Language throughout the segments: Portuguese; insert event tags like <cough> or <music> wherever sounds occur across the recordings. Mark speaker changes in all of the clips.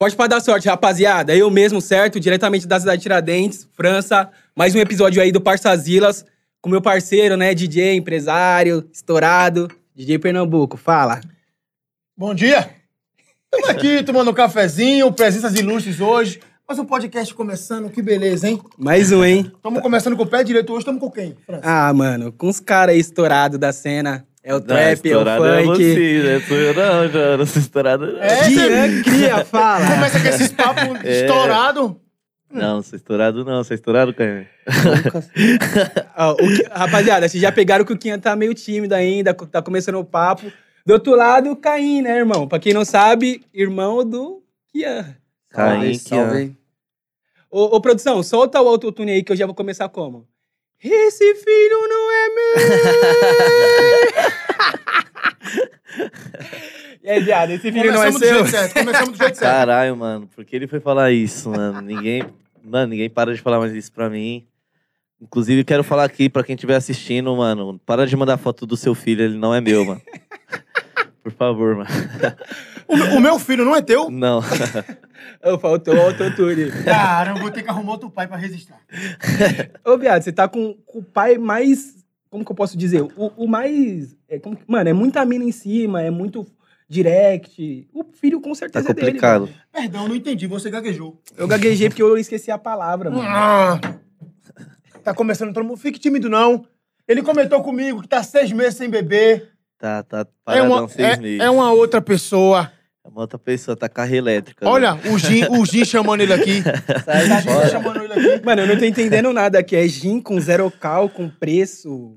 Speaker 1: Pode pra dar sorte, rapaziada. Eu mesmo, certo? Diretamente da cidade de Tiradentes, França. Mais um episódio aí do Parçazilas com meu parceiro, né? DJ, empresário, estourado. DJ Pernambuco, fala.
Speaker 2: Bom dia. Estamos aqui <laughs> tomando um cafezinho, presenças ilustres hoje. Mais um podcast começando, que beleza, hein?
Speaker 1: Mais um, hein?
Speaker 2: Estamos começando com o pé direito hoje, estamos com quem? França?
Speaker 1: Ah, mano, com os caras aí estourados da cena. É o
Speaker 3: Não,
Speaker 1: trap, é o
Speaker 3: estourado é
Speaker 1: funk.
Speaker 3: você, né? Eu não, já não sou estourado. não.
Speaker 2: É,
Speaker 1: Dian Cria, fala.
Speaker 2: Começa com esses papos <laughs>
Speaker 3: É.
Speaker 2: estourados.
Speaker 3: Não, não sou estourado não, sou estourado, Caio. <laughs>
Speaker 1: Ki- rapaziada, vocês já pegaram que o Kian tá meio tímido ainda, tá começando o papo. Do outro lado, o Caim, né, irmão? Pra quem não sabe, irmão do Kian.
Speaker 3: Caim, é.
Speaker 4: hein?
Speaker 1: Ô, ô, produção, solta o autotune aí que eu já vou começar como? Esse filho não é meu! <laughs> e aí, viado, esse filho não é
Speaker 2: Começamos do
Speaker 1: seu?
Speaker 2: jeito certo, começamos do jeito certo.
Speaker 3: Caralho, mano, por que ele foi falar isso, mano? Ninguém, mano, ninguém para de falar mais isso pra mim. Inclusive, quero falar aqui pra quem estiver assistindo, mano, para de mandar foto do seu filho, ele não é meu, mano. <laughs> Por favor, mano.
Speaker 2: O, meu- o meu filho não é teu?
Speaker 3: Não.
Speaker 1: Ô, faltou o autotune.
Speaker 2: Caramba, vou ter que arrumar outro pai pra registrar.
Speaker 1: Ô, viado, você tá com, com o pai mais. Como que eu posso dizer? O, o mais. é, como que- mano, é muita mina em cima, é muito direct. O filho com
Speaker 3: Tá
Speaker 1: certeza é dele.
Speaker 3: complicado.
Speaker 2: Perdão, não entendi, você gaguejou.
Speaker 1: Eu gaguejei porque eu esqueci a palavra, mano.
Speaker 2: Ah, tá começando todo mundo. Fique tímido, não. Ele comentou comigo que tá seis meses sem beber.
Speaker 3: Tá, tá
Speaker 2: É
Speaker 3: paradão
Speaker 2: uma,
Speaker 3: seis
Speaker 2: é,
Speaker 3: meses.
Speaker 2: é uma outra pessoa.
Speaker 3: É uma outra pessoa, tá carro elétrica. né?
Speaker 2: Olha, o Gin, o Gin chamando ele aqui. <laughs>
Speaker 4: Sai
Speaker 2: Tá
Speaker 4: fora.
Speaker 2: chamando ele aqui.
Speaker 1: Mano, eu não tô entendendo nada aqui. É gin com zero cal, com preço.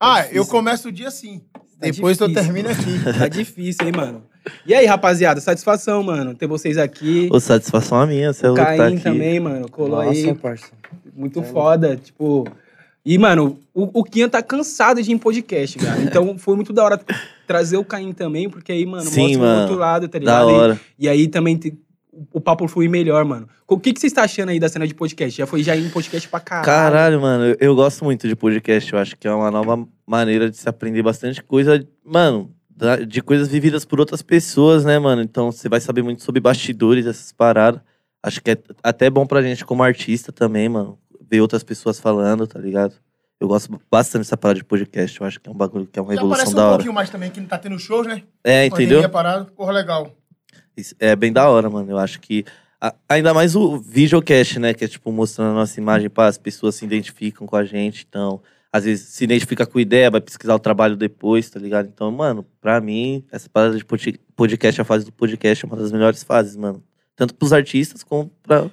Speaker 2: Ah,
Speaker 1: difícil.
Speaker 2: eu começo o dia assim.
Speaker 1: Tá
Speaker 2: Depois eu
Speaker 1: difícil.
Speaker 2: termino aqui. <laughs>
Speaker 1: Tá difícil, hein, mano? E aí, rapaziada, satisfação, mano, ter vocês aqui.
Speaker 3: Ô, satisfação a minha, você é
Speaker 1: o
Speaker 3: tá
Speaker 1: Caim
Speaker 3: aqui.
Speaker 1: também, mano, colou
Speaker 4: Nossa,
Speaker 1: aí.
Speaker 4: parça.
Speaker 1: Muito
Speaker 4: É
Speaker 1: foda, tipo. E, mano, o, o Kian tá cansado de ir em podcast, cara. <laughs> Então foi muito da hora trazer o Caim também, porque aí, mano,
Speaker 3: Sim,
Speaker 1: mostra o
Speaker 3: mano.
Speaker 1: outro lado, tá
Speaker 3: Da
Speaker 1: ligado? E-
Speaker 3: hora.
Speaker 1: E, aí também te- o papo flui melhor, mano. O que, que você está achando aí da cena de podcast? Já foi já em podcast pra caralho.
Speaker 3: Caralho, mano, eu, eu gosto muito de podcast. Eu acho que é uma nova maneira de se aprender bastante coisa, mano, da- de coisas vividas por outras pessoas, né, mano? Então você vai saber muito sobre bastidores, essas paradas. Acho que é até bom pra gente como artista também, mano, ver outras pessoas falando, tá ligado? Eu gosto bastante dessa parada de podcast. Eu acho que é um bagulho que é uma
Speaker 2: Já
Speaker 3: revolução
Speaker 2: um
Speaker 3: da hora.
Speaker 2: pouquinho mais também, que não tá tendo shows, né?
Speaker 3: É, entendeu?
Speaker 2: Pandemia parado. Porra, legal.
Speaker 3: Isso É bem da hora, mano. Eu acho que. a- ainda mais o videocast, né? Que é tipo mostrando a nossa imagem para as pessoas se identificam com a gente. Então, às vezes se identifica com a ideia, vai pesquisar o trabalho depois, tá ligado? Então, mano, pra mim, essa parada de pod- podcast, a fase do podcast é uma das melhores fases, mano. Tanto pros artistas como para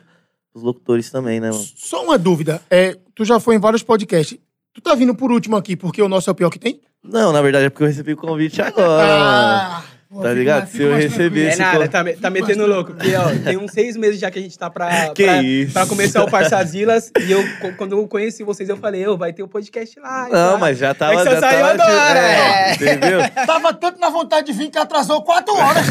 Speaker 3: os locutores também, né, mano?
Speaker 2: Só uma dúvida. É, tu já foi em vários podcasts. Tu tá vindo por último aqui porque o nosso é o pior que tem?
Speaker 3: Não, na verdade é porque eu recebi o convite agora, mano.
Speaker 2: Pô,
Speaker 3: Tá ligado? Se eu receber
Speaker 2: tranquilo.
Speaker 1: É
Speaker 3: esse
Speaker 1: nada, tá, me- tá metendo louco. Porque, ó, tem uns seis meses já que a gente tá pra, <laughs>
Speaker 3: Que
Speaker 1: pra,
Speaker 3: isso?
Speaker 1: pra começar o Parçazilas. <laughs> e eu, quando eu conheci vocês, eu falei, ô, vai ter o podcast lá.
Speaker 3: Não,
Speaker 1: pá.
Speaker 3: mas já tava.
Speaker 1: É que você
Speaker 3: já
Speaker 1: saiu
Speaker 3: tava
Speaker 1: agora, é.
Speaker 3: Entendeu? <laughs>
Speaker 2: Tava tanto na vontade de vir que atrasou quatro horas.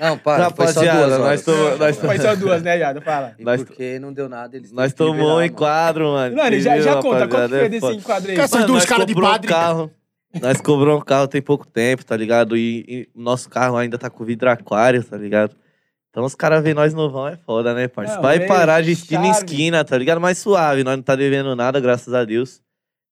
Speaker 4: Não, para, foi só duas
Speaker 3: nós
Speaker 4: horas.
Speaker 3: tô- nós tô-
Speaker 1: Foi só duas, né, viado? Fala.
Speaker 4: E
Speaker 3: nós-
Speaker 4: porque não deu nada, eles
Speaker 3: Nós tomou um
Speaker 4: mano.
Speaker 3: enquadro, mano.
Speaker 1: Mano, já, já conta,
Speaker 3: rapaziada?
Speaker 1: foi
Speaker 3: É
Speaker 1: desse enquadro aí?
Speaker 2: Essas
Speaker 3: Mano,
Speaker 2: duas
Speaker 3: nós
Speaker 2: caras de padre.
Speaker 3: Um carro, nós cobramos um carro tem pouco tempo, tá ligado? E, e o nosso carro ainda tá com vidro aquário, tá ligado? Então os caras veem nós novão é foda, né, parça?
Speaker 1: Não,
Speaker 3: Vai
Speaker 1: veio
Speaker 3: parar de esquina em
Speaker 1: chave.
Speaker 3: esquina, tá ligado? Mais suave, nós não tá devendo nada, graças a Deus.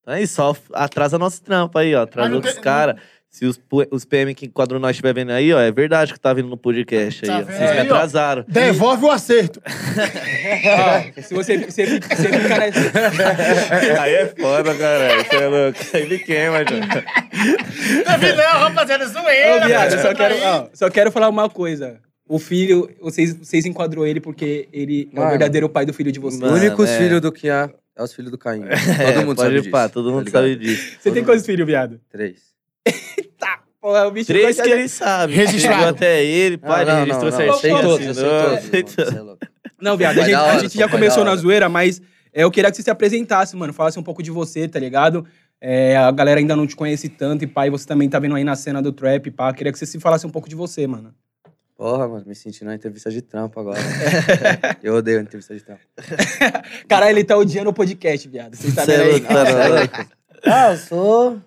Speaker 3: Então é isso, só atrasa nosso trampo aí, ó. Atrasa
Speaker 2: não
Speaker 3: outros
Speaker 2: tem-
Speaker 3: caras. Se os, os PM que enquadram nós estiver vendo aí, ó, é verdade que tá vindo no podcast aí,
Speaker 2: Tá
Speaker 3: ó.
Speaker 2: vendo
Speaker 3: Vocês me
Speaker 2: aí, ó?
Speaker 3: atrasaram.
Speaker 2: Devolve o acerto. <laughs>
Speaker 1: Ó, se você, você, fica- você fica nessa...
Speaker 3: aí é foda, cara. Você é louco. Aí me queima, já.
Speaker 2: Não vi não, rapaziada,
Speaker 1: Ô,
Speaker 2: zoeira.
Speaker 1: viado, eu só
Speaker 2: velho.
Speaker 1: quero,
Speaker 2: Aí.
Speaker 1: ó, só quero falar uma coisa. O filho, vocês, vocês enquadrou ele porque ele é o
Speaker 4: Mano.
Speaker 1: verdadeiro pai do filho de vocês.
Speaker 4: Os
Speaker 3: Mano,
Speaker 4: únicos
Speaker 3: é.
Speaker 4: filhos do que há é os filhos do Caim. <laughs> Todo mundo
Speaker 3: Pode
Speaker 4: sabe disso.
Speaker 3: pá, todo
Speaker 4: tá
Speaker 3: mundo
Speaker 4: ligado?
Speaker 3: sabe disso.
Speaker 1: Você tem quantos filhos, viado?
Speaker 4: Três.
Speaker 1: Tá, porra, o bicho
Speaker 3: Três que ele sabe.
Speaker 2: Registrado.
Speaker 3: Chegou até ele, pai,
Speaker 4: não,
Speaker 3: ele
Speaker 4: não,
Speaker 3: registrou
Speaker 4: não,
Speaker 3: certinho. aceitou.
Speaker 4: é louco.
Speaker 1: Não, viado, a gente, a gente já começou na zoeira, mas é, eu queria que você se apresentasse, mano. Falasse um pouco de você, tá ligado? É, a galera ainda não te conhece tanto e pai, você também tá vendo aí na cena do trap, pá. Queria que você se falasse um pouco de você, mano.
Speaker 4: Porra, mano, me senti na entrevista de trampo agora. <laughs> eu odeio a entrevista de trampo.
Speaker 1: Caralho, ele tá odiando o podcast, viado. Vocês tá
Speaker 3: é
Speaker 1: vendo aí?
Speaker 3: tá.
Speaker 4: Ah, eu sou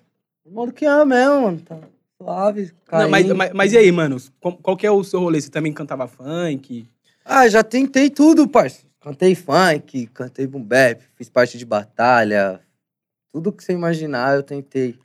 Speaker 4: do que ama mesmo, mano. Tá suave.
Speaker 1: Não, mas, mas, mas e aí, mano? Qual, qual que é o seu rolê? Você também cantava funk?
Speaker 4: Ah, já tentei tudo, parça. Cantei funk, cantei boom bap, fiz parte de batalha. Tudo que você imaginar, eu tentei.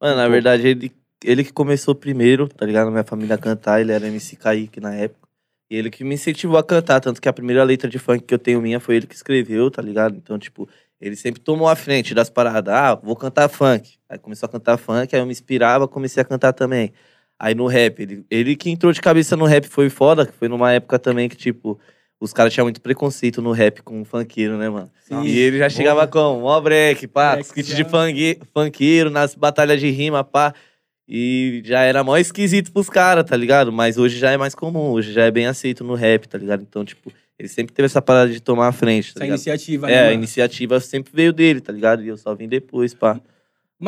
Speaker 3: Mano, na verdade, ele, ele que começou primeiro, tá ligado? Minha família a cantar, ele era MC Kaique na época. E ele que me incentivou a cantar, tanto que a primeira letra de funk que eu tenho minha foi ele que escreveu, tá ligado? Então, tipo, ele sempre tomou a frente das paradas. Ah, vou cantar funk. Aí começou a cantar funk, aí eu me inspirava, comecei a cantar também. Aí no rap, ele, ele que entrou de cabeça no rap foi foda, que foi numa época também que, tipo, os caras tinham muito preconceito no rap com o funkeiro, né, mano?
Speaker 1: Sim.
Speaker 3: E ele já chegava com mó break, pá,
Speaker 1: Break,
Speaker 3: skit
Speaker 1: já.
Speaker 3: de fungue- funkeiro, nas batalhas de rima, pá. E já era mó esquisito pros caras, tá ligado? Mas hoje já é mais comum, hoje já é bem aceito no rap, tá ligado? Então, tipo, ele sempre teve essa parada de tomar a frente, tá
Speaker 1: Essa
Speaker 3: ligado?
Speaker 1: iniciativa, né,
Speaker 3: É, a
Speaker 1: mano?
Speaker 3: iniciativa sempre veio dele, tá ligado? E eu só vim depois, pá. Pra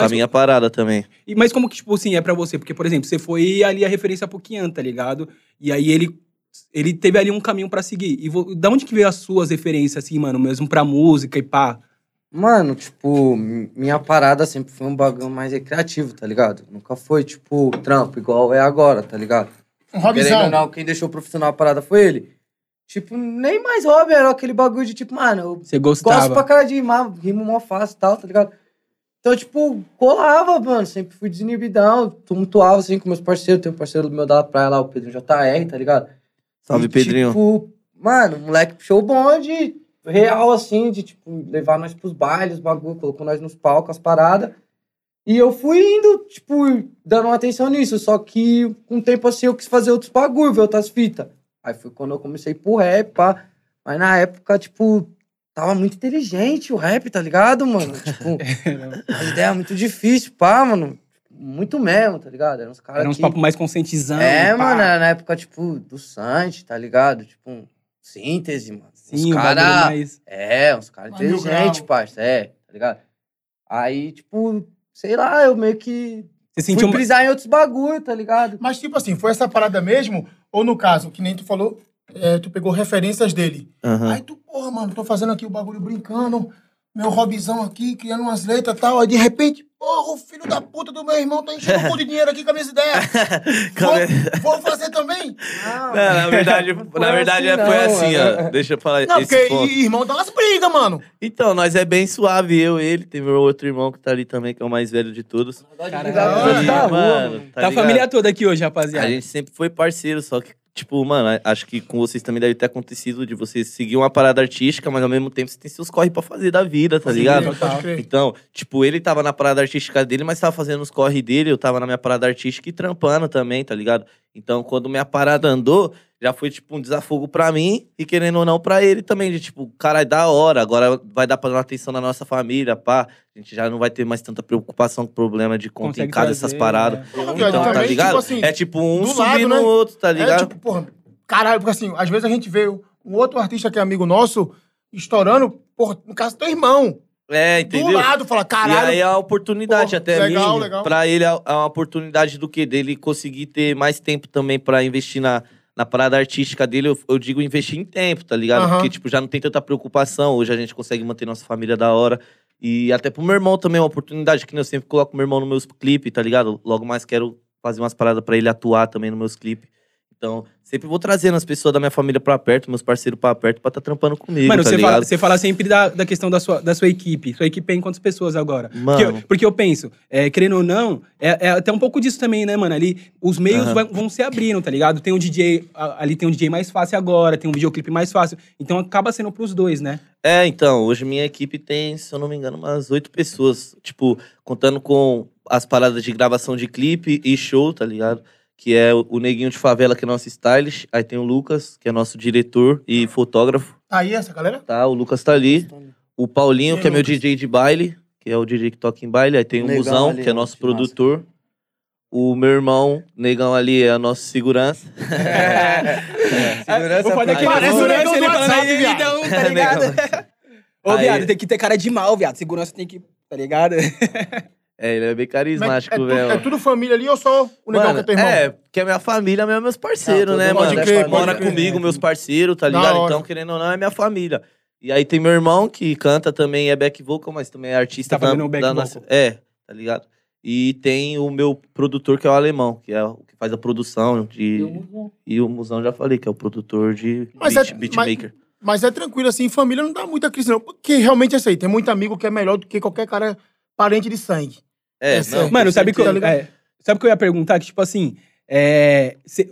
Speaker 1: Mas,
Speaker 3: minha parada também.
Speaker 1: e- mas como que, tipo assim, é pra você? Porque, por exemplo, você foi ali a referência pro Kian, tá ligado? E aí ele, ele teve ali um caminho pra seguir. E vo- da onde que veio as suas referências, assim, mano? Mesmo pra música e pá?
Speaker 4: Mano, tipo, mi- minha parada sempre foi um bagulho mais recreativo, tá ligado? Nunca foi, tipo, trampo, igual é agora, tá ligado?
Speaker 2: Um
Speaker 4: Querendo ou
Speaker 2: hobbyzão.
Speaker 4: não, quem deixou profissional a parada foi ele. Tipo, nem mais hobby, era aquele bagulho de tipo, mano, eu
Speaker 1: Você
Speaker 4: gosto
Speaker 1: gostava?
Speaker 4: pra cara de rimar, rimo mó fácil e tal, tá ligado? Então, tipo, colava, mano, sempre fui desinibidão, tumultuava assim com meus parceiros, tem um parceiro meu da praia lá, o Pedro JR, tá ligado?
Speaker 3: Salve,
Speaker 4: E,
Speaker 3: Pedrinho.
Speaker 4: Tipo, mano, o moleque puxou o bonde real, assim, de, tipo, levar nós pros bailes, bagulho, colocou nós nos palcos, as paradas. E eu fui indo, tipo, dando uma atenção nisso. Só que, com o tempo assim, eu quis fazer outros bagulho, ver outras fitas. Aí foi quando eu comecei pro rap, pá. Mas na época, tipo, tava muito inteligente o rap, tá ligado, mano? Tipo, <laughs> as ideias muito difíceis, pá, mano. Muito mesmo, tá ligado? Eram uns caras
Speaker 1: Era uns
Speaker 4: que...
Speaker 1: papos mais conscientizando.
Speaker 4: É,
Speaker 1: pá.
Speaker 4: mano, era na época, tipo, do Sante, tá ligado? Tipo, um síntese, mano.
Speaker 1: Sim,
Speaker 4: uns
Speaker 1: um
Speaker 4: cara...
Speaker 1: mais...
Speaker 4: É, uns caras inteligentes, parça, é, tá ligado? Aí, tipo, sei lá, eu meio que
Speaker 1: Você
Speaker 4: fui
Speaker 1: sentiu... uma-
Speaker 4: brisar em outros bagulho, tá ligado?
Speaker 2: Mas, tipo assim, foi essa parada mesmo? Ou no caso, que nem tu falou, é, tu pegou referências dele.
Speaker 3: Aham.
Speaker 2: Aí tu, porra, mano, tô fazendo aqui o bagulho brincando, meu hobbyzão aqui, criando umas letras e tal. Aí de repente, porra, o filho da puta do meu irmão tá enchendo o cu de dinheiro aqui com as minhas ideias. <laughs> Vou, vou fazer também?
Speaker 4: Não,
Speaker 3: Não, na verdade,
Speaker 4: Não
Speaker 3: na verdade
Speaker 4: assim,
Speaker 3: foi
Speaker 4: não,
Speaker 3: assim,
Speaker 4: mano.
Speaker 3: ó. Deixa eu falar
Speaker 2: Não,
Speaker 3: esse
Speaker 2: porque
Speaker 3: ponto.
Speaker 2: irmão dá umas brigas, mano.
Speaker 3: Então, nós é bem suave, eu, ele, tem meu outro irmão que tá ali também, que é o mais velho de todos.
Speaker 1: Caralho.
Speaker 3: E,
Speaker 4: Tá,
Speaker 3: mano,
Speaker 1: Tá a
Speaker 3: ligado?
Speaker 1: família toda aqui hoje, rapaziada.
Speaker 3: A gente sempre foi parceiro, só que, tipo, mano, acho que com vocês também deve ter acontecido de você seguir uma parada artística, mas ao mesmo tempo você tem seus corre pra fazer da vida, tá ligado?
Speaker 1: Total.
Speaker 2: crer.
Speaker 3: Então, tipo, ele tava na parada artística dele, mas tava fazendo os corre dele, eu tava na minha parada artística e trampando também, tá ligado? Então, quando minha parada andou, já foi, tipo, um desafogo pra mim e, querendo ou não, pra ele também. De, tipo, cara, é da hora, agora vai dar pra dar uma atenção na nossa família, pá. A gente já não vai ter mais tanta preocupação com o problema de conta em
Speaker 1: Consegue
Speaker 3: casa,
Speaker 1: trazer,
Speaker 3: essas paradas.
Speaker 1: né?
Speaker 3: Então,
Speaker 2: viado,
Speaker 3: tá
Speaker 2: também,
Speaker 3: ligado?
Speaker 2: tipo assim,
Speaker 3: é tipo um
Speaker 2: do
Speaker 3: subindo
Speaker 2: lado, né?
Speaker 3: no outro, tá
Speaker 2: É
Speaker 3: ligado?
Speaker 2: tipo, porra, caralho, porque assim, às vezes a gente vê um outro artista que é amigo nosso estourando, porra, no caso teu irmão.
Speaker 3: É,
Speaker 2: Do
Speaker 3: entendeu?
Speaker 2: lado, fala,
Speaker 3: E
Speaker 2: caralho.
Speaker 3: aí é a oportunidade
Speaker 2: Porra,
Speaker 3: até
Speaker 2: legal,
Speaker 3: minha,
Speaker 2: legal.
Speaker 3: pra ele é é uma oportunidade do que dele conseguir ter mais tempo também pra investir na, na parada artística dele. Eu, eu digo investir em tempo, tá ligado?
Speaker 2: Aham.
Speaker 3: Porque tipo já não tem tanta preocupação. Hoje a gente consegue manter nossa família da hora. E até pro meu irmão também é uma oportunidade que eu sempre coloco meu irmão nos meus clipes, tá ligado? Logo mais quero fazer umas paradas pra ele atuar também nos meus clipes. Então, sempre vou trazendo as pessoas da minha família pra perto, meus parceiros pra perto, pra tá trampando comigo,
Speaker 1: Mano,
Speaker 3: tá
Speaker 1: você, fala, você fala sempre da, da questão da sua, da sua equipe. Sua equipe é em quantas pessoas agora? Porque,
Speaker 3: Mano,
Speaker 1: eu- porque eu penso, é, querendo ou não, é, é até um pouco disso também, né, mano? Ali, os meios
Speaker 3: Aham.
Speaker 1: vai- vão se abrindo, tá ligado? Tem um DJ, ali tem um DJ mais fácil agora, tem um videoclipe mais fácil. Então acaba sendo pros dois, né?
Speaker 3: É, então, hoje minha equipe tem, se eu não me engano, umas oito pessoas. Tipo, contando com as paradas de gravação de clipe e show, tá ligado? Que é o Neguinho de Favela, que é nosso stylist. Aí tem o Lucas, que é nosso diretor e fotógrafo,
Speaker 2: Tá aí essa galera?
Speaker 3: tá? O Lucas tá ali. O Paulinho, que é meu? DJ de baile, que é o DJ que toca em baile. Aí tem o
Speaker 4: Negão
Speaker 3: Musão,
Speaker 4: ali,
Speaker 3: que é nosso
Speaker 4: que massa.
Speaker 3: produtor. O meu irmão, Negão ali, é o nosso segurança. <laughs>
Speaker 4: Segurança
Speaker 1: foda é que
Speaker 3: pai.
Speaker 2: Parece o
Speaker 1: segurança,
Speaker 2: negão do WhatsApp, viado.
Speaker 1: então, tá <laughs> ligado? Ô, viado, tem que ter cara de mal, viado. Segurança tem que, tá ligado? <laughs>
Speaker 3: É, ele é bem
Speaker 2: Mas
Speaker 3: carismático,
Speaker 2: é, tu-
Speaker 3: velho.
Speaker 2: é tudo família ali ou só o negão
Speaker 3: Mano,
Speaker 2: que é teu irmão?
Speaker 3: É, porque a minha família é meus parceiros,
Speaker 4: Ah,
Speaker 3: né, mano?
Speaker 2: crer,
Speaker 3: Mora
Speaker 2: pode crer.
Speaker 3: comigo, meus parceiros, tá ligado? Então, querendo ou não, é minha família. E aí tem meu irmão que canta também, é back vocal, mas também é artista
Speaker 1: Tá fazendo
Speaker 3: da,
Speaker 1: um back
Speaker 3: da
Speaker 1: vocal.
Speaker 3: nossa... É, tá ligado? E tem o meu produtor, que é o alemão, que é o que faz a produção de. E o Musão já falei, que é o produtor de
Speaker 2: Mas
Speaker 3: beat,
Speaker 2: é-
Speaker 3: beatmaker.
Speaker 2: Mas é tranquilo, assim, família não dá muita crise, não. Porque realmente é isso aí. Tem muito amigo que é melhor do que qualquer cara parente de sangue.
Speaker 3: É,
Speaker 2: É
Speaker 3: não.
Speaker 1: Mano, sabe o que, eu,
Speaker 3: certeza.
Speaker 1: é, sabe o que eu ia perguntar? Que, tipo assim, é, cê-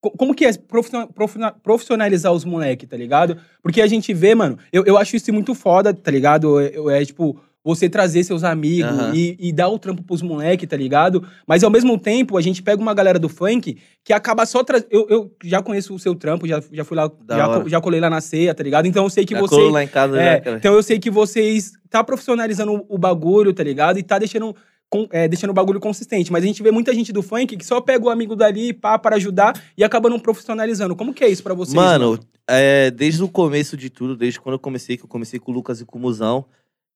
Speaker 1: co- como que é profissional- profissional- profissionalizar os moleques, tá ligado? Porque a gente vê, mano, eu, eu acho isso muito foda, tá ligado? É, é, tipo, você trazer seus amigos
Speaker 3: Aham.
Speaker 1: e, e dar o trampo pros moleques, tá ligado? Mas ao mesmo tempo, a gente pega uma galera do funk que acaba só trazendo. Eu, eu já conheço o seu trampo, já, já fui lá, já, já colei lá na ceia, tá ligado? Então eu sei que
Speaker 3: Já
Speaker 1: você.
Speaker 3: colou lá em casa,
Speaker 1: É,
Speaker 3: já,
Speaker 1: então eu sei que vocês tá profissionalizando o- o bagulho, tá ligado? E tá deixando, com- é, deixando o bagulho consistente. Mas a gente vê muita gente do funk que só pega o amigo dali, pá, para ajudar e acaba não profissionalizando. Como que é isso pra vocês?
Speaker 3: Mano, é, desde o começo de tudo, desde quando eu comecei, que eu comecei com o Lucas e com o Musão,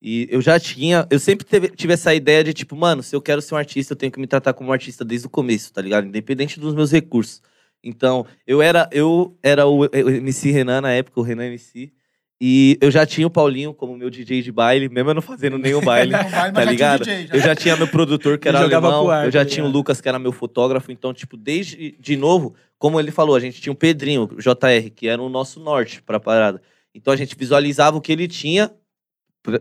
Speaker 3: e eu já tinha, eu sempre teve- tive essa ideia de tipo, mano, se eu quero ser um artista, eu tenho que me tratar como um artista desde o começo, tá ligado? Independente dos meus recursos. Então, eu era, eu era o, o MC Renan na época, o Renan MC, e eu já tinha o Paulinho como meu DJ de baile, mesmo eu não fazendo nenhum <laughs> baile.
Speaker 2: Não vai, mas
Speaker 3: tá
Speaker 2: já
Speaker 3: ligado?
Speaker 2: DJ, já.
Speaker 3: Eu já tinha meu produtor, que era alemão.
Speaker 1: ar,
Speaker 3: eu já
Speaker 1: tá
Speaker 3: tinha o
Speaker 1: ligado?
Speaker 3: Lucas, que era meu fotógrafo. Então, tipo, desde de novo, como ele falou, a gente tinha o Pedrinho, o JR, que era o nosso norte pra parada. Então a gente visualizava o que ele tinha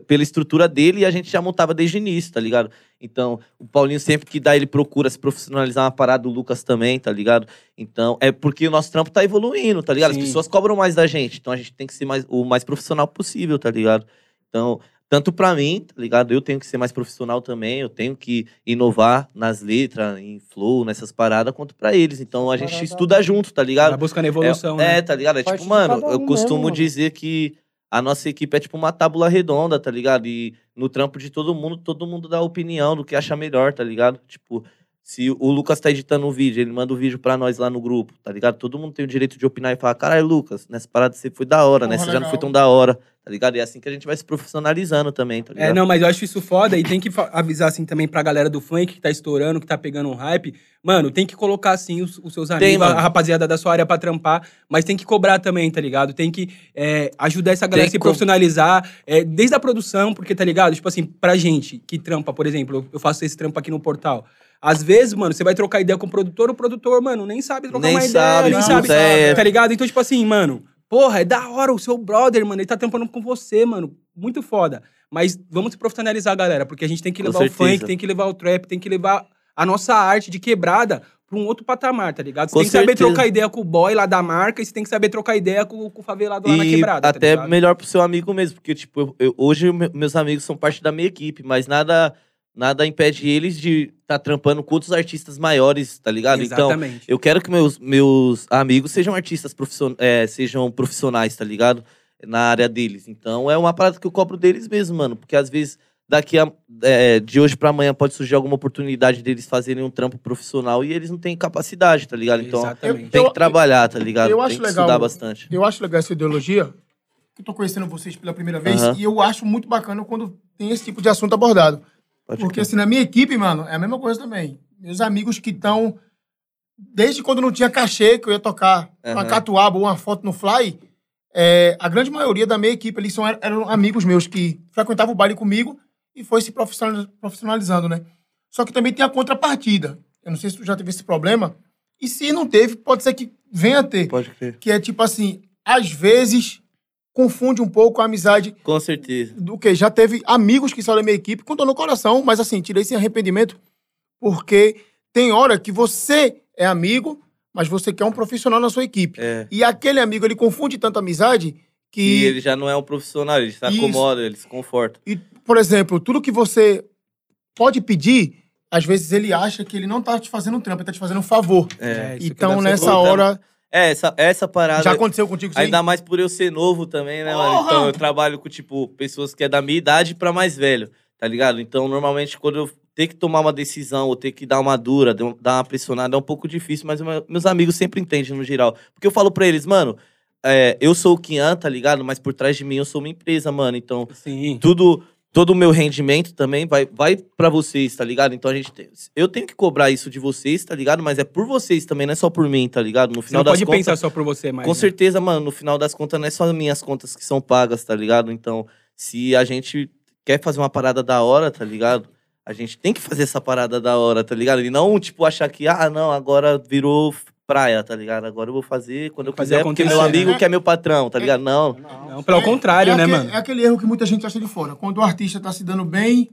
Speaker 3: pela estrutura dele e a gente já montava desde o início, tá ligado? Então, o Paulinho sempre que dá, ele procura se profissionalizar uma parada, o Lucas também, tá ligado? Então, é porque o nosso trampo tá evoluindo, tá ligado?
Speaker 1: Sim.
Speaker 3: As pessoas cobram mais da gente, então a gente tem que ser mais, o mais profissional possível, tá ligado? Então, tanto pra mim, tá ligado? Eu tenho que ser mais profissional também, eu tenho que inovar nas letras, em flow, nessas paradas, quanto pra eles. Então a gente estuda junto, tá ligado?
Speaker 1: Tá buscando evolução,
Speaker 3: é,
Speaker 1: né?
Speaker 3: é, tá ligado? É tipo, mano, eu
Speaker 4: um
Speaker 3: costumo
Speaker 4: mesmo,
Speaker 3: dizer que a nossa equipe é tipo uma tábula redonda, tá ligado? E no trampo de todo mundo, todo mundo dá opinião do que acha melhor, tá ligado? Tipo, se o Lucas tá editando um vídeo, ele manda o vídeo pra nós lá no grupo, tá ligado? Todo mundo tem o direito de opinar e falar, caralho, Lucas, nessa parada você foi da hora,
Speaker 2: Porra,
Speaker 3: nessa já não foi tão da hora, tá ligado? E é assim que a gente vai se profissionalizando também, tá ligado?
Speaker 1: É, não, mas eu acho isso foda e tem que avisar assim também pra galera do funk que tá estourando, que tá pegando um hype. Mano, tem que colocar assim os, os seus amigos, a,
Speaker 3: mano.
Speaker 1: a rapaziada da sua área pra trampar, mas tem que cobrar também, tá ligado? Tem que é, ajudar essa galera a
Speaker 3: Tem
Speaker 1: se
Speaker 3: que co-
Speaker 1: profissionalizar, é, desde a produção, porque tá ligado? Tipo assim, pra gente que trampa, por exemplo, eu- faço esse trampo aqui no portal. Às vezes, mano, você vai trocar ideia com o produtor, o produtor, mano, nem sabe trocar
Speaker 3: Nem
Speaker 1: uma
Speaker 3: sabe,
Speaker 1: ideia, nem
Speaker 2: não,
Speaker 1: sabe,
Speaker 3: é.
Speaker 1: tá ligado? Então, tipo assim, mano, porra, é da hora o seu brother, mano, ele tá trampando com você, mano, muito foda. Mas vamos se profissionalizar, galera, porque a gente tem que levar o funk, tem que levar o trap, tem que levar a nossa arte de quebrada pra um outro patamar, tá ligado? Você
Speaker 3: Com
Speaker 1: tem que saber
Speaker 3: certeza.
Speaker 1: trocar ideia com o boy lá da marca e você tem que saber trocar ideia com, com o favelado lá na
Speaker 3: E
Speaker 1: quebrada, tá
Speaker 3: até
Speaker 1: ligado?
Speaker 3: melhor pro seu amigo mesmo, porque, tipo, eu- eu- hoje me- meus amigos são parte da minha equipe, mas nada, nada impede eles de estar trampando com outros artistas maiores, tá ligado? Então,
Speaker 1: Exatamente.
Speaker 3: eu quero que meus, meus amigos sejam artistas profissionais, sejam profissionais, tá ligado? Na área deles. Então, é uma parada que eu cobro deles mesmo, mano, porque às vezes daqui a, é, de hoje pra amanhã pode surgir alguma oportunidade deles fazerem um trampo profissional e eles não têm capacidade, tá ligado? Então,
Speaker 1: Exatamente.
Speaker 3: tem
Speaker 2: Eu-
Speaker 3: que trabalhar, tá ligado?
Speaker 2: eu
Speaker 3: tem
Speaker 2: acho
Speaker 3: que
Speaker 2: legal-
Speaker 3: estudar bastante.
Speaker 2: Eu acho legal essa ideologia. Eu tô conhecendo vocês pela primeira vez
Speaker 3: Aham.
Speaker 2: e eu acho muito bacana quando tem esse tipo de assunto abordado.
Speaker 3: Pode
Speaker 2: Porque assim, na minha equipe, mano, é a mesma coisa também. Meus amigos que estão. Desde quando não tinha cachê, que eu ia tocar uma
Speaker 3: Aham.
Speaker 2: catuaba ou uma foto no fly, é, a grande maioria da minha equipe eles são, eram amigos meus que frequentavam o baile comigo e foi se profissional- profissionalizando, né? Só que também tem a contrapartida. Eu não sei se tu já teve esse problema. E se não teve, pode ser que venha a ter.
Speaker 3: Pode crer.
Speaker 2: Que é tipo assim, às vezes confunde um pouco a amizade
Speaker 3: Com certeza.
Speaker 2: do que já teve amigos que são da minha equipe com dor no coração, mas assim, tirei sem arrependimento, porque tem hora que você é amigo, mas você quer um profissional na sua equipe.
Speaker 3: É.
Speaker 2: E aquele amigo, ele confunde tanta amizade que,
Speaker 3: E ele já não é um profissional, ele se
Speaker 2: Isso.
Speaker 3: acomoda, ele se conforta.
Speaker 2: e, por exemplo, tudo que você pode pedir, às vezes ele acha que ele não tá te fazendo um trampo, ele tá te fazendo um favor.
Speaker 3: É,
Speaker 1: isso que
Speaker 2: então, nessa hora,
Speaker 3: É, essa, essa parada.
Speaker 2: já aconteceu contigo aí?
Speaker 3: Ainda mais por eu ser novo também, né, mano?
Speaker 2: Porra!
Speaker 3: Então eu trabalho com, tipo, pessoas que é da minha idade pra mais velho, tá ligado? Então, normalmente, quando eu ter que tomar uma decisão ou ter que dar uma dura, dar uma pressionada, é um pouco difícil, mas meu- meus amigos sempre entendem no geral. Porque eu falo pra eles, mano, é, eu sou o Kian, tá ligado? Mas por trás de mim eu sou uma empresa, mano. Então,
Speaker 1: Sim.
Speaker 3: tudo todo o meu rendimento também vai vai para vocês, tá ligado? Então a gente tem, eu tenho que cobrar isso de vocês, tá ligado? Mas é por vocês também, não é só por mim, tá ligado? No
Speaker 1: Você
Speaker 3: final
Speaker 1: não
Speaker 3: das
Speaker 1: pode
Speaker 3: contas,
Speaker 1: pensar só por você, mas.
Speaker 3: com
Speaker 1: né?
Speaker 3: certeza, mano, no final das contas não é só minhas contas que são pagas, tá ligado? Então, se a gente quer fazer uma parada da hora, tá ligado? a gente tem que fazer essa parada da hora, tá ligado? E não, tipo, achar que, ah, não, agora virou praia, tá ligado? Agora eu vou fazer quando eu
Speaker 1: Fazer
Speaker 3: quiser, porque meu amigo
Speaker 2: né?
Speaker 3: que é meu patrão, tá ligado? Não.
Speaker 1: Não, pelo contrário,
Speaker 2: é
Speaker 1: né,
Speaker 2: aquele,
Speaker 1: mano?
Speaker 2: É aquele erro que muita gente acha de fora. Quando o artista tá se dando bem,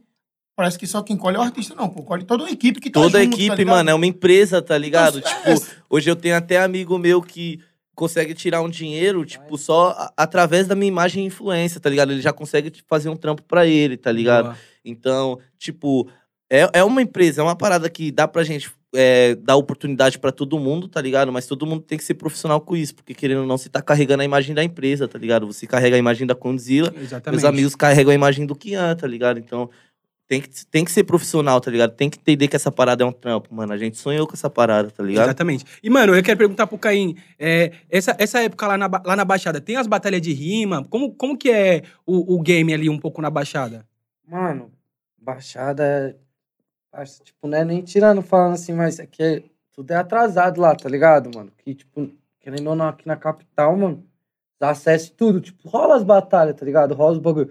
Speaker 2: parece que só quem colhe é o artista, não, pô. Colhe toda a equipe que tá
Speaker 3: Toda a
Speaker 2: junto, tá
Speaker 3: equipe,
Speaker 2: ligado?
Speaker 3: mano, é uma empresa, tá ligado?
Speaker 2: Então,
Speaker 3: tipo,
Speaker 2: é-
Speaker 3: hoje eu tenho até amigo meu que consegue tirar um dinheiro, tipo, só através da minha imagem e influência, tá ligado? Ele já consegue tipo, fazer um trampo pra ele, tá ligado?
Speaker 1: Boa.
Speaker 3: Então, tipo, é, é uma empresa, é uma parada que dá pra gente é, dar oportunidade pra todo mundo, tá ligado? Mas todo mundo tem que ser profissional com isso, porque querendo ou não, você tá carregando a imagem da empresa, tá ligado? Você carrega a imagem da Condzilla, meus amigos carregam a imagem do Kian, tá ligado? Então, tem que, tem que ser profissional, tá ligado? Tem que entender que essa parada é um trampo, mano. A gente sonhou com essa parada, tá ligado?
Speaker 1: Exatamente. E, mano, eu quero perguntar pro Caim, é, essa, essa época lá na, lá na Baixada, tem as batalhas de rima? Como, como que é o, o game ali um pouco na Baixada?
Speaker 4: Mano, Baixada. Parça, Tipo, não é nem tirando falando assim, mas é que é- tudo é atrasado lá, tá ligado, mano? Que, tipo, querendo ou não, aqui na capital, mano, dá acesso e tudo. Tipo, rola as batalhas, tá ligado? Rola os bagulho.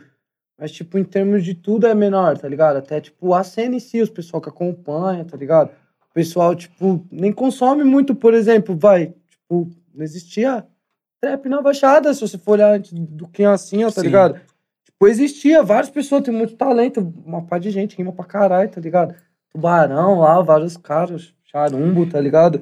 Speaker 4: Mas, tipo, em termos de tudo é menor, tá ligado? Até, tipo, a cena em si, os pessoal que acompanha, tá ligado? O pessoal, tipo, nem consome muito, por exemplo, vai. Tipo, não existia trap na Baixada, se você for olhar antes do que assim, ó, tá
Speaker 1: Sim.
Speaker 4: ligado? Tipo, existia, várias pessoas têm muito talento, uma par de gente, rima pra caralho, tá ligado? Tubarão lá, vários caras, charumbo, tá ligado?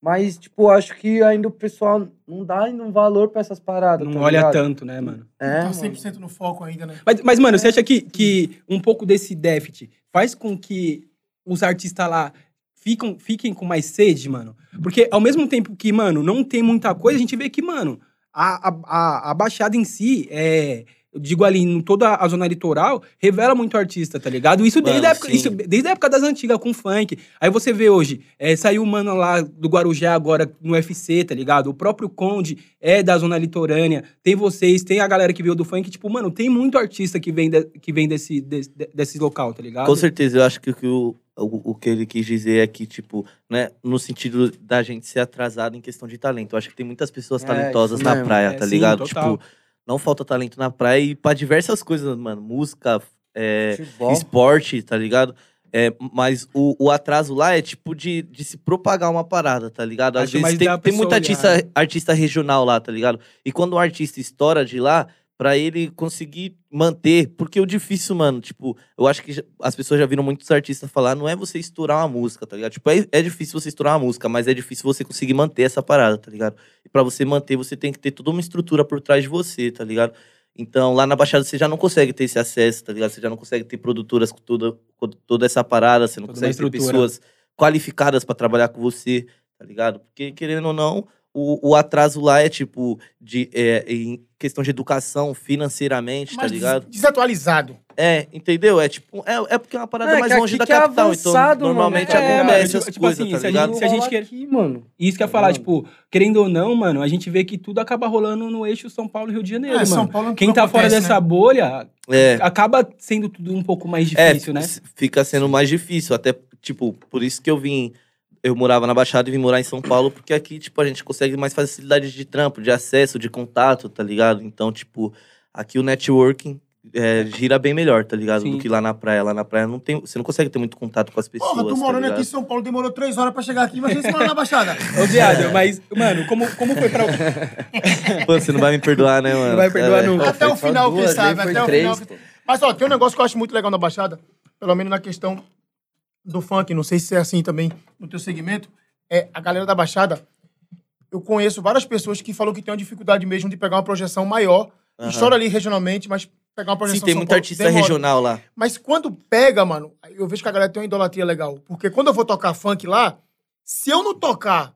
Speaker 4: Mas, tipo, acho que ainda o pessoal não dá ainda um valor pra essas paradas,
Speaker 1: Não
Speaker 4: tá
Speaker 1: olha
Speaker 4: ligado?
Speaker 1: tanto, né, mano?
Speaker 4: É,
Speaker 2: Tá
Speaker 4: mano.
Speaker 2: 100% no foco ainda, né?
Speaker 1: Mas, mas, mano, você acha que, que um pouco desse déficit faz com que os artistas lá ficam, fiquem com mais sede, mano? Porque ao mesmo tempo que, mano, não tem muita coisa, a gente vê que, mano, a, a, a, a Baixada em si, é, eu digo ali, em toda a zona litoral, revela muito artista, tá ligado? Isso desde,
Speaker 3: Mano,
Speaker 1: a época,
Speaker 3: sim.
Speaker 1: isso desde a época das antigas, com funk. Aí você vê hoje, é, saiu o mano lá do Guarujá agora no UFC, tá ligado? O próprio Conde é da zona litorânea. Tem vocês, tem a galera que veio do funk. Tipo, mano, tem muito artista que vem, de- que vem desse, desse, desse local, tá ligado?
Speaker 3: Com certeza, eu acho que o, que o, o, o que ele quis dizer é que, tipo, né, no sentido da gente ser atrasado em questão de talento. Eu acho que tem muitas pessoas
Speaker 4: É,
Speaker 3: talentosas na praia,
Speaker 1: É,
Speaker 3: tá
Speaker 1: sim,
Speaker 3: ligado?
Speaker 1: total.
Speaker 3: Tipo, não falta talento na praia e pra diversas coisas, mano. Música, é, esporte, tá ligado? É, mas o, o atraso lá é tipo de, de se propagar uma parada, tá ligado? Às
Speaker 1: Acho
Speaker 3: vezes tem, tem muito
Speaker 1: olhar,
Speaker 3: artista,
Speaker 1: né?
Speaker 3: artista regional lá, tá ligado? E quando o artista estoura de lá, pra ele conseguir manter, porque o difícil, mano, tipo, eu acho que as pessoas já viram muitos artistas falar, não é você estourar uma música, tá ligado? Tipo, é, é difícil você estourar uma música, mas é difícil você conseguir manter essa parada, tá ligado? E pra você manter, você tem que ter toda uma estrutura por trás de você, tá ligado? Então, lá na Baixada você já não consegue ter esse acesso, tá ligado? Você já não consegue ter produtoras com toda, com toda essa parada, você não
Speaker 1: Toda
Speaker 3: consegue ter pessoas qualificadas pra trabalhar com você, tá ligado? Porque, querendo ou não, o, o atraso lá é tipo, de, é, em questão de educação, financeiramente, tá
Speaker 2: Mas
Speaker 3: ligado?
Speaker 2: des- desatualizado.
Speaker 3: É, entendeu? É tipo, é, é porque é uma parada
Speaker 4: É,
Speaker 3: mais
Speaker 4: que
Speaker 3: longe
Speaker 4: aqui
Speaker 3: da
Speaker 4: que é
Speaker 3: capital,
Speaker 4: avançado,
Speaker 3: então normalmente
Speaker 4: mano. É,
Speaker 3: acontece
Speaker 1: mano,
Speaker 3: essas
Speaker 1: tipo
Speaker 3: coisas,
Speaker 1: assim,
Speaker 3: tá
Speaker 1: se a
Speaker 3: ligado?
Speaker 1: se a gente quer-
Speaker 4: aqui, mano.
Speaker 1: Isso que eu ia
Speaker 4: Tá
Speaker 1: falar,
Speaker 4: ligado?
Speaker 1: tipo, querendo ou não, mano, a gente vê que tudo acaba rolando no eixo São Paulo e Rio de Janeiro,
Speaker 2: É,
Speaker 1: mano.
Speaker 2: São Paulo
Speaker 1: Quem
Speaker 2: não
Speaker 1: tá fora
Speaker 2: acontece,
Speaker 1: dessa
Speaker 2: né?
Speaker 1: bolha
Speaker 3: É,
Speaker 1: acaba sendo tudo um pouco mais
Speaker 3: é,
Speaker 1: difícil, né?
Speaker 3: s- fica sendo mais difícil, até, tipo, por isso que eu vim, eu morava na Baixada e vim morar em São Paulo, porque aqui, tipo, a gente consegue mais facilidade de trampo, de acesso, de contato, tá ligado? Então, tipo, aqui o networking é, gira bem melhor, tá ligado?
Speaker 1: Sim.
Speaker 3: Do que lá na praia. Lá na praia não tem, você não consegue ter muito contato com as pessoas,
Speaker 2: Porra, tu
Speaker 3: tá
Speaker 2: morando
Speaker 3: ligado?
Speaker 2: aqui em São Paulo, demorou três horas pra chegar aqui, imagina se morar na Baixada. <laughs>
Speaker 1: Ô, viado, mas, mano, como, como foi pra. <laughs>
Speaker 3: Pô, você não vai me perdoar, né, mano?
Speaker 1: Não vai perdoar
Speaker 3: É,
Speaker 1: nunca.
Speaker 2: até o final, quem
Speaker 4: duas,
Speaker 2: sabe,
Speaker 4: nem foi
Speaker 2: até o
Speaker 4: três,
Speaker 2: final.
Speaker 4: pô.
Speaker 2: Mas, ó, tem um negócio que eu acho muito legal na Baixada, pelo menos na questão do funk, não sei se é assim também no teu segmento, é a galera da Baixada, eu conheço várias pessoas que falam que tem uma dificuldade mesmo de pegar uma projeção maior,
Speaker 3: Aham.
Speaker 2: estoura ali regionalmente, mas pegar uma projeção
Speaker 3: Sim, tem muito
Speaker 2: Paulo
Speaker 3: artista
Speaker 2: demora.
Speaker 3: regional lá.
Speaker 2: Mas quando pega, mano, eu vejo que a galera tem uma idolatria legal. Porque quando eu vou tocar funk lá, se eu não tocar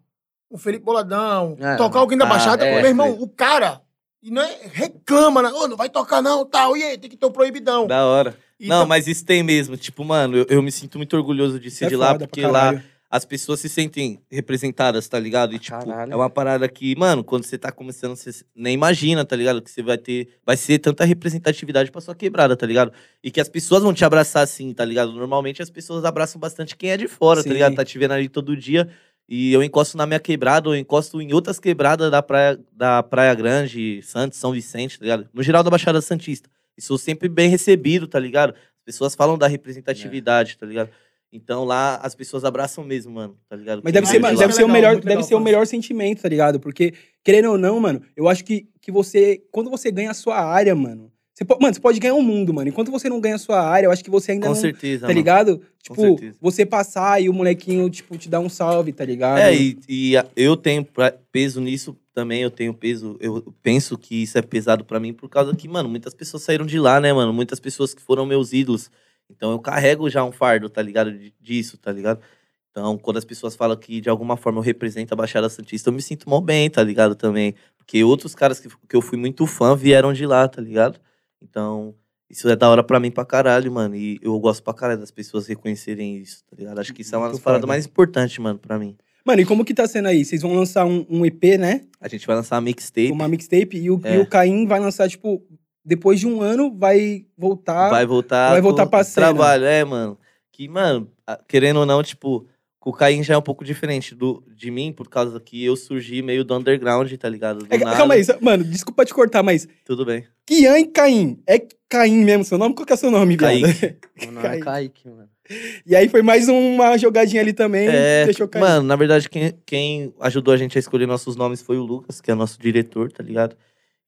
Speaker 2: o Felipe Boladão,
Speaker 4: É,
Speaker 2: tocar alguém da
Speaker 3: ah,
Speaker 2: Baixada,
Speaker 4: é,
Speaker 2: meu irmão,
Speaker 4: sim.
Speaker 2: o cara e não é, reclama, né? Ô, não vai tocar não, tal, e aí, tem que ter o proibidão.
Speaker 3: Da hora. Não, mas isso tem mesmo. Tipo, mano, eu, eu me sinto muito orgulhoso de ser
Speaker 1: É
Speaker 3: de lá, porque lá as pessoas se sentem representadas, tá ligado? E, tipo,
Speaker 4: Caralho.
Speaker 3: é uma parada que, mano, quando você tá começando, você nem imagina, tá ligado? Que você vai ter. Vai ser tanta representatividade pra sua quebrada, tá ligado? E que as pessoas vão te abraçar assim, tá ligado? Normalmente as pessoas abraçam bastante quem é de fora,
Speaker 1: Sim.
Speaker 3: tá ligado? Tá te vendo ali todo dia. E eu encosto na minha quebrada, eu encosto em outras quebradas da Praia, da praia Grande, Santos, São Vicente, tá ligado? No geral da Baixada Santista. E sou sempre bem recebido, tá ligado? As pessoas falam da representatividade, tá ligado? Então lá as pessoas abraçam mesmo, mano, tá ligado?
Speaker 1: Mas deve ser, deve
Speaker 2: é
Speaker 1: ser o
Speaker 2: legal,
Speaker 1: melhor, deve
Speaker 2: legal,
Speaker 1: ser o melhor sentimento, tá ligado? Porque, querendo ou não, mano, eu acho que, que você, quando você ganha a sua área, mano, você pode, mano, você pode ganhar o mundo, mano. Enquanto você não ganha a sua área, eu acho que você ainda
Speaker 3: Com
Speaker 1: não,
Speaker 3: certeza,
Speaker 1: tá
Speaker 3: mano.
Speaker 1: ligado? Tipo,
Speaker 3: certeza.
Speaker 1: você passar e o molequinho, tipo, te dar um salve, tá ligado?
Speaker 3: É, e, e eu tenho pra- peso nisso também, eu tenho peso, eu penso que isso é pesado pra mim por causa que, mano, muitas pessoas saíram de lá, né, mano? Muitas pessoas que foram meus ídolos. Então eu carrego já um fardo, tá ligado? Disso, tá ligado? Então, quando as pessoas falam que de alguma forma eu represento a Baixada Santista, eu me sinto mal bem, tá ligado? Também. Porque outros caras que, que eu fui muito fã vieram de lá, tá ligado? Então, isso é da hora pra mim pra caralho, mano. E eu gosto pra caralho das pessoas reconhecerem isso, tá ligado? Acho que isso é uma das paradas mais importantes, mano, pra mim.
Speaker 1: Mano, e como que tá sendo aí? Vocês vão lançar um, um EP, né?
Speaker 3: A gente vai lançar a mixtape.
Speaker 1: Uma mixtape e o,
Speaker 3: É.
Speaker 1: e o Caim vai lançar, tipo, depois de um ano, vai voltar.
Speaker 3: vai voltar
Speaker 1: vai voltar pra cena.
Speaker 3: trabalho, é, mano. Que, mano, querendo ou não, tipo, o Caim já é um pouco diferente do, de mim, por causa que eu surgi meio do underground, tá ligado? Do
Speaker 1: É,
Speaker 3: nada.
Speaker 1: calma aí, mano, desculpa te cortar, mas
Speaker 3: Tudo bem.
Speaker 1: Kian e Caim. É Caim mesmo seu nome? Qual que é seu nome, viado?
Speaker 3: Kaique.
Speaker 4: Meu nome é. <laughs>
Speaker 1: Kaique,
Speaker 4: mano.
Speaker 1: E aí foi mais uma jogadinha ali também,
Speaker 3: É,
Speaker 1: deixou cair.
Speaker 3: mano, na verdade, quem, quem ajudou a gente a escolher nossos nomes foi o Lucas, que é nosso diretor, tá ligado?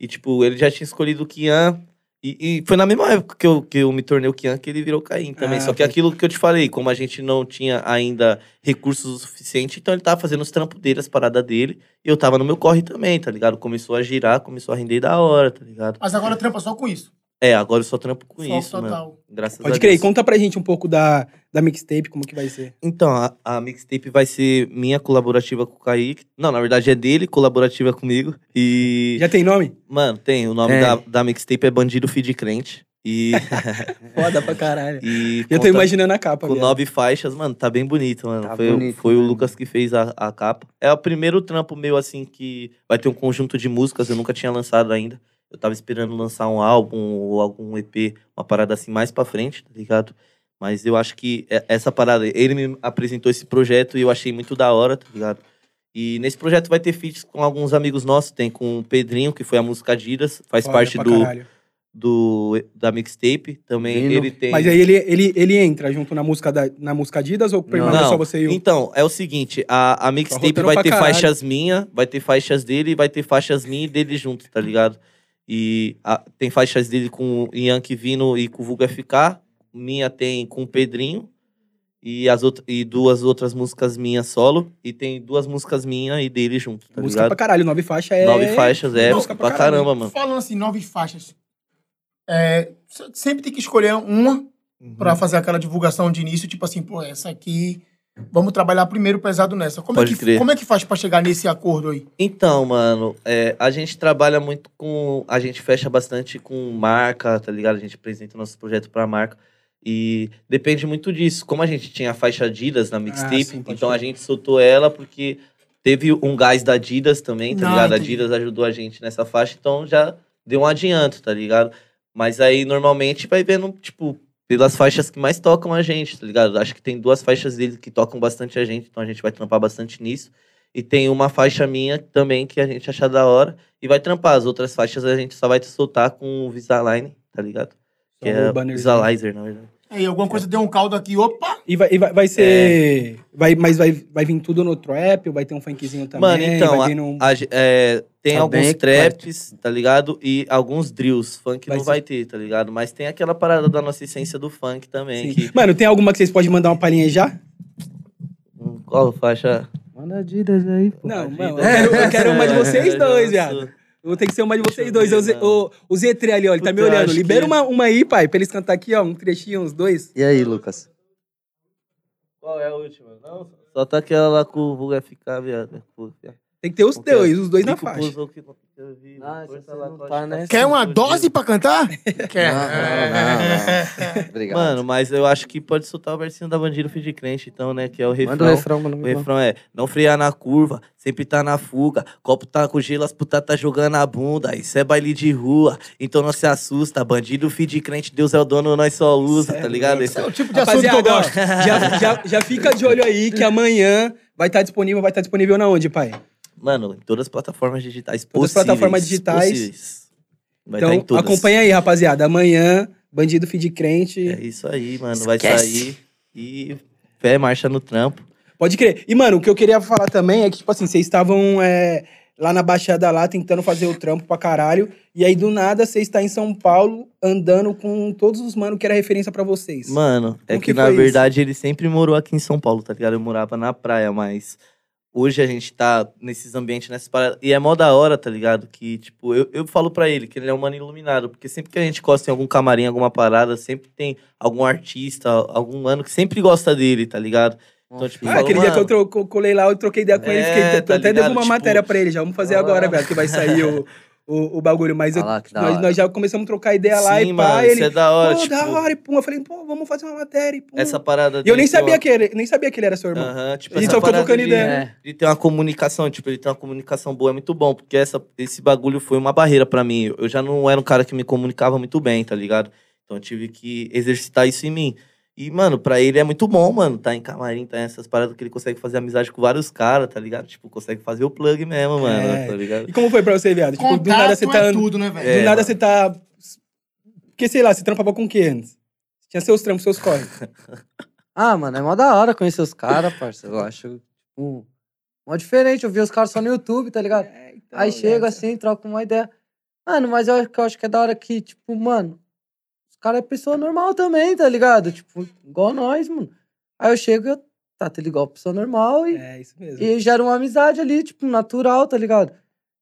Speaker 3: E, tipo, ele já tinha escolhido o Kian. E, e foi na mesma época que eu, que eu me tornei o Kian que ele virou Caim também.
Speaker 1: Ah,
Speaker 3: Só que aquilo que eu te falei, como a gente não tinha ainda recursos o suficiente, então ele tava fazendo os trampos dele, as paradas dele. E eu tava no meu corre também, tá ligado? Começou a girar, começou a render da hora, tá ligado?
Speaker 2: Mas agora trampa só com isso.
Speaker 3: É, agora eu só trampo com
Speaker 2: Foco
Speaker 3: isso, mano.
Speaker 2: total.
Speaker 3: Graças a
Speaker 1: Pode crer,
Speaker 3: Deus.
Speaker 1: conta pra gente um pouco da, da mixtape, como que vai ser.
Speaker 3: Então, a, a mixtape vai ser minha colaborativa com o Kaique. Não, na verdade é dele, colaborativa comigo. E.
Speaker 1: Já tem nome?
Speaker 3: Mano, tem. O nome
Speaker 4: Tem.
Speaker 3: da, da mixtape é Bandido Feed Crente. E. <laughs>
Speaker 1: Foda pra caralho.
Speaker 3: e
Speaker 1: Já tô imaginando a capa,
Speaker 3: Com
Speaker 1: viado.
Speaker 3: nove faixas, mano, tá bem bonito, mano.
Speaker 4: Tá
Speaker 3: foi
Speaker 4: bonito,
Speaker 3: foi o
Speaker 4: mano.
Speaker 3: Lucas que fez a, a capa. É o primeiro trampo meu, assim, que vai ter um conjunto de músicas, eu nunca tinha lançado ainda. Eu tava esperando lançar um álbum ou algum EP, uma parada assim mais pra frente, tá ligado? Mas eu acho que essa parada, ele me apresentou esse projeto e eu achei muito da hora, tá ligado? E nesse projeto vai ter feats com alguns amigos nossos, tem com o Pedrinho, que foi a música Adidas, faz
Speaker 1: Foda
Speaker 3: parte do,
Speaker 1: caralho.
Speaker 3: do da mixtape. Também
Speaker 4: Vino.
Speaker 3: ele tem.
Speaker 1: Mas aí ele, ele, ele entra junto na música, da, na música Adidas ou permanece
Speaker 3: Não,
Speaker 1: só você e o...
Speaker 3: Então, é o seguinte, a, a mixtape vai ter
Speaker 1: caralho.
Speaker 3: faixas minha, vai ter faixas dele, vai ter faixas minha e dele junto, tá ligado? E a- tem faixas dele com o Yankee Vino e com o Vulgo FK, minha tem com o Pedrinho e as outras e duas outras músicas minhas solo e tem duas músicas minhas e dele junto, tá
Speaker 1: música pra
Speaker 3: ligado?
Speaker 1: caralho, nove faixas é...
Speaker 3: Nove faixas, é
Speaker 1: música
Speaker 3: pra caramba, mano.
Speaker 2: Falando assim, nove faixas. É, sempre tem que escolher uma pra
Speaker 3: Uhum.
Speaker 2: fazer aquela divulgação de início, tipo assim, pô, essa aqui. Vamos trabalhar primeiro pesado nessa. Como, é
Speaker 3: Pode
Speaker 2: que,
Speaker 3: crer.
Speaker 2: como é que faz pra chegar nesse acordo aí?
Speaker 3: Então, mano, é, a gente trabalha muito com. A gente fecha bastante com marca, tá ligado? A gente apresenta nosso projeto pra marca. E depende muito disso. Como a gente tinha a faixa Adidas na mixtape,
Speaker 1: Ah,
Speaker 3: então a gente soltou ela porque teve um gás da Adidas também, tá
Speaker 2: Ah,
Speaker 3: ligado? A. Adidas ajudou a gente nessa faixa, então já deu um adianto, tá ligado? Mas aí normalmente vai vendo, tipo, pelas faixas que mais tocam a gente, tá ligado? Acho que tem duas faixas dele que tocam bastante a gente, então a gente vai trampar bastante nisso. E tem uma faixa minha também que a gente achar da hora e vai trampar. As outras faixas a gente só vai soltar com o Visalign, tá ligado? Que é
Speaker 1: o.
Speaker 3: Visualizer, na verdade.
Speaker 2: Aí alguma coisa deu um caldo aqui, opa!
Speaker 1: E vai, e vai, vai
Speaker 3: É.
Speaker 1: ser... Vai, mas vai, vai vir tudo no trap ou vai ter um funkzinho também?
Speaker 3: Mano, então,
Speaker 1: vai
Speaker 3: a-
Speaker 1: vir num...
Speaker 3: A é, tem
Speaker 4: Tá
Speaker 3: alguns
Speaker 4: bem
Speaker 3: traps, tá ligado? E alguns drills. Funk
Speaker 1: Vai
Speaker 3: não
Speaker 1: ser-
Speaker 3: vai ter, tá ligado? Mas tem aquela parada da nossa essência do funk também.
Speaker 1: Sim.
Speaker 3: Que,
Speaker 1: Mano, tem alguma que vocês podem mandar uma palhinha aí já?
Speaker 3: Qual faixa?
Speaker 4: Manda Adidas aí, pô.
Speaker 1: Não, mano, eu quero, eu quero uma de <laughs> vocês dois, viado. Eu vou ter que ser uma de vocês dois. O, Zé- o, o Z3 ali, ó, ele tá me
Speaker 3: Puta, eu
Speaker 1: olhando.
Speaker 3: acho
Speaker 1: Libera
Speaker 3: que-
Speaker 1: uma, uma aí, pai, pra eles cantar aqui, ó, um trechinho, uns dois.
Speaker 4: E aí, Lucas?
Speaker 3: Qual é a última? Não, só tá aquela lá com o Vulgo FK, viado.
Speaker 1: Tem que ter os
Speaker 3: Qual que é?
Speaker 1: dois, os dois na faixa.
Speaker 4: Ah, tá nessa.
Speaker 2: Quer uma
Speaker 3: Sim,
Speaker 2: dose pra cantar? <laughs> Quer.
Speaker 4: Não, não, não. <laughs> Obrigado.
Speaker 3: Mano, mas eu acho que pode soltar o versinho da Bandido Filho de Crente, então, né? Que é o refrão.
Speaker 4: Manda o refrão, mano.
Speaker 3: O refrão é, não frear na curva, sempre tá na fuga. Copo tá com gelo, as putas tá jogando a bunda. Isso é baile de rua, então não se assusta. Bandido, filho de crente, Deus é o dono, nós só usa, tá ligado? Esse
Speaker 2: É o tipo de assunto que eu
Speaker 1: Rapaziada,
Speaker 2: gosto.
Speaker 1: já, já, já fica de olho aí que amanhã vai estar disponível, vai estar disponível na onde, pai?
Speaker 3: Mano, em todas as plataformas digitais
Speaker 1: Todas as
Speaker 3: possíveis.
Speaker 1: plataformas digitais.
Speaker 3: possíveis. Vai estar em
Speaker 1: Então,
Speaker 3: todas.
Speaker 1: acompanha aí, rapaziada. Amanhã Bandido Feed Crente.
Speaker 3: É isso aí, mano. Vai
Speaker 4: Esquece.
Speaker 3: sair e fé, marcha no trampo.
Speaker 1: Pode crer. E, mano, o que eu queria falar também é que, tipo assim, vocês estavam é, lá na Baixada lá, tentando fazer o trampo pra caralho. E aí, do nada, você está em São Paulo, andando com todos os manos que era referência pra vocês.
Speaker 3: Mano, é
Speaker 1: Como
Speaker 3: que,
Speaker 1: que
Speaker 3: na verdade ele sempre morou aqui em São Paulo, tá ligado? Eu morava na praia, mas hoje a gente tá nesses ambientes, nessas paradas. E é mó da hora, tá ligado? Que, tipo, eu, eu falo pra ele que ele é um mano iluminado, porque sempre que a gente gosta em algum camarim, alguma parada, sempre tem algum artista, algum mano que sempre gosta dele, tá ligado? Então, tipo,
Speaker 1: Ah,
Speaker 3: falou,
Speaker 1: aquele dia que eu
Speaker 3: "Mano,
Speaker 1: tro- colei lá, eu troquei ideia com ele,
Speaker 3: É,
Speaker 1: fiquei,
Speaker 3: tá
Speaker 1: até devo
Speaker 3: ligado?
Speaker 1: uma
Speaker 3: Tipo,
Speaker 1: matéria pra ele já. Vamos fazer
Speaker 4: ah.
Speaker 1: agora, velho, que vai sair o, o, o bagulho. Mas eu-
Speaker 4: Ah lá, que da
Speaker 1: nós, nós já começamos a trocar ideia lá
Speaker 3: Sim,
Speaker 1: e pá.
Speaker 3: mano,
Speaker 1: ele,
Speaker 3: isso é da hora,
Speaker 1: pô,
Speaker 3: tipo,
Speaker 1: da hora, e pum. Eu falei, pô, vamos fazer uma matéria, e pum.
Speaker 3: essa parada
Speaker 1: E eu nem sabia
Speaker 3: uma-
Speaker 1: que ele, nem sabia que ele era seu irmão.
Speaker 3: Aham, tipo,
Speaker 1: A gente só ficou trocando
Speaker 3: de-
Speaker 1: ideia. né?
Speaker 4: É.
Speaker 3: ter uma comunicação, tipo, ele tem uma comunicação boa é muito bom, porque essa, esse bagulho foi uma barreira pra mim. Eu já não era um cara que me comunicava muito bem, tá ligado? Então eu tive que exercitar isso em mim. E, mano, pra ele é muito bom, mano, tá em camarim, tá nessas paradas que ele consegue fazer amizade com vários caras, tá ligado? Tipo, consegue fazer o plug mesmo, mano,
Speaker 1: É.
Speaker 3: tá ligado?
Speaker 1: E como foi pra você, viado? Tipo, do nada você tá.
Speaker 2: é
Speaker 1: Do
Speaker 2: tudo, né, velho?
Speaker 3: É,
Speaker 1: nada
Speaker 3: mano.
Speaker 1: você tá. Porque, sei lá, você trampava com quê antes? Tinha seus trampos, seus corres. <laughs>
Speaker 4: Ah, mano, é mó da hora conhecer os caras, parceiro. Eu acho, tipo, mó diferente. Eu vi os caras só no YouTube, tá ligado?
Speaker 1: É, então,
Speaker 4: Aí chego
Speaker 1: né?
Speaker 4: assim, troco uma ideia. Mano, mas eu acho que eu acho que é da hora que, tipo, mano, os caras é pessoa normal também, tá ligado? Tipo, igual nós, mano. Aí eu chego e eu trato ele igual pessoa normal e,
Speaker 1: É, isso mesmo.
Speaker 4: e gera uma amizade ali, tipo, natural, tá ligado?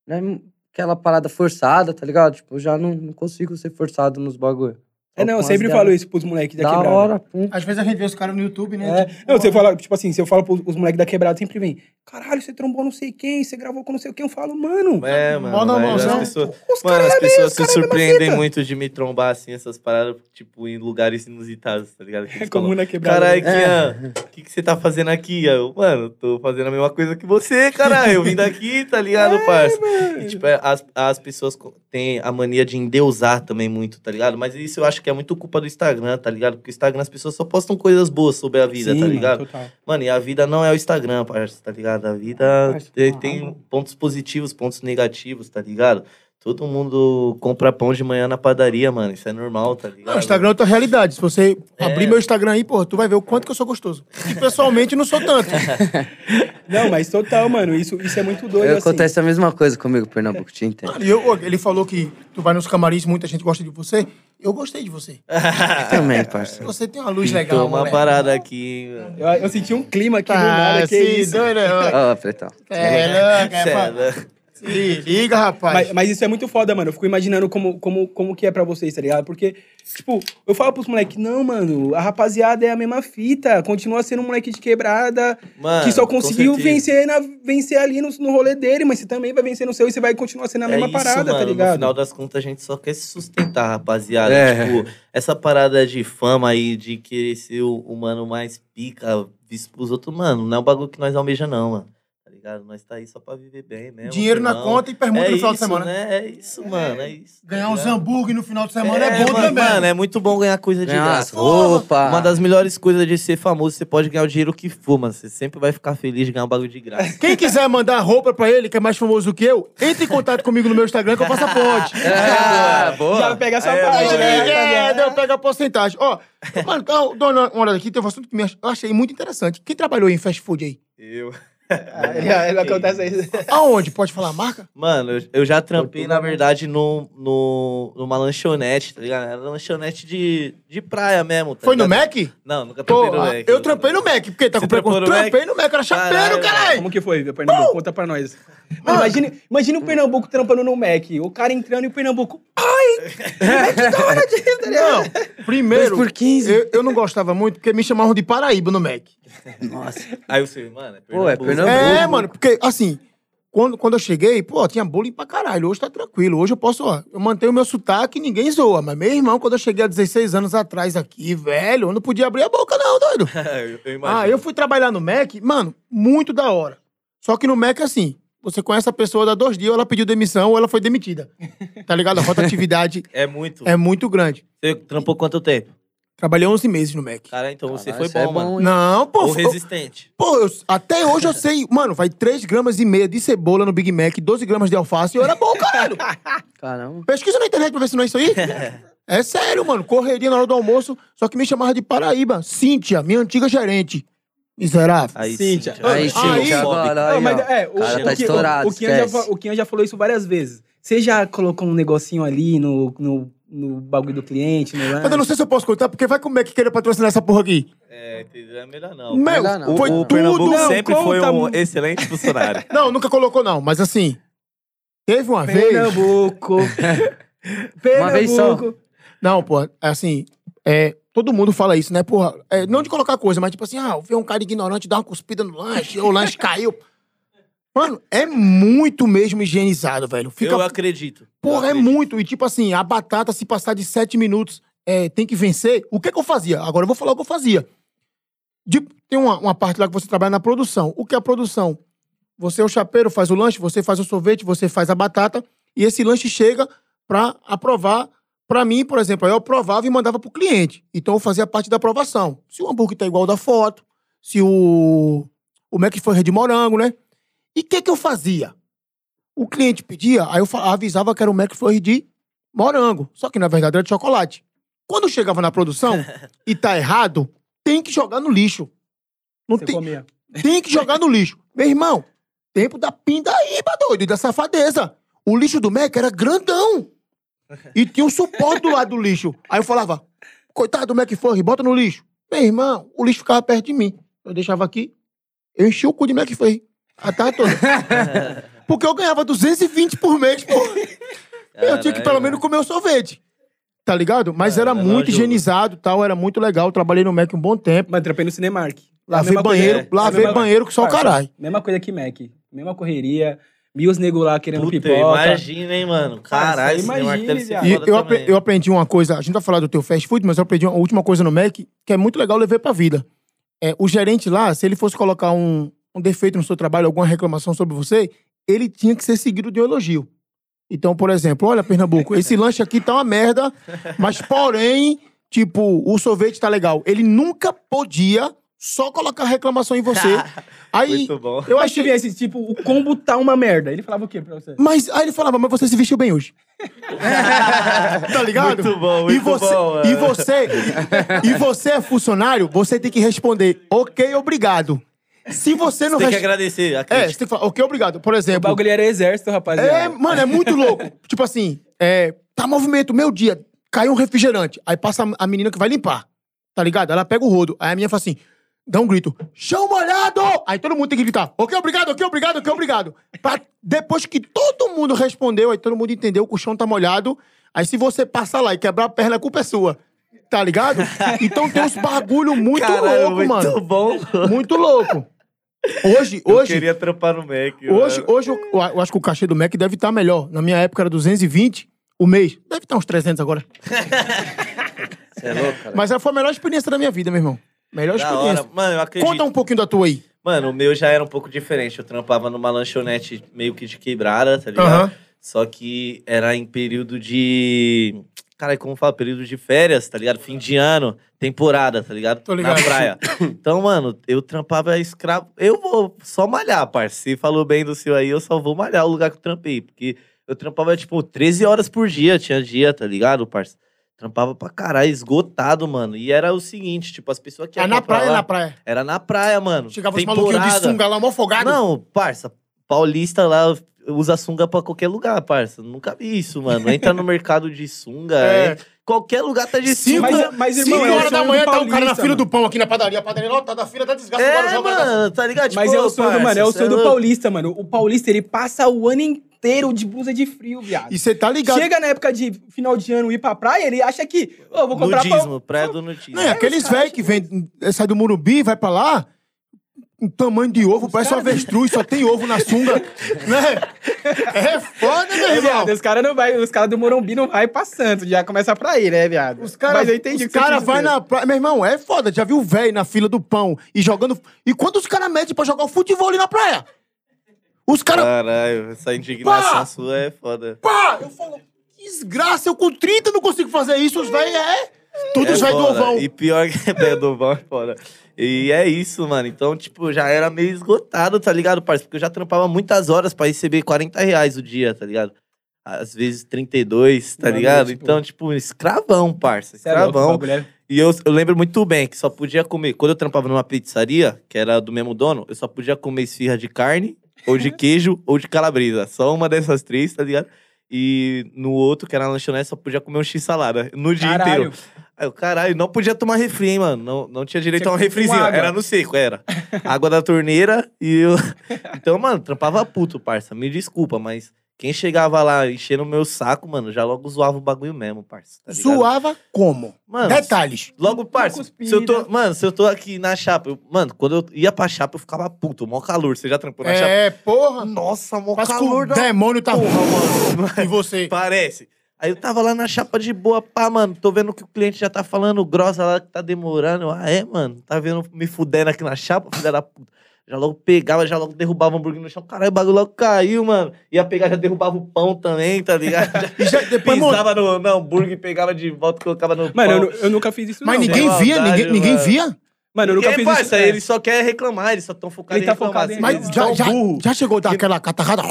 Speaker 4: Não é aquela parada forçada, tá ligado? Tipo, eu já não, não consigo ser forçado nos bagulho.
Speaker 1: É, não, eu sempre falo isso pros moleques da,
Speaker 4: Da
Speaker 1: quebrada.
Speaker 4: hora, pum.
Speaker 2: Às vezes a gente vê os caras no YouTube, né?
Speaker 1: É.
Speaker 2: Tipo,
Speaker 1: Não, você fala, tipo assim, se eu falo pros moleques da quebrada, sempre vem, caralho, você trombou não sei quem, você gravou com não sei quem. Eu falo, mano,
Speaker 3: É, mano, mas
Speaker 2: normalzão.
Speaker 3: as pessoas,
Speaker 1: os
Speaker 3: mano, as
Speaker 1: é
Speaker 3: pessoas
Speaker 1: os
Speaker 3: se
Speaker 1: é
Speaker 3: surpreendem muito de me trombar, assim, essas paradas, tipo, em lugares inusitados, tá ligado? Que
Speaker 1: É comum
Speaker 3: falam,
Speaker 1: na quebrada.
Speaker 3: Caralho,
Speaker 1: né?
Speaker 3: Kian, o que, que você tá fazendo aqui? Eu, mano, tô fazendo a mesma coisa que você, caralho. Eu vim <laughs> daqui, tá ligado, parça? E, tipo, é, as, as pessoas têm a mania de endeusar também muito, tá ligado? Mas isso eu acho que é muito culpa do Instagram, tá ligado? Porque o Instagram as pessoas só postam coisas boas sobre a vida,
Speaker 1: Sim,
Speaker 3: tá
Speaker 1: mano,
Speaker 3: ligado?
Speaker 1: total.
Speaker 3: Mano, e a vida não é o Instagram, parça, tá ligado? A vida tem, tem
Speaker 4: mano.
Speaker 3: pontos positivos, pontos negativos, tá ligado? Todo mundo compra pão de manhã na padaria, mano. Isso é normal, tá ligado?
Speaker 2: Não, o Instagram é outra realidade. Se você
Speaker 3: É.
Speaker 2: abrir meu Instagram aí, pô, tu vai ver o quanto que eu sou gostoso. E pessoalmente não sou tanto. <laughs>
Speaker 1: Não, mas total, mano, isso, isso é muito doido,
Speaker 4: Eu,
Speaker 1: assim.
Speaker 4: acontece a mesma coisa comigo, Pernambuco, te entendo.
Speaker 2: Mano, eu, ele falou que tu vai nos camarins, muita gente gosta de você. Eu gostei de você. <laughs>
Speaker 4: Também, parceiro.
Speaker 2: Você tem uma luz legal,
Speaker 3: Tô uma
Speaker 2: moleque.
Speaker 3: parada aqui. mano.
Speaker 1: Eu, eu senti um clima aqui do
Speaker 2: Tá,
Speaker 1: nada, que isso.
Speaker 2: doido, né?
Speaker 4: Ó, pretão.
Speaker 2: É, louco, é,
Speaker 3: é
Speaker 2: pá.
Speaker 3: louco.
Speaker 2: Se liga, rapaz.
Speaker 1: Mas, mas isso é muito foda, mano. Eu fico imaginando como, como, como que é pra vocês, tá ligado? Porque, tipo, eu falo pros moleques, não, mano, a rapaziada é a mesma fita. Continua sendo um moleque de quebrada,
Speaker 3: Mano,
Speaker 1: que só conseguiu vencer, na, vencer ali no, no rolê dele, mas você também vai vencer no seu e você vai continuar sendo a mesma
Speaker 3: é isso,
Speaker 1: parada,
Speaker 3: mano.
Speaker 1: tá
Speaker 3: No
Speaker 1: ligado?
Speaker 3: final das contas, a gente só quer se sustentar, rapaziada.
Speaker 4: É.
Speaker 3: Tipo, essa parada de fama aí, de querer ser o, o mano mais pica, visto pros outros, mano, não é um bagulho que nós almeja, não, mano. Tá ligado? Nós tá aí só pra viver bem mesmo.
Speaker 2: Dinheiro na conta e permuta
Speaker 3: é
Speaker 2: no final de
Speaker 3: isso,
Speaker 2: semana.
Speaker 3: Né? É isso, mano. É isso. tá
Speaker 2: Ganhar uns
Speaker 3: ligado?
Speaker 2: hambúrguer no final de semana é, bom
Speaker 3: mano,
Speaker 2: também.
Speaker 3: Mano, é muito bom ganhar coisa de
Speaker 4: Ganhar
Speaker 3: graça.
Speaker 4: roupas.
Speaker 3: Uma das melhores coisas de ser famoso, você pode ganhar o dinheiro que for, mano. Você sempre vai ficar feliz de ganhar um bagulho de graça.
Speaker 2: Quem quiser mandar roupa pra ele, que é mais famoso que eu, entre em contato comigo no meu Instagram que eu faço a ponte.
Speaker 4: É, boa. <laughs>
Speaker 1: Já pega essa
Speaker 3: Aí,
Speaker 1: parte,
Speaker 3: aí,
Speaker 1: né?
Speaker 2: É,
Speaker 1: rapaziada?
Speaker 2: eu pego a porcentagem. Ó, mano, dou uma olhada aqui, tem um assunto que eu achei muito interessante. Quem trabalhou em fast food aí?
Speaker 3: Eu.
Speaker 1: Ah, ele- ele <laughs> acontece isso.
Speaker 2: Aonde? Pode falar a marca?
Speaker 3: Mano, eu, eu já trampei, na verdade, no, no, numa lanchonete, tá ligado? Era lanchonete de, de praia mesmo, tá
Speaker 2: Foi no
Speaker 3: ligado?
Speaker 2: Mac?
Speaker 3: Não, nunca
Speaker 2: Pô,
Speaker 3: trampei no
Speaker 2: ah,
Speaker 3: Mac.
Speaker 2: eu trampei no Mac, porque tá
Speaker 3: Você
Speaker 2: com preconceito.
Speaker 3: no?
Speaker 2: Trampei no Mac, era chapeiro,
Speaker 3: Caralho.
Speaker 1: Como que foi, Pernambuco? Conta pra nós. Mano, imagina, imagina o Pernambuco trampando no Mac. O cara entrando e o Pernambuco. <laughs>
Speaker 2: Não, primeiro,
Speaker 4: Dois por 15.
Speaker 2: eu, eu não gostava muito porque me chamavam de Paraíba no Mac. <laughs>
Speaker 4: Nossa.
Speaker 3: Aí eu falei, mano, é
Speaker 4: Pô, é
Speaker 3: Pernambuco.
Speaker 4: Pernambuco.
Speaker 2: É, mano, porque assim, quando, quando eu cheguei, pô, tinha bullying pra caralho. Hoje tá tranquilo. Hoje eu posso, ó, eu mantenho o meu sotaque e ninguém zoa. Mas meu irmão, quando eu cheguei há 16 anos atrás aqui, velho, eu não podia abrir a boca, não, doido. <laughs>
Speaker 3: eu, imagino.
Speaker 2: Ah, eu fui trabalhar no Mac, mano, muito da hora. Só que no Mac, assim, você conhece a pessoa dá dois dias, ou ela pediu demissão ou ela foi demitida. Tá ligado? A rotatividade <laughs>
Speaker 3: É muito.
Speaker 2: é muito grande.
Speaker 3: Você trampou quanto tempo?
Speaker 2: Trabalhei 11 meses no Mac.
Speaker 3: Cara, então você
Speaker 4: Caralho,
Speaker 3: foi
Speaker 4: isso
Speaker 3: bom,
Speaker 4: é bom,
Speaker 3: mano.
Speaker 4: hein?
Speaker 2: Não, pô,
Speaker 3: Ou
Speaker 2: foi-
Speaker 3: resistente.
Speaker 2: pô eu- até hoje eu sei, mano, vai 3 gramas e meia de cebola no Big Mac, 12 gramas de alface, e eu era bom, caralho. <laughs>
Speaker 4: Caramba.
Speaker 2: Pesquisa na internet pra ver se não é isso aí. <laughs> É sério, mano. Correria na hora do almoço, só que me chamava de Paraíba. Cíntia, minha antiga gerente. Miserável.
Speaker 3: Aí,
Speaker 1: Cíntia.
Speaker 3: Cíntia.
Speaker 4: Aí,
Speaker 2: Aí-
Speaker 4: Cíntia, agora, aí,
Speaker 1: Não, mas
Speaker 4: ó.
Speaker 1: é, o,
Speaker 4: cara
Speaker 1: o,
Speaker 4: tá estourado,
Speaker 1: o, o, Kian já,
Speaker 4: esquece.
Speaker 1: fa- o Kian já falou isso várias vezes. Você já colocou um negocinho ali no, no, no bagulho do cliente, no
Speaker 2: Mas eu não sei se eu posso contar, porque vai como é que querer patrocinar essa porra aqui.
Speaker 3: É, entendeu? É melhor não.
Speaker 2: Meu,
Speaker 4: Melhor não.
Speaker 2: foi
Speaker 3: o
Speaker 2: tudo.
Speaker 3: Pernambuco
Speaker 1: Não,
Speaker 3: sempre foi um excelente funcionário. <laughs>
Speaker 2: Não, nunca colocou, não. Mas assim, teve uma vez.
Speaker 1: Pernambuco. <laughs>
Speaker 4: Uma vez só.
Speaker 1: Pernambuco.
Speaker 2: Não, pô, assim, é, todo mundo fala isso, né, porra? É, não de colocar coisa, mas tipo assim, ah, ver um cara ignorante dar uma cuspida no lanche, ou o lanche <laughs> caiu. Mano, é muito mesmo higienizado, velho. Fica,
Speaker 3: Eu acredito.
Speaker 2: porra,
Speaker 3: Eu
Speaker 2: é
Speaker 3: acredito.
Speaker 2: muito. E tipo assim, a batata, se passar de sete minutos, é, tem que vencer. O que que eu fazia? Agora eu vou falar o que eu fazia. De- tem uma, uma parte lá que você trabalha na produção. O que é a produção? Você é o chapeiro, faz o lanche, você faz o sorvete, você faz a batata, e esse lanche chega pra aprovar. Pra mim, por exemplo, aí eu aprovava e mandava pro cliente. Então eu fazia parte da aprovação. Se o hambúrguer tá igual da foto, se o, o Mac foi de morango, né? E o que que eu fazia? O cliente pedia, aí eu avisava que era o McFlurry de morango. Só que na verdade era de chocolate. Quando chegava na produção <laughs> e tá errado, tem que jogar no lixo. Não
Speaker 1: Você
Speaker 2: tem,
Speaker 1: comia.
Speaker 2: tem que jogar no lixo. Meu irmão, tempo da pindaíba, doido, e da safadeza. O lixo do Mac era grandão. E tinha um suporte do lado do lixo. Aí eu falava, coitado do McFlurry, bota no lixo. Meu irmão, o lixo ficava perto de mim. Eu deixava aqui, eu enchia o cu de McFlurry. A tarde toda. <laughs> Porque eu ganhava 220 por mês, pô. Eu tinha que pelo menos comer o sorvete. Tá ligado? Mas
Speaker 3: É,
Speaker 2: era muito higienizado e tal, era muito legal. Trabalhei no Mac um bom tempo.
Speaker 1: Mas trampei no Cinemark.
Speaker 2: Lavei
Speaker 1: Mesma coisa-
Speaker 2: banheiro,
Speaker 1: é,
Speaker 2: lavei
Speaker 1: mesma-
Speaker 2: banheiro que só o caralho.
Speaker 1: Mesma coisa que Mac. Mesma correria. Mil os nego lá querendo
Speaker 3: Puta,
Speaker 1: pipoca.
Speaker 3: imagina, hein, mano. Caralho, esse
Speaker 1: imagine,
Speaker 3: Cinemark deve ser
Speaker 1: viado.
Speaker 2: E eu, apre- eu aprendi uma coisa, a gente vai falar do teu fast food, mas eu aprendi uma última coisa no Mac, que é muito legal levar pra vida. É, o gerente lá, se ele fosse colocar um, um defeito no seu trabalho, alguma reclamação sobre você, ele tinha que ser seguido de um elogio. Então, por exemplo, olha, Pernambuco, esse <laughs> lanche aqui tá uma merda, mas porém, tipo, o sorvete tá legal. Ele nunca podia só colocar reclamação em você. <laughs> Aí,
Speaker 3: Muito bom.
Speaker 2: eu
Speaker 1: Mas se
Speaker 2: achei...
Speaker 1: viesse, tipo, o combo tá uma merda. Ele falava o quê pra você?
Speaker 2: Mas aí ele falava, mas você se vestiu bem hoje. <laughs> tá ligado?
Speaker 3: Muito bom,
Speaker 2: e
Speaker 3: muito
Speaker 2: você,
Speaker 3: bom,
Speaker 2: E
Speaker 3: é.
Speaker 2: você, e você é funcionário, você tem que responder, ok, obrigado. Se você não
Speaker 3: Tem que agradecer. a
Speaker 2: É, você tem que falar, ok, obrigado. Por
Speaker 1: O
Speaker 2: exemplo,
Speaker 1: bagulho era exército, rapaziada.
Speaker 2: é, mano, é muito louco. <laughs> tipo assim, é, tá movimento, meu dia, caiu um refrigerante. Aí passa a- menina que vai limpar. Tá ligado? Ela pega o rodo. Aí a menina fala assim, dá um grito, chão molhado! Aí todo mundo tem que gritar, ok, obrigado, ok, obrigado, ok, obrigado. Pra, depois que todo mundo respondeu, aí todo mundo entendeu que o chão tá molhado. Aí se você passar lá e quebrar a perna, a culpa é sua. Tá ligado? <laughs> Então tem uns bagulho muito
Speaker 3: Caralho,
Speaker 2: louco,
Speaker 3: muito
Speaker 2: mano.
Speaker 3: bom.
Speaker 2: Muito louco. Hoje,
Speaker 3: Eu
Speaker 2: hoje,
Speaker 3: queria trampar no Mac.
Speaker 2: Hoje,
Speaker 3: mano.
Speaker 2: hoje eu, eu acho que o cachê do Mac deve estar melhor. Na minha época era 220 o mês. Deve estar uns 300 agora. <laughs>
Speaker 3: Você é louco, cara.
Speaker 2: Mas foi a melhor experiência da minha vida, meu irmão. Melhor
Speaker 3: Da
Speaker 2: experiência.
Speaker 3: hora. Mano, eu acredito.
Speaker 2: Conta um pouquinho da tua aí.
Speaker 3: Mano, o meu já era um pouco diferente. Eu trampava numa lanchonete meio que de quebrada, tá ligado?
Speaker 2: Aham.
Speaker 3: Só que era em período de. Cara, como fala? Período de férias, tá ligado? Fim de ano, temporada, tá ligado?
Speaker 2: Tô ligado.
Speaker 3: Na praia. <coughs> Então, mano, eu trampava escravo. Eu vou só malhar, parça. Você falou bem do seu aí, eu só vou malhar o lugar que eu trampei. Porque eu trampava, tipo, 13 horas por dia, tinha dia, tá ligado, parça? Trampava pra caralho, esgotado, mano. E era o seguinte, tipo, as pessoas que
Speaker 2: É
Speaker 3: iam
Speaker 2: na
Speaker 3: pra
Speaker 2: praia,
Speaker 3: lá-
Speaker 2: na praia.
Speaker 3: Era na praia, mano.
Speaker 2: Chegava os maluquinhos de
Speaker 3: Temporada.
Speaker 2: sunga lá, mó folgado.
Speaker 3: Não, parça, paulista lá usa sunga pra qualquer lugar, parça. Nunca vi isso, mano. Entra no mercado de sunga, <laughs>
Speaker 2: É.
Speaker 3: é. qualquer lugar tá de
Speaker 2: Cinco,
Speaker 3: sunga.
Speaker 1: Mas- mas,
Speaker 2: cinco
Speaker 1: irmão, é
Speaker 2: horas da manhã
Speaker 1: do
Speaker 2: tá o cara na
Speaker 1: paulista,
Speaker 2: fila
Speaker 1: mano.
Speaker 2: do pão aqui na padaria. A padaria lotada, a fila da desgraça. agora
Speaker 3: É,
Speaker 2: joga
Speaker 3: mano, tá ligado?
Speaker 1: Mas
Speaker 3: Tipo,
Speaker 1: é o sonho do,
Speaker 3: parça,
Speaker 1: mano, é o sonho do paulista, mano. O paulista, ele passa o ano inteiro de blusa de frio, viado.
Speaker 2: E você tá ligado.
Speaker 1: Chega na época de final de ano ir pra praia, ele acha que, ô, eu vou comprar
Speaker 3: Nudismo,
Speaker 1: pão.
Speaker 3: praia do nudismo.
Speaker 2: Não, é aqueles velhos que vem, sai do Murubi, vai pra lá, um tamanho de ovo, parece um
Speaker 1: caras-
Speaker 2: avestruz, só tem ovo na sunga. <laughs> né? É foda, meu
Speaker 1: É,
Speaker 2: irmão.
Speaker 1: viado, os caras não vai, os caras do Morumbi não vai pra Santos, já começa pra ir, né, viado?
Speaker 2: Os caras
Speaker 1: Mas eu entendi
Speaker 2: os
Speaker 1: que
Speaker 2: cara vai na praia. Meu irmão, é foda. Já viu o velho na fila do pão e jogando. E quando os caras medem pra jogar o futebol ali na praia? Os caras.
Speaker 3: Caralho, essa indignação
Speaker 2: Pá!
Speaker 3: sua é foda.
Speaker 2: Pá! Eu falo, que desgraça, eu com 30 não consigo fazer isso. Os velhos é. Tudo
Speaker 3: é
Speaker 2: velhos do ovão.
Speaker 3: E pior que <laughs> é do ovão é foda. E é isso, mano. Então, tipo, já era meio esgotado, tá ligado, parceiro? Porque eu já trampava muitas horas pra receber 40 reais o dia, tá ligado? às vezes 32, tá
Speaker 1: Mano,
Speaker 3: ligado?
Speaker 1: tipo-
Speaker 3: Então, tipo, escravão, parça.
Speaker 1: É louco,
Speaker 3: Escravão.
Speaker 1: bagulho é-
Speaker 3: E eu, eu lembro muito bem que só podia comer. Quando eu trampava numa pizzaria, que era do mesmo dono, eu só podia comer esfirra de carne, ou de <laughs> queijo, ou de calabresa. Só uma dessas três, tá ligado? E no outro, que era na lanchonete, só podia comer um x-salada. No dia
Speaker 1: Caralho.
Speaker 3: inteiro. Aí eu, caralho, não podia tomar refri, hein, mano. Não, não tinha direito a um refrizinho. Era no seco, era. Água da torneira e eu. <laughs> Então, mano, trampava puto, parça. Me desculpa, mas quem chegava lá enchendo o meu saco, mano, já logo zoava o bagulho mesmo, parça. Tá?
Speaker 2: Suava como?
Speaker 3: Mano,
Speaker 2: Detalhes.
Speaker 3: Logo, parça, se eu tô, mano, se eu tô aqui na chapa, eu- mano, quando eu ia pra chapa, eu ficava puto, mó calor. Você já trampou na chapa?
Speaker 2: É, porra.
Speaker 3: Nossa, mó
Speaker 2: o
Speaker 3: calor da
Speaker 2: demônio tá
Speaker 3: porra, mano.
Speaker 2: E você? <laughs>
Speaker 3: Parece. Aí eu tava lá na chapa de boa, pá, mano, tô vendo que o cliente já tá falando grossa lá, que tá demorando. Ah, é, mano? Tá vendo me fudendo aqui na chapa, filha da puta. Já logo pegava, já logo derrubava o hambúrguer no chão. Caralho, o bagulho logo caiu, mano. Ia pegar, já derrubava o pão também, tá ligado? <laughs> Já
Speaker 2: E já, depois, mano,
Speaker 3: pisava no, no hambúrguer, pegava de volta e colocava no
Speaker 1: Mano, eu,
Speaker 3: pão.
Speaker 1: nu- eu nunca fiz isso,
Speaker 2: mas
Speaker 1: não.
Speaker 2: ninguém via,
Speaker 3: maldade,
Speaker 2: ninguém, ninguém
Speaker 3: mano.
Speaker 2: via.
Speaker 1: Mano, eu nunca fiz isso.
Speaker 3: parça,
Speaker 1: é.
Speaker 3: eles só querem reclamar, eles só tão focados
Speaker 1: Ele
Speaker 3: em
Speaker 1: tá
Speaker 3: reclamar.
Speaker 1: focado em
Speaker 3: Assim,
Speaker 2: Mas já, já, já chegou daquela catarrada?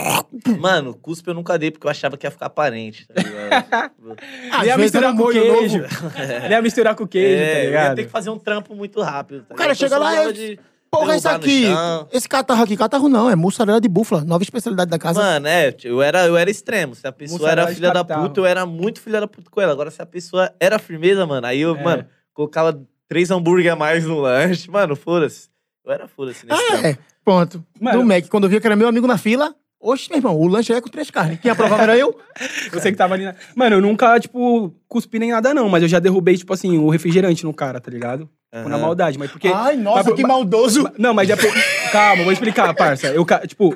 Speaker 3: Mano, cuspe eu nunca dei porque eu achava que ia ficar aparente, tá ligado? <laughs>
Speaker 1: Ele ia misturar com queijo.
Speaker 2: novo. <laughs>
Speaker 1: Ele ia misturar com queijo,
Speaker 3: é,
Speaker 1: tá
Speaker 3: eu ia
Speaker 1: ligado?
Speaker 3: ter que fazer um trampo muito rápido. Tá
Speaker 2: O cara
Speaker 3: ligado? Eu
Speaker 2: chega lá e-
Speaker 3: de
Speaker 2: Porra, isso
Speaker 3: no
Speaker 2: aqui. Esse catarro aqui, catarro não, é mussarela de búfala, nova especialidade da casa.
Speaker 3: Mano, é, eu era, eu era extremo. Se a pessoa
Speaker 1: Mussarela
Speaker 3: era filha da puta, eu era muito filha da puta com ela. Agora, se a pessoa era firmeza, mano, aí eu,
Speaker 1: É.
Speaker 3: mano, colocava três hambúrguer a mais no lanche. Mano, foda-se. Eu era foda-se nesse
Speaker 2: Ah,
Speaker 3: trampo.
Speaker 2: é. Pronto.
Speaker 1: Mano-
Speaker 2: Do Mac, quando eu via que era meu amigo na fila, oxe, meu irmão, o lanche é com três carnes. Quem aprovava era eu. <laughs>
Speaker 1: Você que tava ali na... Mano, eu nunca, tipo, cuspi nem nada, não. Mas eu já derrubei, tipo assim, o refrigerante no cara, tá ligado? Tipo, na maldade. Mas porque...
Speaker 2: Ai, nossa,
Speaker 1: Mas-
Speaker 2: que maldoso.
Speaker 1: Não, mas já... Calma, vou explicar, parça. Eu, tipo...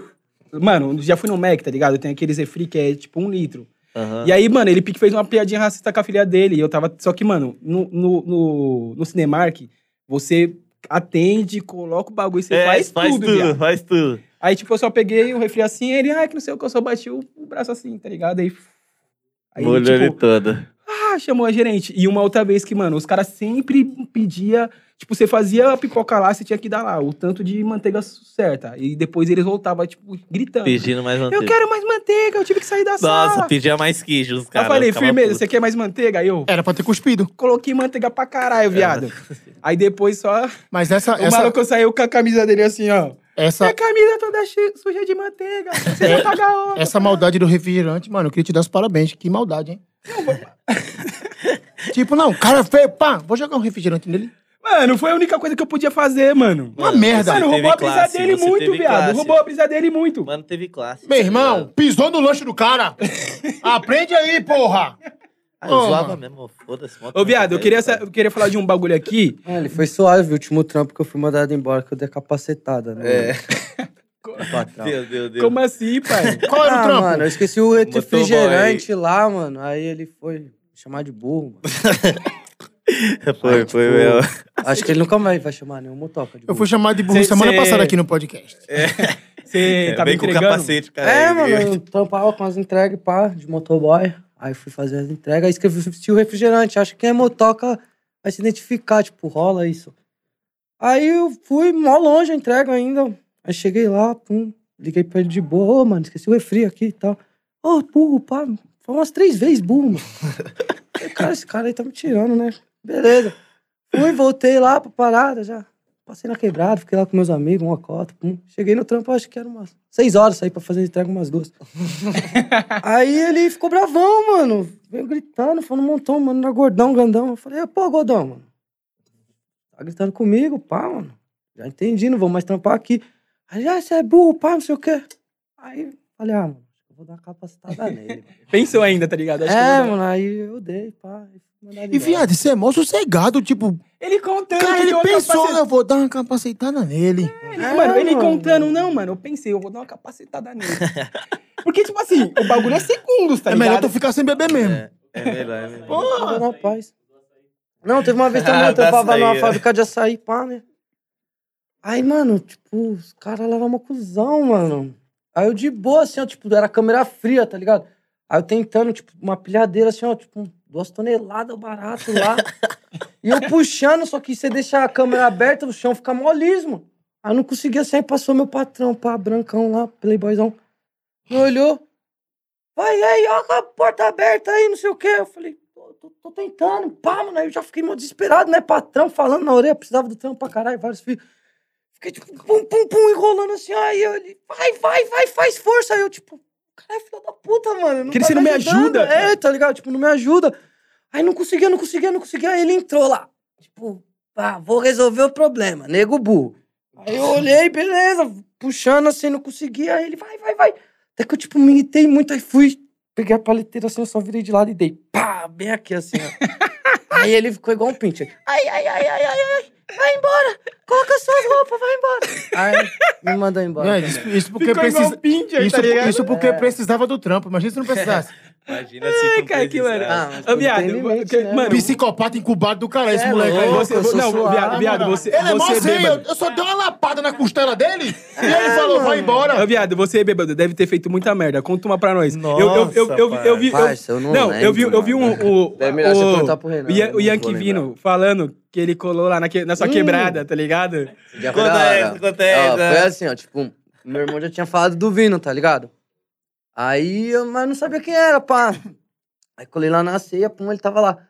Speaker 1: Mano, já fui no Mac, tá ligado? Tenho aqueles refri que é, tipo, um litro.
Speaker 3: Aham.
Speaker 1: E aí, mano, ele fez uma piadinha racista com a filha dele. E eu tava. Só que, mano, no, no, no, no Cinemark, você atende, coloca o bagulho, você
Speaker 3: É,
Speaker 1: faz, tudo, viado.
Speaker 3: faz tudo.
Speaker 1: Aí, tipo, eu só peguei o refri assim, ele, ah, que não sei o que, eu só bati o, braço assim, tá ligado? Aí. Aí,
Speaker 3: Molhou ele
Speaker 1: tipo,
Speaker 3: todo.
Speaker 1: Ah, chamou a gerente. E uma outra vez que, mano, os caras sempre pedia. Tipo, você fazia a pipoca lá, você tinha que dar lá o tanto de manteiga certa. E depois eles voltavam, tipo, gritando.
Speaker 3: Pedindo mais manteiga.
Speaker 1: Eu quero mais manteiga, eu tive que sair da
Speaker 3: Nossa,
Speaker 1: sala.
Speaker 3: pedia mais queijo, os
Speaker 1: Aí
Speaker 3: caras.
Speaker 1: eu falei, firmeza,
Speaker 3: puto.
Speaker 1: você quer mais manteiga? Aí eu
Speaker 2: Era pra ter cuspido.
Speaker 1: coloquei manteiga pra caralho, viado. Aí depois só.
Speaker 2: Mas essa,
Speaker 1: O
Speaker 2: essa,
Speaker 1: maluco saiu com a camisa dele assim, ó.
Speaker 2: essa,
Speaker 1: Minha camisa toda suja de manteiga. Você vai pagar outra.
Speaker 2: essa maldade do refrigerante, mano, eu queria te dar os parabéns. Que maldade, hein? <laughs> tipo, não, cara feio, pá, vou jogar um refrigerante nele.
Speaker 1: Mano, foi a única coisa que eu podia fazer, mano.
Speaker 2: Uma merda.
Speaker 1: Mano, roubou a brisa
Speaker 3: classe,
Speaker 1: dele
Speaker 3: você
Speaker 1: muito,
Speaker 3: teve
Speaker 1: viado.
Speaker 3: classe.
Speaker 1: Roubou a brisa dele muito.
Speaker 3: Mano, teve classe.
Speaker 2: Meu
Speaker 3: tá
Speaker 2: irmão,
Speaker 3: ligado?
Speaker 2: pisou no lanche do cara. <laughs> Aprende aí, porra.
Speaker 3: Ah, eu
Speaker 2: Ô,
Speaker 3: zoava
Speaker 2: mano.
Speaker 3: mesmo, foda-se. mó
Speaker 1: Ô, viado, eu queria, sa- eu queria falar de um bagulho aqui.
Speaker 4: Ah, ele foi suave, o último trampo que eu fui mandado embora, que eu dei capacetada, né?
Speaker 3: É. <laughs> <laughs>
Speaker 4: patrão.
Speaker 3: Meu Deus, Deus.
Speaker 1: Como assim, pai?
Speaker 2: Qual era o
Speaker 4: Ah,
Speaker 2: trampo?
Speaker 4: mano, eu esqueci o refrigerante lá, mano. Aí ele foi chamar de burro, mano. <laughs>
Speaker 3: Foi, foi
Speaker 4: tipo,
Speaker 3: meu.
Speaker 4: Acho que ele nunca mais vai chamar nenhum motoca de burro.
Speaker 2: Eu fui chamado de burro
Speaker 1: Cê-
Speaker 2: semana
Speaker 1: cê-
Speaker 2: passada aqui no podcast.
Speaker 1: Você tá me
Speaker 3: Bem com
Speaker 1: entregando?
Speaker 3: capacete, cara.
Speaker 4: É, mano, eu trampava com as entregas, pá, de motoboy. Aí fui fazer as entregas, aí escrevi o refrigerante. Acho que quem é motoca vai se identificar, tipo, rola isso. Aí eu fui mó longe a entrega ainda. Aí cheguei lá, pum, liguei pra ele de boa, ô, mano, esqueci o refri aqui e tal. Ô, burro, pá, foi umas três vezes burro, mano. <laughs> Falei, cara, esse cara aí tá me tirando, né? Beleza. Fui, voltei lá pra parada já. Passei na quebrada, fiquei lá com meus amigos, uma cota. Pum. Cheguei no trampo, acho que era umas seis horas, saí pra fazer entrega umas duas. <laughs> Aí ele ficou bravão, mano. Veio gritando, falando um montão, mano, era gordão, grandão. Eu falei, pô, gordão, mano. Tá gritando comigo, pá, mano. Já entendi, não vou mais trampar aqui. Aí, ah, você é burro, pá, não sei o quê. Aí, falei, ah, mano, eu vou dar uma capacitada <laughs> nele. mano.
Speaker 1: Pensou ainda, tá ligado? Acho
Speaker 4: é, mano, aí eu dei, pá. e
Speaker 2: viado, você é mó sossegado, tipo...
Speaker 1: Ele contando.
Speaker 2: Cara,
Speaker 1: que
Speaker 2: ele pensou,
Speaker 1: capacete-
Speaker 2: eu vou dar uma capacitada nele.
Speaker 1: Ele-
Speaker 4: É,
Speaker 1: mano, ele
Speaker 4: mano.
Speaker 1: contando, não, mano, eu pensei, eu vou dar uma capacitada nele. <laughs> Porque, tipo assim, o bagulho é segundos, tá
Speaker 2: é melhor
Speaker 1: ligado?
Speaker 2: tu ficar sem beber mesmo.
Speaker 3: É, é melhor, é melhor.
Speaker 4: Tava na paz. Não, teve uma vez também,
Speaker 3: Ah, <laughs>
Speaker 4: eu trampava
Speaker 3: açaí,
Speaker 4: numa
Speaker 3: é.
Speaker 4: fábrica de açaí, pá, né? Aí, mano, tipo, os caras lá eram uma cuzão, mano. Aí eu de boa, assim, ó, tipo, era câmera fria, tá ligado? Aí eu tentando, tipo, uma pilhadeira, assim, ó, tipo, duas toneladas barato lá. <laughs> e eu puxando, só que você deixa a câmera aberta, o chão fica molismo. Aí eu não conseguia sair, passou meu patrão, pá, brancão lá, playboyzão. Me olhou. vai aí, ó, com a porta aberta aí, não sei o quê. Eu falei, tô, tô, tô tentando, pá, mano. Aí eu já fiquei meio desesperado, né? Patrão falando na orelha, precisava do trampo pra caralho, vários filhos. Fiquei tipo, pum, pum, pum, enrolando assim. Aí ele, vai, vai, vai, faz força. Aí eu, tipo, caralho, filho da puta, mano. Não
Speaker 1: Que
Speaker 4: tá
Speaker 1: você não me ajuda, cara.
Speaker 4: É, tá ligado? Tipo, não me ajuda. Aí não conseguia, não conseguia, não conseguia. Aí ele entrou lá. Tipo, pá, vou resolver o problema, nego burro. Aí eu olhei, beleza, puxando assim, não conseguia. Aí ele, vai, vai, vai. Até que eu, tipo, me irritei muito, aí fui, peguei a paleteira assim, eu só virei de lado e dei, pá, bem aqui assim, ó. Aí ele ficou igual um pincher. Ai, ai, ai, ai, ai, ai, vai embora, coloca suas roupas, vai embora. Aí me mandou embora.
Speaker 2: Não, isso, isso porque
Speaker 1: um pincher,
Speaker 2: Isso,
Speaker 1: tá
Speaker 2: isso porque precisava do trampo. Imagina se não precisasse.
Speaker 3: Imagina se
Speaker 1: Ai,
Speaker 3: não
Speaker 1: cara, que mano.
Speaker 4: Ah, mas
Speaker 1: Ô,
Speaker 4: tudo
Speaker 1: viado,
Speaker 4: limite, né,
Speaker 1: mano,
Speaker 2: Psicopata incubado do cara, esse
Speaker 4: É
Speaker 2: moleque aí.
Speaker 1: você,
Speaker 4: eu
Speaker 1: não,
Speaker 4: suave,
Speaker 1: viado, viado, você,
Speaker 2: Ele é mó
Speaker 1: você é
Speaker 2: feio.
Speaker 1: bêbado.
Speaker 2: Eu só dei uma lapada na costela dele e ele falou, vai embora.
Speaker 1: Ô, viado, você é bêbado, deve ter feito muita merda. Conta uma pra nós.
Speaker 3: Nossa,
Speaker 1: eu, eu, eu, eu, vi- eu vi. eu-
Speaker 4: Parça, eu não
Speaker 1: não, eu vi, eu vi um.
Speaker 4: lembro,
Speaker 1: O,
Speaker 4: É melhor você
Speaker 1: o,
Speaker 4: perguntar pro Renan,
Speaker 1: o,
Speaker 4: eu
Speaker 1: Yankee Vino falando que ele colou lá na, que- na sua
Speaker 4: Hum.
Speaker 1: quebrada, tá ligado?
Speaker 4: Hora.
Speaker 3: acontece,
Speaker 4: Ó,
Speaker 3: né?
Speaker 4: Foi assim, ó, tipo, meu irmão já tinha falado do Vino, tá ligado? Aí eu mas não sabia quem era, pá. Aí colei lá na ceia, pum, ele tava lá.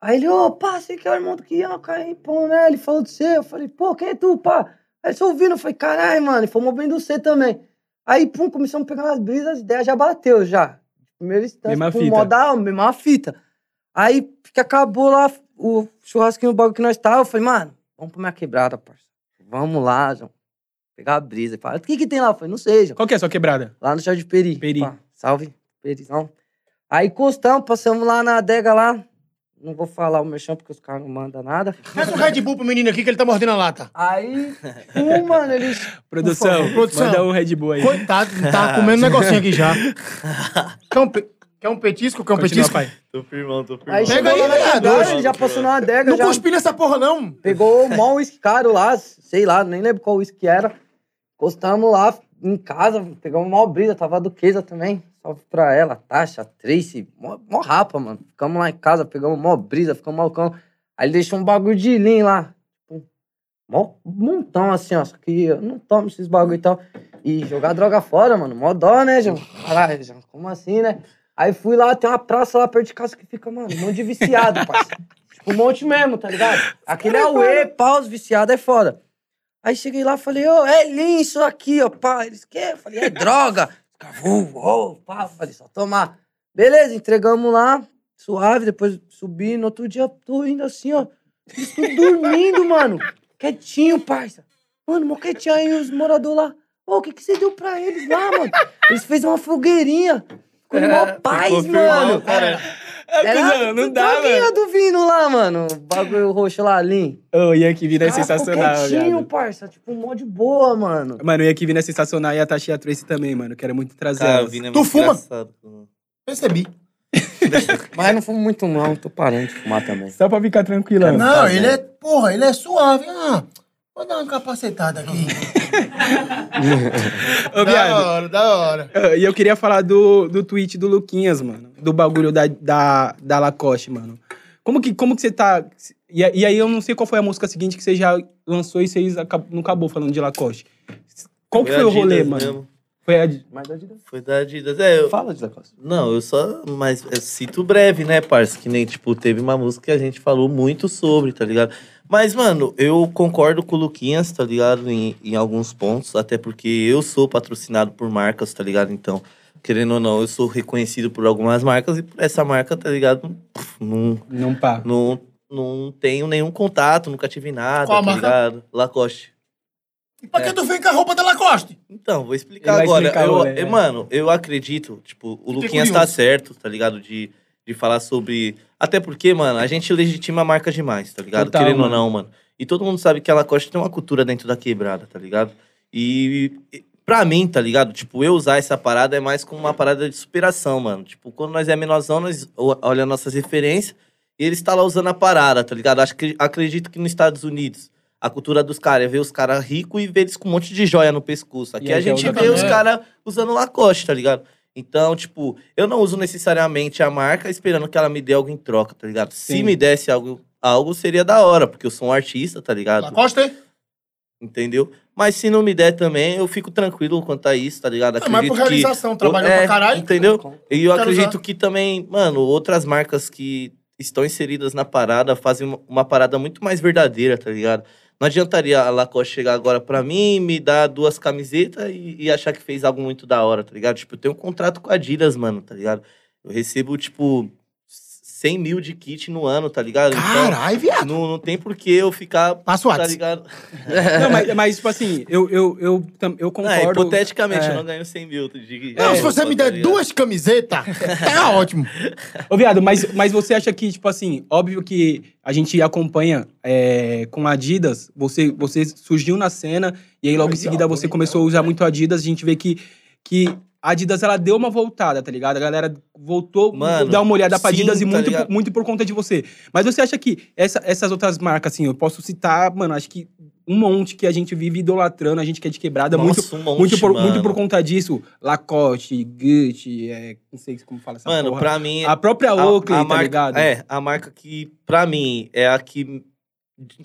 Speaker 4: Aí ele, ô, pá, você que é o irmão do Kianca, aí, pô, né? Ele falou de você. Eu falei, pô, quem é tu, pá? Aí sou o Vino, eu falei, caralho, mano, ele falou bem do você também. Aí, pum, começamos a pegar umas brisas, as ideias já bateu, já. Primeira instância,
Speaker 1: Mesma
Speaker 4: pum,
Speaker 1: fita.
Speaker 4: mesma fita. Aí, que acabou lá o churrasquinho, o bagulho que nós tava, eu falei, mano, vamos pra minha quebrada, parça. Vamos lá, João. Pegar a brisa. Ele fala, o que que tem lá? Eu falei, não sei, João.
Speaker 1: Qual que é a sua quebrada?
Speaker 4: Lá no Jardim Peri.
Speaker 1: Peri.
Speaker 4: Pá, salve, Perizão. Aí encostamos, passamos lá na adega lá. Não vou falar o merchan porque os caras não mandam nada.
Speaker 2: Faz um Red Bull pro menino aqui que ele tá mordendo a lata.
Speaker 4: Aí, pum, mano, eles... <laughs>
Speaker 1: Produção,
Speaker 2: produção.
Speaker 1: manda um Red Bull aí.
Speaker 2: Coitado, tá comendo um negocinho aqui já. Um, <laughs> pe- quer um petisco? Quer um
Speaker 1: Continua,
Speaker 2: petisco?
Speaker 1: pai.
Speaker 3: Tô firmão, tô firmão.
Speaker 4: Aí
Speaker 2: Pega aí, viado.
Speaker 4: já passou na adega,
Speaker 2: Não
Speaker 4: já
Speaker 2: cuspi nessa porra, não.
Speaker 4: pegou o maior uísque caro lá, sei lá, nem lembro qual uísque que era. Encostamos lá em casa, pegamos uma brisa, tava a Duquesa também. Salve pra ela, Tasha, Tracy, mó, mó rapa, mano. Ficamos lá em casa, pegamos mó brisa, ficamos malcão. Aí ele deixou um bagulho de lean lá. Tipo, mó montão assim, ó. Só que eu não tomo esses bagulho e tal. E jogar droga fora, mano. Mó dó, né, João? Caralho, João, como assim, né? Aí fui lá, tem uma praça lá perto de casa que fica, mano, um monte de viciado, <laughs> parceiro. Tipo, um monte mesmo, tá ligado? Aquele é o E, pau, os viciados é foda. Aí cheguei lá, falei, ô, é lean isso aqui, ó, pá. Eles, que? Eu falei, é droga. Caras, "Uh, ô, pá. Falei, só tomar. Beleza, entregamos lá, suave, depois subi. No outro dia, tô indo assim, ó. Tudo dormindo, mano. Quietinho, parça. Mano, mó quietinho aí, os moradores lá. Ô, o que que você deu pra eles lá, mano? Eles fez uma fogueirinha. Ficou mó paz,
Speaker 3: Ficou firmão,
Speaker 4: mano.
Speaker 3: cara.
Speaker 1: É, cuzão, não dá,
Speaker 4: droguinha
Speaker 1: mano.
Speaker 4: do Vino lá, mano. O bagulho roxo lá.
Speaker 1: Ô, O Yankee Vino é sensacional,
Speaker 4: quietinho,
Speaker 1: viado.
Speaker 4: parça. Tipo, um mó de boa, mano.
Speaker 1: Mano, o Yankee Vino é sensacional e a Tasha e a Tracy também, mano. Quero muito trazer
Speaker 3: Cara,
Speaker 1: elas.
Speaker 3: É
Speaker 2: Tu fuma? Percebi. <laughs>
Speaker 4: Mas não fumo muito, não. Tô parando de fumar também.
Speaker 1: Só pra ficar tranquilão.
Speaker 2: Não, ele é, porra, ele é suave. Ah, vou dar uma capacetada aqui. <laughs>
Speaker 1: Ô,
Speaker 2: da hora, da hora.
Speaker 1: E eu queria falar do, do tweet do Luquinhas, mano. Do bagulho da, da, da Lacoste, mano. Como que, como que você tá. E, e aí eu não sei qual foi a música seguinte que você já lançou e vocês acab- não acabou falando de Lacoste. Qual que foi o
Speaker 3: Adidas
Speaker 1: rolê, mano?
Speaker 3: mesmo.
Speaker 1: Foi a.
Speaker 4: Mas da Adidas.
Speaker 3: Foi da Adidas. É, eu,
Speaker 4: Fala de Lacoste.
Speaker 3: Não, eu só. Mas eu cito breve, né, parça? Que nem, tipo, teve uma música que a gente falou muito sobre, tá ligado? Mas, mano, eu concordo com o Luquinhas, tá ligado? Em, em alguns pontos, até porque eu sou patrocinado por marcas, tá ligado? Então, querendo ou não, eu sou reconhecido por algumas marcas e por essa marca, tá ligado? Não,
Speaker 1: Não pá.
Speaker 3: não, não tenho nenhum contato, nunca tive nada,
Speaker 2: Qual a
Speaker 3: tá
Speaker 2: marca?
Speaker 3: ligado? Lacoste.
Speaker 2: E pra que tu vem com a roupa da Lacoste?
Speaker 3: Então, vou explicar agora.
Speaker 1: explicar
Speaker 3: eu,
Speaker 1: rolê,
Speaker 3: eu-
Speaker 1: é.
Speaker 3: Mano, eu acredito, tipo, o Luquinhas tá certo, tá ligado? De, de falar sobre. Até porque, mano, a gente legitima a marca demais, tá ligado?
Speaker 1: Total,
Speaker 3: Querendo
Speaker 1: mano.
Speaker 3: ou não, mano. E todo mundo sabe que a Lacoste tem uma cultura dentro da quebrada, tá ligado? E. Pra mim, tá ligado? Tipo, eu usar essa parada é mais como uma parada de superação, mano. Tipo, quando nós é menorzão, nós olha nossas referências e eles tá lá usando a parada, tá ligado? Acho que, acredito que nos Estados Unidos, a cultura dos caras é ver os caras ricos e ver eles com um monte de joia no pescoço. Aqui
Speaker 1: E
Speaker 3: a
Speaker 1: já
Speaker 3: gente vê os caras usando Lacoste, tá ligado? Então, tipo, eu não uso necessariamente a marca esperando que ela me dê algo em troca, tá ligado? Se
Speaker 1: Sim.
Speaker 3: me desse algo, algo seria da hora, porque eu sou um artista, tá ligado?
Speaker 2: Lacoste?
Speaker 3: Entendeu? Mas se não me der também, eu fico tranquilo quanto a isso, tá ligado?
Speaker 2: É mais por
Speaker 3: Acredito que-
Speaker 2: realização, trabalhou
Speaker 3: É,
Speaker 2: pra caralho.
Speaker 3: Entendeu? E eu acredito
Speaker 2: usar.
Speaker 3: que também, mano, outras marcas que estão inseridas na parada fazem uma parada muito mais verdadeira, tá ligado? Não adiantaria a Lacoste chegar agora pra mim, me dar duas camisetas e, e achar que fez algo muito da hora, tá ligado? Tipo, eu tenho um contrato com a Adidas, mano, tá ligado? Eu recebo, tipo, 100 mil de kit no ano, tá ligado?
Speaker 2: Caralho, viado.
Speaker 3: Então, não, não tem por que eu ficar,
Speaker 2: Passa o
Speaker 3: tá ligado?
Speaker 1: Não, mas, mas, tipo assim, eu, eu, eu, eu
Speaker 3: Não,
Speaker 1: concordo.
Speaker 3: hipoteticamente,
Speaker 1: é.
Speaker 3: eu não ganho 100 mil. tu diga-
Speaker 2: Não,
Speaker 3: É,
Speaker 2: se você me
Speaker 3: tá
Speaker 2: der
Speaker 3: ligado?
Speaker 2: duas camisetas, tá ótimo.
Speaker 1: Ô, viado, mas, mas você acha que, tipo assim, óbvio que a gente acompanha é, com a Adidas, você, você surgiu na cena e aí logo em
Speaker 2: Aí, ó,
Speaker 1: seguida você começou a usar muito a Adidas, a gente vê que, que a Adidas, ela deu uma voltada, tá ligado? A galera voltou
Speaker 3: Mano,
Speaker 1: dar uma olhada pra
Speaker 3: sim,
Speaker 1: Adidas e
Speaker 3: tá
Speaker 1: muito, por, muito por conta de você. Mas você acha que essa- essas outras marcas, assim, eu posso citar, mano, acho que um monte que a gente vive idolatrando, a gente que é de quebrada, muito,
Speaker 3: Nossa, um monte,
Speaker 1: muito, por, muito por conta disso. Lacoste, Gucci, é, não sei como fala essa
Speaker 3: Mano,
Speaker 1: porra.
Speaker 3: pra mim.
Speaker 1: A própria
Speaker 3: a-
Speaker 1: Oakley,
Speaker 3: a
Speaker 1: tá
Speaker 3: marca,
Speaker 1: ligado?
Speaker 3: É, a marca que, pra mim, é a que.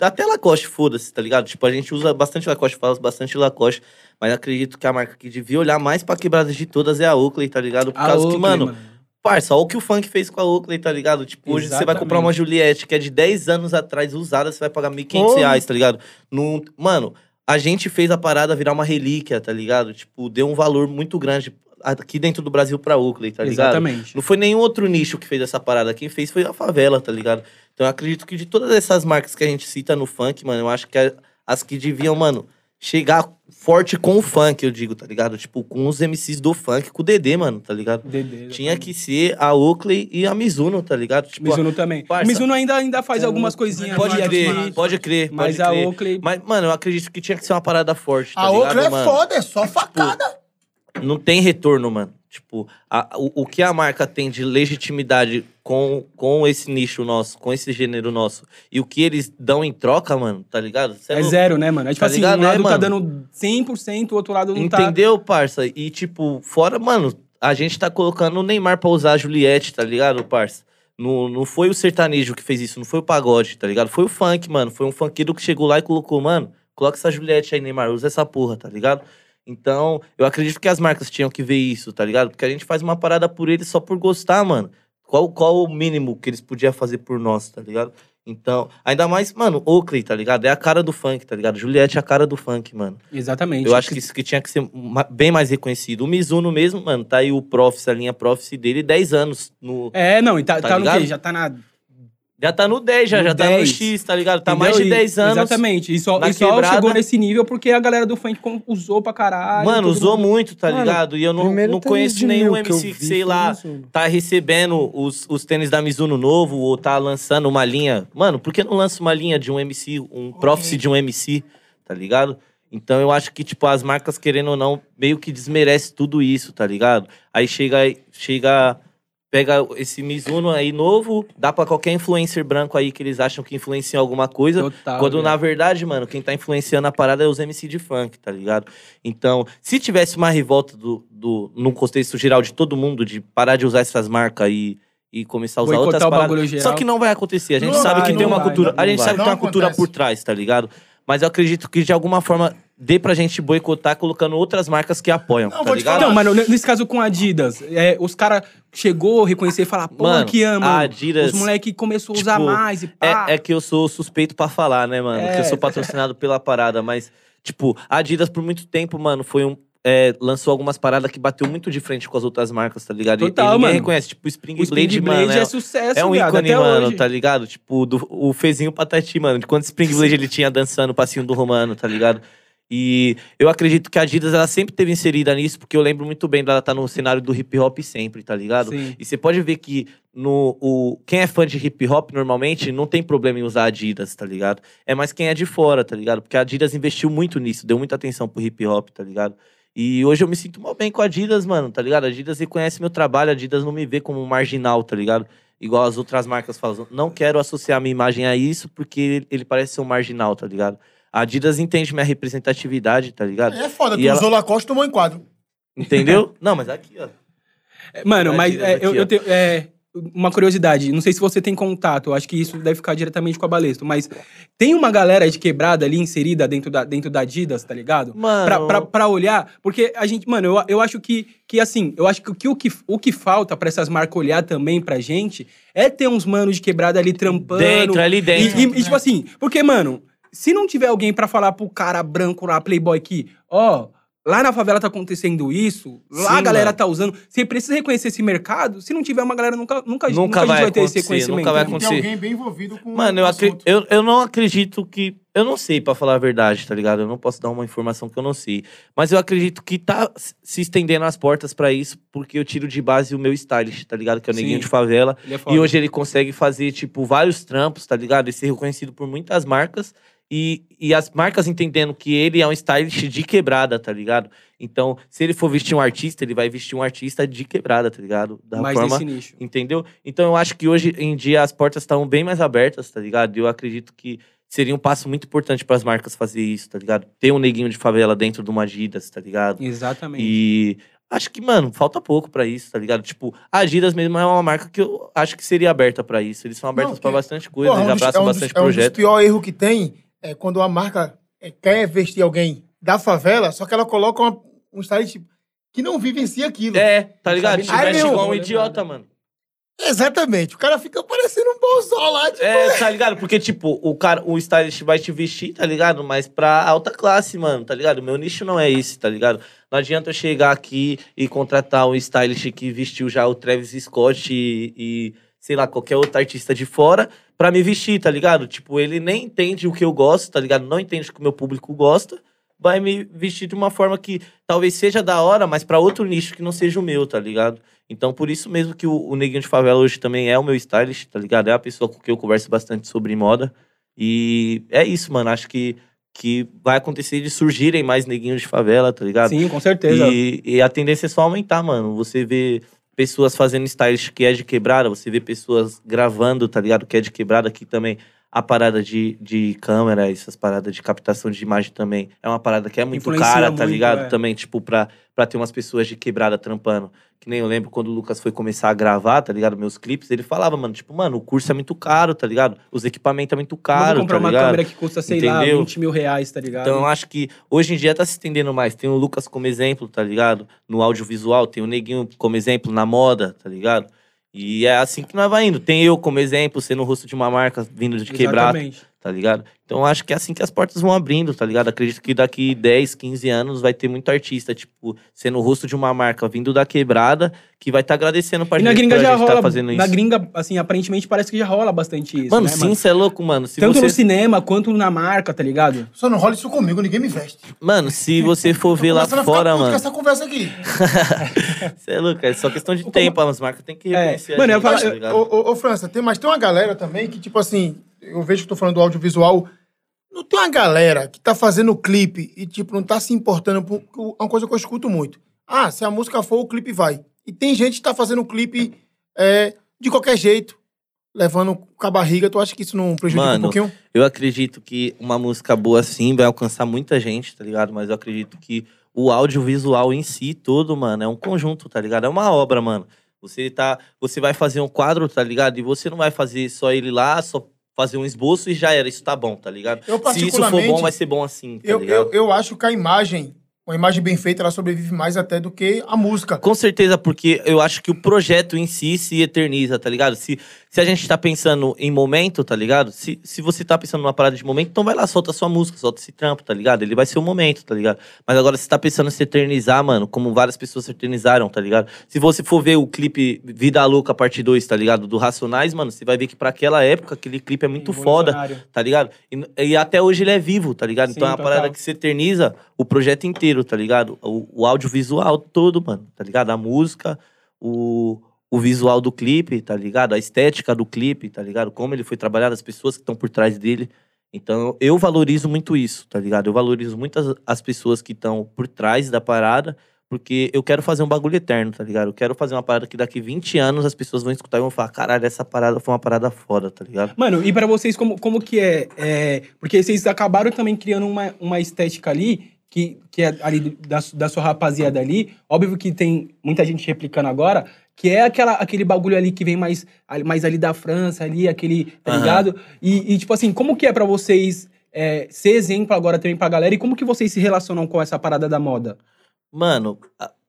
Speaker 3: Até Lacoste, foda-se, tá ligado? Tipo, a gente usa bastante Lacoste, fala bastante Lacoste, mas acredito que a marca que devia olhar mais pra quebradas de todas é a Oakley, tá ligado? Por
Speaker 1: A
Speaker 3: causa que,
Speaker 1: Oakley,
Speaker 3: mano, parça, olha o que o funk fez com a Oakley, tá ligado? Tipo, hoje você vai comprar uma Juliette que é de 10 anos atrás usada, você vai pagar 1.500
Speaker 2: Porra.
Speaker 3: reais, tá ligado? Num, mano, a gente fez a parada virar uma relíquia, tá ligado? Tipo, deu um valor muito grande aqui dentro do Brasil pra Oakley, tá ligado?
Speaker 1: Exatamente.
Speaker 3: Não foi nenhum outro nicho que fez essa parada. Quem fez foi a favela, tá ligado? Então eu acredito que de todas essas marcas que a gente cita no funk, mano, eu acho que é as que deviam, mano, chegar forte com o funk, eu digo, tá ligado? Tipo, com os MCs do funk, com o Dedê, mano, tá ligado?
Speaker 1: Dedê,
Speaker 3: Tinha que ser a Oakley e a Mizuno, tá ligado? Tipo,
Speaker 1: Mizuno também.
Speaker 3: parça.
Speaker 1: O Mizuno ainda, ainda faz algumas coisinhas
Speaker 3: pode crer,
Speaker 1: aqui,
Speaker 3: pode crer,
Speaker 1: mas
Speaker 3: pode
Speaker 1: a
Speaker 3: crer.
Speaker 1: Oakley...
Speaker 3: Mas, mano, eu acredito que tinha que ser uma parada forte, tá
Speaker 2: A
Speaker 3: ligado,
Speaker 2: Oakley é
Speaker 3: mano?
Speaker 2: foda, é só facada.
Speaker 3: não tem retorno, mano. Tipo, a- o, o que a marca tem de legitimidade com, com esse nicho nosso, com esse gênero nosso, e o que eles dão em troca, mano, tá ligado? Cê
Speaker 1: É
Speaker 3: louco.
Speaker 1: zero, né, mano? É tipo
Speaker 3: Tá
Speaker 1: assim,
Speaker 3: ligado,
Speaker 1: um lado tá
Speaker 3: mano?
Speaker 1: dando 100%, o outro lado não tá...
Speaker 3: Entendeu, parça? E, tipo, fora, mano, a gente tá colocando o Neymar pra usar a Juliette, tá ligado, parça? Não, não foi o sertanejo que fez isso, não foi o pagode, tá ligado? Foi o funk, mano. Foi um funkeiro que chegou lá e colocou, mano, coloca essa Juliette aí, Neymar, usa essa porra, tá ligado? Então, eu acredito que as marcas tinham que ver isso, tá ligado? Porque a gente faz uma parada por eles só por gostar, mano. Qual, qual o mínimo que eles podiam fazer por nós, tá ligado? Então, ainda mais, mano, Oakley, tá ligado? É a cara do funk, tá ligado? Juliette é a cara do funk, mano.
Speaker 1: Exatamente.
Speaker 3: Eu acho que isso que tinha que ser bem mais reconhecido. O Mizuno mesmo, mano, tá aí o Profs, a linha Profs dele, 10 anos. No...
Speaker 1: É, não, e tá,
Speaker 3: Tá
Speaker 1: tá no quê? Já tá na...
Speaker 3: Já tá no 10, já,
Speaker 1: No
Speaker 3: já tá no
Speaker 1: 10.
Speaker 3: X, tá ligado? Tá
Speaker 1: entendeu?
Speaker 3: mais de
Speaker 1: E-
Speaker 3: 10 anos.
Speaker 1: Exatamente. E só, e só
Speaker 3: quebrada.
Speaker 1: chegou nesse nível porque a galera do funk usou pra caralho.
Speaker 3: Mano, usou
Speaker 1: mundo-
Speaker 3: muito, tá
Speaker 4: Mano,
Speaker 3: ligado? E eu não, não conheço nenhum
Speaker 4: que
Speaker 3: MC que, sei lá, tá recebendo os, os tênis da Mizuno novo ou tá lançando uma linha. Mano, por que não lança uma linha de um MC, um Profs de um MC, tá ligado? Então eu acho que, tipo, as marcas, querendo ou não, meio que desmerece tudo isso, tá ligado? Aí chega, chega pega esse Mizuno aí novo, dá pra qualquer influencer branco aí que eles acham que influencia alguma coisa.
Speaker 1: Total.
Speaker 3: Quando,
Speaker 1: velho.
Speaker 3: na verdade, mano, quem tá influenciando a parada é os MC de funk, tá ligado? Então, se tivesse uma revolta do, do, no contexto geral de todo mundo, de parar de usar essas marcas e, e começar a usar
Speaker 1: Boicotar
Speaker 3: outras paradas. Só que não vai acontecer. A gente
Speaker 2: Não
Speaker 3: sabe
Speaker 2: vai,
Speaker 3: que tem
Speaker 2: não
Speaker 3: uma
Speaker 2: vai,
Speaker 3: cultura.
Speaker 2: não
Speaker 3: a gente
Speaker 2: vai.
Speaker 3: sabe que tem uma cultura
Speaker 2: acontece.
Speaker 3: por trás, tá ligado? Mas eu acredito que de alguma forma dê pra gente boicotar colocando outras marcas que apoiam,
Speaker 2: Não,
Speaker 3: tá
Speaker 2: vou te
Speaker 3: ligado?
Speaker 2: falar.
Speaker 1: Não, mano, nesse caso com a Adidas, é, os caras chegou a reconhecer e falar, pô,
Speaker 3: Mano,
Speaker 1: que ama.
Speaker 3: a Adidas,
Speaker 1: Os moleque começou a usar
Speaker 3: tipo,
Speaker 1: mais e pá.
Speaker 3: É, é que eu sou suspeito pra falar, né, mano?
Speaker 1: É.
Speaker 3: Que eu sou patrocinado pela parada, mas, tipo, a Adidas por muito tempo, mano, foi um. é, lançou algumas paradas que bateu muito de frente com as outras marcas, tá ligado? E-
Speaker 1: Total,
Speaker 3: e, ninguém
Speaker 1: mano.
Speaker 3: reconhece. Tipo, o Spring,
Speaker 1: o Spring
Speaker 3: Blade,
Speaker 1: Blade
Speaker 3: mano.
Speaker 1: é,
Speaker 3: É,
Speaker 1: sucesso,
Speaker 3: é um
Speaker 1: viado,
Speaker 3: ícone,
Speaker 1: até
Speaker 3: mano,
Speaker 1: hoje.
Speaker 3: tá ligado? Tipo, do, o Fezinho Patati, mano. De quanto Spring Blade ele tinha dançando o passinho do Romano, tá ligado? E eu acredito que a Adidas, ela sempre teve inserida nisso, porque eu lembro muito bem dela estar no cenário do hip hop sempre, tá ligado?
Speaker 1: Sim.
Speaker 3: E você pode ver que no, o, quem é fã de hip hop normalmente não tem problema em usar Adidas, tá ligado? É mais quem é de fora, tá ligado? Porque a Adidas investiu muito nisso, deu muita atenção pro hip hop, tá ligado? E hoje eu me sinto mal bem com a Adidas, mano, tá ligado? A Adidas reconhece meu trabalho, a Adidas não me vê como marginal, tá ligado? Igual as outras marcas falam. Não quero associar minha imagem a isso porque ele parece ser um marginal, tá ligado? A Adidas entende minha representatividade, tá ligado?
Speaker 2: É foda,
Speaker 3: E
Speaker 2: tu
Speaker 3: ela-
Speaker 2: usou Lacoste e tomou enquadro.
Speaker 3: Entendeu? <laughs> não, mas aqui, ó.
Speaker 1: Mano,
Speaker 3: Não é
Speaker 1: mas
Speaker 3: Adidas
Speaker 1: é,
Speaker 3: aqui,
Speaker 1: eu,
Speaker 3: ó.
Speaker 1: eu tenho. é, uma curiosidade, não sei se você tem contato, eu acho que isso deve ficar diretamente com a Balesto, mas tem uma galera de quebrada ali inserida dentro da, dentro da Adidas, tá ligado?
Speaker 3: Mano.
Speaker 1: Pra, pra, pra olhar, porque a gente, mano, eu, eu acho que, que assim, eu acho que o que, o que, o que falta pra essas marcas olhar também pra gente é ter uns manos de quebrada ali trampando.
Speaker 3: Dentro, ali
Speaker 1: E,
Speaker 3: dentro.
Speaker 1: e- e, tipo assim, porque, mano, se não tiver alguém pra falar pro cara branco lá, playboy, que, ó, lá na favela tá acontecendo isso, lá
Speaker 3: Sim,
Speaker 1: a galera
Speaker 3: mano.
Speaker 1: tá usando, você precisa reconhecer esse mercado, se não tiver uma galera, nunca, nunca,
Speaker 3: Nunca
Speaker 1: a gente
Speaker 3: vai
Speaker 1: vai ter esse
Speaker 3: acontecer,
Speaker 1: reconhecimento.
Speaker 3: nunca vai
Speaker 1: né?
Speaker 2: Tem
Speaker 3: acontecer.
Speaker 2: alguém bem envolvido com
Speaker 3: Mano, eu, eu, eu não acredito que. Eu não sei, pra falar a verdade, tá ligado? Eu não posso dar uma informação que eu não sei. Mas eu acredito que tá se estendendo as portas pra isso, porque eu tiro de base o meu stylist, tá ligado? Que é o neguinho
Speaker 1: Sim.
Speaker 3: de favela.
Speaker 1: É.
Speaker 3: E hoje ele consegue fazer, tipo, vários trampos, tá ligado? E ser reconhecido por muitas marcas. E, e as marcas entendendo que ele é um stylist de quebrada, tá ligado? Então, se ele for vestir um artista, ele vai vestir um artista de quebrada, tá ligado? Da
Speaker 1: mais
Speaker 3: forma
Speaker 1: nicho.
Speaker 3: Entendeu? Então eu acho que hoje em dia as portas estão bem mais abertas, tá ligado? Eu acredito que seria um passo muito importante para as marcas fazer isso, tá ligado? Ter um neguinho de favela dentro de uma Adidas, tá ligado?
Speaker 1: Exatamente.
Speaker 3: E acho que, mano, falta pouco pra isso, tá ligado? Tipo, a Adidas mesmo é uma marca que eu acho que seria aberta pra isso. Eles são abertos
Speaker 2: porque,
Speaker 3: bastante coisa,
Speaker 2: Porra,
Speaker 3: eles
Speaker 2: um dos-
Speaker 3: abraçam
Speaker 2: é um dos-
Speaker 3: bastante
Speaker 2: É um dos
Speaker 3: projeto.
Speaker 2: piores erros que tem é quando a marca é, quer vestir alguém da favela, só que ela coloca uma- um stylist que não vivencia aquilo.
Speaker 3: É, tá ligado? Te veste
Speaker 2: meu,
Speaker 3: igual um idiota, mano.
Speaker 2: Exatamente. O cara fica parecendo um bolsão lá, tipo...
Speaker 3: É, tá ligado? Porque, tipo, o cara, o stylist vai te vestir, tá ligado? Mas pra alta classe, mano, tá ligado? O meu nicho não é esse, tá ligado? Não adianta eu chegar aqui e contratar um stylist que vestiu já o Travis Scott e, e, sei lá, qualquer outro artista de fora pra me vestir, tá ligado? Tipo, ele nem entende o que eu gosto, tá ligado? Não entende o que o meu público gosta. Vai me vestir de uma forma que talvez seja da hora, mas pra outro nicho que não seja o meu, tá ligado? Então, por isso mesmo que o, o Neguinho de Favela hoje também é o meu stylist, tá ligado? É a pessoa com quem eu converso bastante sobre moda. E é isso, mano. Acho que, que vai acontecer de surgirem mais neguinhos de favela, tá ligado?
Speaker 1: Sim, com certeza.
Speaker 3: E, e a tendência é só aumentar, mano. Você vê pessoas fazendo stylist que é de quebrada, você vê pessoas gravando, tá ligado? Que é de quebrada aqui também. A parada de, de câmera, essas paradas de captação de imagem também. É uma parada que é muito
Speaker 1: Influencia
Speaker 3: cara, tá
Speaker 1: muito,
Speaker 3: ligado?
Speaker 1: é.
Speaker 3: Também, tipo, pra, pra ter umas pessoas de quebrada trampando. Que nem eu lembro quando o Lucas foi começar a gravar, tá ligado? Meus clipes, ele falava, mano, tipo, mano, o curso é muito caro, tá ligado? Os equipamentos é muito caro,
Speaker 1: comprar
Speaker 3: tá
Speaker 1: uma
Speaker 3: ligado?
Speaker 1: câmera que custa, sei lá,
Speaker 3: Entendeu?
Speaker 1: 20 mil reais, tá ligado?
Speaker 3: Então eu acho que hoje em dia tá se estendendo mais. Tem o Lucas como exemplo, tá ligado? No audiovisual, tem o Neguinho como exemplo na moda, tá ligado? E é assim que nós vai indo. Tem eu como exemplo, sendo o rosto de uma marca vindo de quebrado,
Speaker 1: Exatamente.
Speaker 3: Tá ligado? Então eu acho que é assim que as portas vão abrindo, tá ligado? Acredito que daqui 10, 15 anos vai ter muito artista, tipo, sendo o rosto de uma marca vindo da quebrada, que vai estar agradecendo pra
Speaker 1: E na
Speaker 3: gente,
Speaker 1: gringa
Speaker 3: pra
Speaker 1: já
Speaker 3: gente
Speaker 1: rola.
Speaker 3: tá fazendo isso.
Speaker 1: na gringa, assim, aparentemente parece que já rola bastante isso.
Speaker 3: Mano,
Speaker 1: né,
Speaker 3: sim, você é louco, mano. Se
Speaker 1: Tanto
Speaker 3: você...
Speaker 1: no cinema quanto na marca, tá ligado?
Speaker 2: Só não rola isso comigo, ninguém me veste.
Speaker 3: Mano, se você for <laughs> ver lá fora, mano.
Speaker 2: com essa conversa aqui. <laughs>
Speaker 3: Você é louco, é só questão de tempo. As marcas têm que
Speaker 1: É,
Speaker 3: reconhecer. a
Speaker 1: mano, eu
Speaker 3: gente,
Speaker 1: falo-
Speaker 3: tá
Speaker 2: ô, ô, ô, França, tem, mas tem uma galera também que, tipo assim, eu vejo que tô falando do audiovisual. Não tem uma galera que tá fazendo clipe e, tipo, não tá se importando. por- É uma coisa que eu escuto muito. Ah, se a música for, o clipe vai. E tem gente que tá fazendo clipe é, de qualquer jeito, levando com a barriga. Tu acha que isso não prejudica um
Speaker 3: Mano,
Speaker 2: pouquinho?
Speaker 3: Eu acredito que uma música boa assim vai alcançar muita gente, tá ligado? Mas eu acredito que o audiovisual em si todo, mano, é um conjunto, tá ligado? É uma obra, mano. Você tá, você vai fazer um quadro, tá ligado? E você não vai fazer só ele lá, só fazer um esboço e já era, isso tá bom, tá ligado?
Speaker 2: Eu,
Speaker 3: Se isso for bom, vai ser bom assim, tá
Speaker 2: eu, eu, eu acho que a imagem, uma imagem bem feita, ela sobrevive mais até do que a música.
Speaker 3: Com certeza, porque eu acho que o projeto em si se eterniza, tá ligado? Se, se a gente tá pensando em momento, tá ligado? Se, se você tá pensando numa parada de momento, então vai lá, solta a sua música, solta esse trampo, tá ligado? Ele vai ser o momento, tá ligado? Mas agora, se tá pensando em se eternizar, mano, como várias pessoas se eternizaram, tá ligado? Se você for ver o clipe Vida Louca Parte 2, tá ligado? Do Racionais, mano, você vai ver que pra aquela época, aquele clipe é muito foda, tá ligado? E, e até hoje ele é vivo, tá ligado? então é
Speaker 1: Sim,
Speaker 3: uma
Speaker 1: total.
Speaker 3: parada que se eterniza o projeto inteiro, tá ligado? O, o audiovisual todo, mano, tá ligado? A música, o, o visual do clipe, tá ligado? A estética do clipe, tá ligado? Como ele foi trabalhado, as pessoas que estão por trás dele. Então eu valorizo muito isso, tá ligado? Eu valorizo muito as, as pessoas que estão por trás da parada, porque eu quero fazer um bagulho eterno, tá ligado? Eu quero fazer uma parada que daqui 20 anos as pessoas vão escutar e vão falar: caralho, essa parada foi uma parada foda, tá ligado?
Speaker 1: Mano, e pra vocês, como, como que é? É, Porque vocês acabaram também criando uma, uma estética ali, que, que é ali da, da sua rapaziada ali. Óbvio que tem muita gente replicando agora, que é aquela, aquele bagulho ali que vem mais, ali- mais ali da França, ali, aquele, tá
Speaker 3: Aham.
Speaker 1: ligado? E, e, tipo assim, como que é pra vocês é, ser exemplo agora também pra galera? E como que vocês se relacionam com essa parada da moda?
Speaker 3: Mano,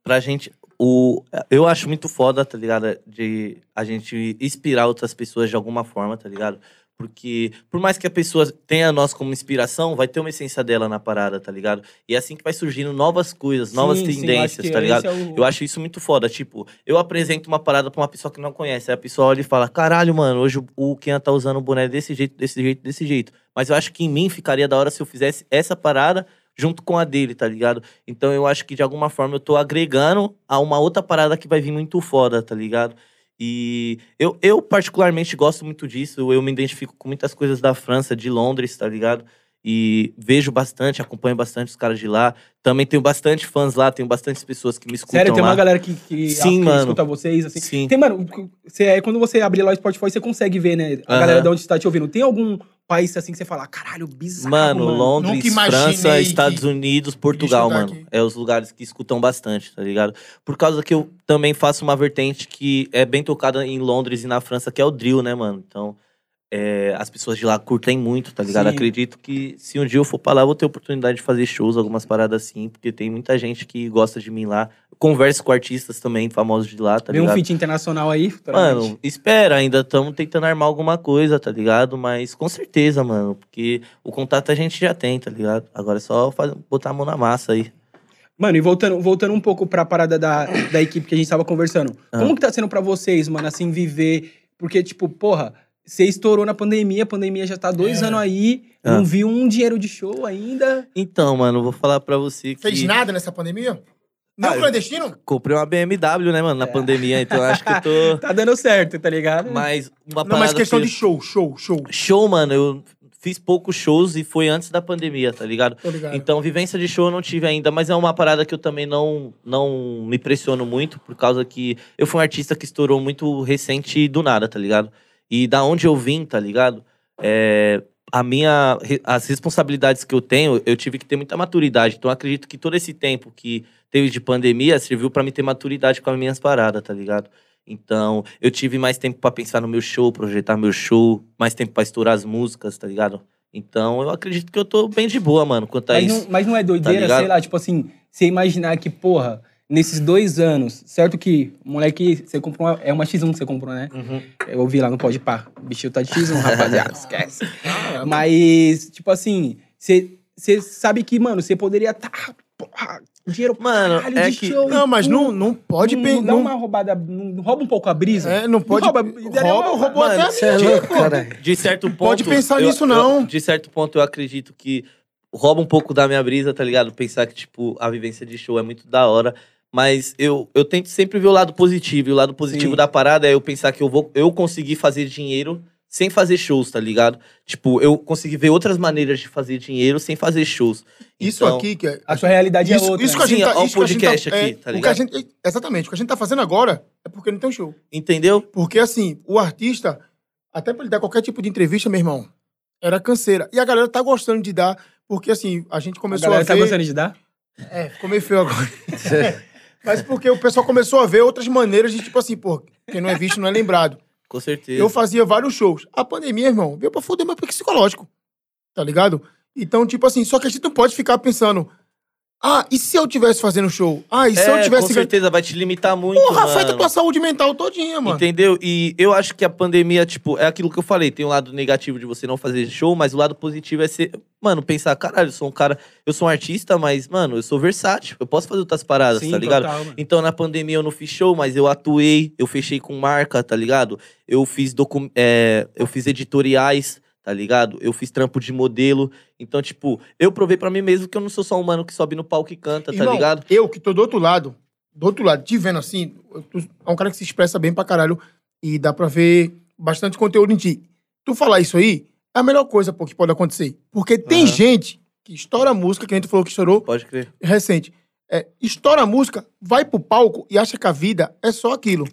Speaker 3: pra gente. O, eu acho muito foda, tá ligado? De a gente inspirar outras pessoas de alguma forma, tá ligado? Porque, por mais que a pessoa tenha nós como inspiração, vai ter uma essência dela na parada, tá ligado? E é assim que vai surgindo novas coisas, novas
Speaker 1: Sim, sim,
Speaker 3: tendências,
Speaker 1: que
Speaker 3: tá ligado?
Speaker 1: é o-
Speaker 3: Eu acho isso muito foda. Tipo, eu apresento uma parada pra uma pessoa que não conhece. Aí a pessoa olha e fala: caralho, mano, hoje o- o Ken tá usando o boné desse jeito, desse jeito, desse jeito. Mas eu acho que em mim ficaria da hora se eu fizesse essa parada junto com a dele, tá ligado? Então eu acho que de alguma forma eu tô agregando a uma outra parada que vai vir muito foda, tá ligado? E eu, eu particularmente gosto muito disso. Eu me identifico com muitas coisas da França, de Londres, tá ligado? E vejo bastante, acompanho bastante os caras de lá. Também tenho bastante fãs lá, tenho bastante pessoas que me escutam
Speaker 1: Sério, tem
Speaker 3: lá.
Speaker 1: uma galera que, que,
Speaker 3: Sim,
Speaker 1: que
Speaker 3: mano.
Speaker 1: escuta vocês, assim.
Speaker 3: Sim.
Speaker 1: Tem, mano, você, é, quando você abrir lá o Spotify, você consegue ver, né? A
Speaker 3: Aham.
Speaker 1: galera de onde está te ouvindo. Tem algum país assim que você fala, caralho, bizarro,
Speaker 3: Mano,
Speaker 1: mano.
Speaker 3: Londres,
Speaker 2: Nunca imaginei
Speaker 3: França,
Speaker 2: que-
Speaker 3: Estados Unidos, Portugal,
Speaker 2: escutar
Speaker 3: mano.
Speaker 2: aqui.
Speaker 3: É os lugares que escutam bastante, tá ligado? Por causa que eu também faço uma vertente que é bem tocada em Londres e na França, que é o drill, né, mano? Então, é, as pessoas de lá curtem muito, tá ligado?
Speaker 1: Sim.
Speaker 3: Acredito que se um dia eu for pra lá, eu vou ter oportunidade de fazer shows, algumas paradas assim, porque tem muita gente que gosta de mim lá. Converso com artistas também, famosos de lá, tá
Speaker 1: Vem um
Speaker 3: ligado?
Speaker 1: feat internacional aí.
Speaker 3: Mano, espera, ainda estamos tentando armar alguma coisa, tá ligado? Mas com certeza, mano, porque o contato a gente já tem, tá ligado? Agora é só fazer, botar a mão na massa aí.
Speaker 1: Mano, e voltando, voltando um pouco pra parada da, da equipe que a gente tava conversando.
Speaker 3: Ah.
Speaker 1: Como que tá sendo pra vocês, mano, assim, viver? Porque, tipo, porra, você estourou na pandemia, a pandemia já tá dois
Speaker 2: É.
Speaker 1: anos aí,
Speaker 3: Ah.
Speaker 1: não viu um dinheiro de show ainda.
Speaker 3: Então, mano, vou falar pra você que.
Speaker 2: Fez nada nessa pandemia? Nem
Speaker 3: Ah, eu-
Speaker 2: clandestino?
Speaker 3: Comprei uma BMW, né, mano, na pandemia, então acho que eu tô. <laughs>
Speaker 1: Tá dando certo, tá ligado?
Speaker 3: Mas uma
Speaker 2: Não, mas questão
Speaker 3: que-
Speaker 2: de show, show, show.
Speaker 3: Show, mano, eu fiz poucos shows e foi antes da pandemia, tá ligado?
Speaker 2: Tô ligado.
Speaker 3: Então, vivência de show eu não tive ainda, mas é uma parada que eu também não, não me pressiono muito, por causa que eu fui um artista que estourou muito recente do nada, tá ligado? E da onde eu vim, tá ligado? É, a minha, as responsabilidades que eu tenho, eu tive que ter muita maturidade. Então, eu acredito que todo esse tempo que teve de pandemia serviu pra me ter maturidade com as minhas paradas, tá ligado? Então, eu tive mais tempo pra pensar no meu show, projetar meu show, mais tempo pra estourar as músicas, tá ligado? Então, eu acredito que eu tô bem de boa, mano, quanto a
Speaker 1: Mas
Speaker 3: isso.
Speaker 1: não, mas não é doideira,
Speaker 3: ligado?
Speaker 1: sei lá, tipo assim, você imaginar que, porra, nesses dois anos, certo que, moleque, você comprou uma, é uma X1 que você comprou, né?
Speaker 3: Uhum.
Speaker 1: Eu ouvi lá no Pode Pá. O bichinho tá de X1, <laughs> rapaziada, esquece.
Speaker 2: Ah,
Speaker 1: Mas, tipo assim, você sabe que, mano, você poderia tá, porra, dinheiro
Speaker 3: Mano,
Speaker 1: caralho
Speaker 3: é
Speaker 1: de
Speaker 3: que-
Speaker 1: show.
Speaker 2: Não, mas não, não pode
Speaker 1: não, não dá
Speaker 2: não-
Speaker 1: uma roubada, não, não rouba um pouco a brisa?
Speaker 2: É, não pode.
Speaker 1: rouba,
Speaker 2: rouba,
Speaker 1: daria uma-
Speaker 2: roubou
Speaker 3: Mano,
Speaker 2: até a
Speaker 4: é
Speaker 2: minha,
Speaker 4: louco,
Speaker 2: pô.
Speaker 4: cara.
Speaker 3: De certo ponto.
Speaker 2: Pode pensar
Speaker 3: eu-
Speaker 2: nisso,
Speaker 3: eu-
Speaker 2: não.
Speaker 3: de certo ponto, eu acredito que rouba um pouco da minha brisa, tá ligado? Pensar que, tipo, a vivência de show é muito da hora. Mas eu, eu tento sempre ver o lado positivo. E o lado positivo
Speaker 1: Sim.
Speaker 3: da parada é eu pensar que eu vou eu conseguir fazer dinheiro sem fazer shows, tá ligado? Tipo, eu consegui ver outras maneiras de fazer dinheiro sem fazer shows.
Speaker 2: Isso
Speaker 3: Então,
Speaker 2: aqui que é.
Speaker 1: A sua realidade
Speaker 2: Isso,
Speaker 1: é outra.
Speaker 2: isso que a gente
Speaker 3: Sim,
Speaker 2: tá, isso que a gente
Speaker 3: podcast
Speaker 2: tá,
Speaker 3: aqui,
Speaker 2: é,
Speaker 3: tá
Speaker 2: o que a
Speaker 3: ligado?
Speaker 2: gente, exatamente. O que a gente tá fazendo agora é porque não tem show.
Speaker 3: Entendeu?
Speaker 2: Porque, assim, o artista, até pra ele dar qualquer tipo de entrevista, meu irmão, era canseira. E a galera tá gostando de dar, porque, assim, a gente
Speaker 1: A
Speaker 2: começou a,
Speaker 1: galera
Speaker 2: ver...
Speaker 1: tá gostando de dar?
Speaker 2: É, ficou meio feio agora. <laughs> Mas porque o pessoal começou a ver outras maneiras de, tipo assim, pô, quem não é visto não é lembrado.
Speaker 3: Com certeza.
Speaker 2: Eu fazia vários shows. A pandemia, irmão, veio pra foder meu psicológico. Tá ligado? Então, tipo assim, só que a gente não pode ficar pensando. Ah, e se eu tivesse fazendo show? Ah, e se eu
Speaker 3: É,
Speaker 2: tivesse.
Speaker 3: com certeza vai te limitar muito,
Speaker 2: Porra,
Speaker 3: mano.
Speaker 2: afeta tua saúde mental todinha, mano.
Speaker 3: Entendeu? E eu acho que a pandemia, tipo, é aquilo que eu falei. Tem o lado negativo de você não fazer show, mas o lado positivo é ser. Mano, pensar, caralho, eu sou um cara. Eu sou um artista, mas, mano, eu sou versátil. Eu posso fazer outras paradas,
Speaker 1: Sim,
Speaker 3: tá ligado?
Speaker 1: total.
Speaker 3: Então, na pandemia eu não fiz show, mas eu atuei, eu fechei com marca, tá ligado? Eu fiz docu é, eu fiz editoriais, tá ligado? Eu fiz trampo de modelo. Então, tipo, eu provei pra mim mesmo que eu não sou só um mano que sobe no palco e canta, tá
Speaker 2: Irmão,
Speaker 3: ligado?
Speaker 2: Eu que tô do outro lado, do outro lado, te vendo assim, tu é um cara que se expressa bem pra caralho e dá pra ver bastante conteúdo em ti. Tu falar isso aí é a melhor coisa, pô, que pode acontecer. Porque tem
Speaker 3: Aham.
Speaker 2: gente que estoura a música, que a gente falou que estourou
Speaker 3: Pode crer.
Speaker 2: recente. É, estoura a música, vai pro palco e acha que a vida é só aquilo.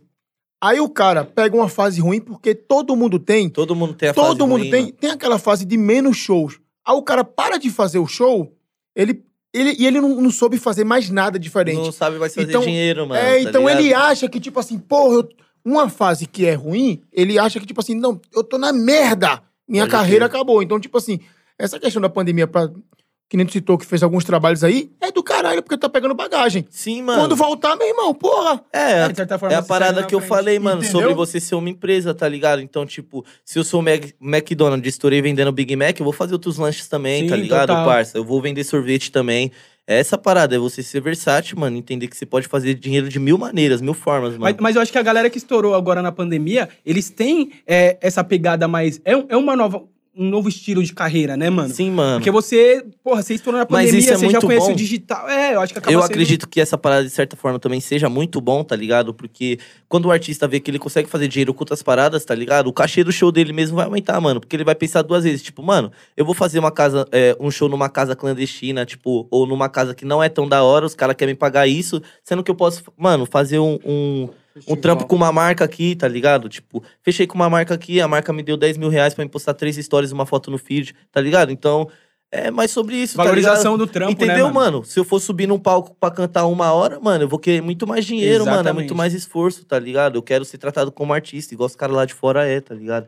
Speaker 2: Aí o cara pega uma fase ruim, porque todo mundo tem.
Speaker 3: Todo mundo tem a fase
Speaker 2: Todo mundo
Speaker 3: ruim,
Speaker 2: tem,
Speaker 3: mano.
Speaker 2: tem aquela fase de menos shows. Aí o cara para de fazer o show, ele Ele, e ele não, não soube fazer mais nada diferente.
Speaker 3: Não sabe mais fazer
Speaker 2: Então,
Speaker 3: dinheiro, mano.
Speaker 2: é,
Speaker 3: tá
Speaker 2: então
Speaker 3: ligado?
Speaker 2: ele acha que, tipo assim, porra, eu- uma fase que é ruim, ele acha que, tipo assim, não, eu tô na merda. Minha
Speaker 3: Pode
Speaker 2: carreira acabou. Então, tipo assim, essa questão da pandemia, pra, que nem tu citou, que fez alguns trabalhos aí, é do caralho, porque tá pegando bagagem.
Speaker 3: Sim, mano.
Speaker 2: Quando voltar, meu irmão, porra.
Speaker 3: É,
Speaker 1: De certa forma,
Speaker 3: é a parada que eu
Speaker 1: frente.
Speaker 3: falei, mano,
Speaker 2: Entendeu?
Speaker 3: sobre você ser uma empresa, tá ligado? Então, tipo, se eu sou o Mac, McDonald's, estourei vendendo Big Mac, eu vou fazer outros lanches também,
Speaker 1: Sim,
Speaker 3: tá ligado,
Speaker 1: total.
Speaker 3: parça? Eu vou vender sorvete também. É Essa parada é você ser versátil, mano, entender que você pode fazer dinheiro de mil maneiras, mil formas, mano.
Speaker 1: Mas, mas eu acho que a galera que estourou agora na pandemia, eles têm é, essa pegada mais. É, é uma nova, um novo estilo de carreira, né, mano?
Speaker 3: Sim, mano.
Speaker 1: Porque você, porra, você estourou na
Speaker 3: Mas
Speaker 1: pandemia,
Speaker 3: isso é
Speaker 1: você já
Speaker 3: muito
Speaker 1: conhece
Speaker 3: bom.
Speaker 1: o digital. É, eu acho que acaba
Speaker 3: Eu
Speaker 1: sendo-
Speaker 3: acredito que essa parada, de certa forma, também seja muito bom, tá ligado? Porque quando o artista vê que ele consegue fazer dinheiro com outras paradas, tá ligado? O cachê do show dele mesmo vai aumentar, mano. Porque ele vai pensar duas vezes. Tipo, mano, eu vou fazer uma casa, é, um show numa casa clandestina, tipo, ou numa casa que não é tão da hora, os caras querem me pagar isso, sendo que eu posso, mano, fazer um. um um trampo com uma marca aqui, tá ligado? Tipo, fechei com uma marca aqui, a marca me deu 10 mil reais pra me postar três stories e uma foto no feed, tá ligado? Então, é mais sobre isso, tá ligado?
Speaker 1: Valorização do trampo,
Speaker 3: Entendeu,
Speaker 1: né,
Speaker 3: mano? Se eu for subir num palco pra cantar uma hora, mano, eu vou querer muito mais dinheiro, mano. É
Speaker 1: Exatamente.
Speaker 3: muito mais esforço, tá ligado? Eu quero ser tratado como artista, igual os caras lá de fora é, tá ligado?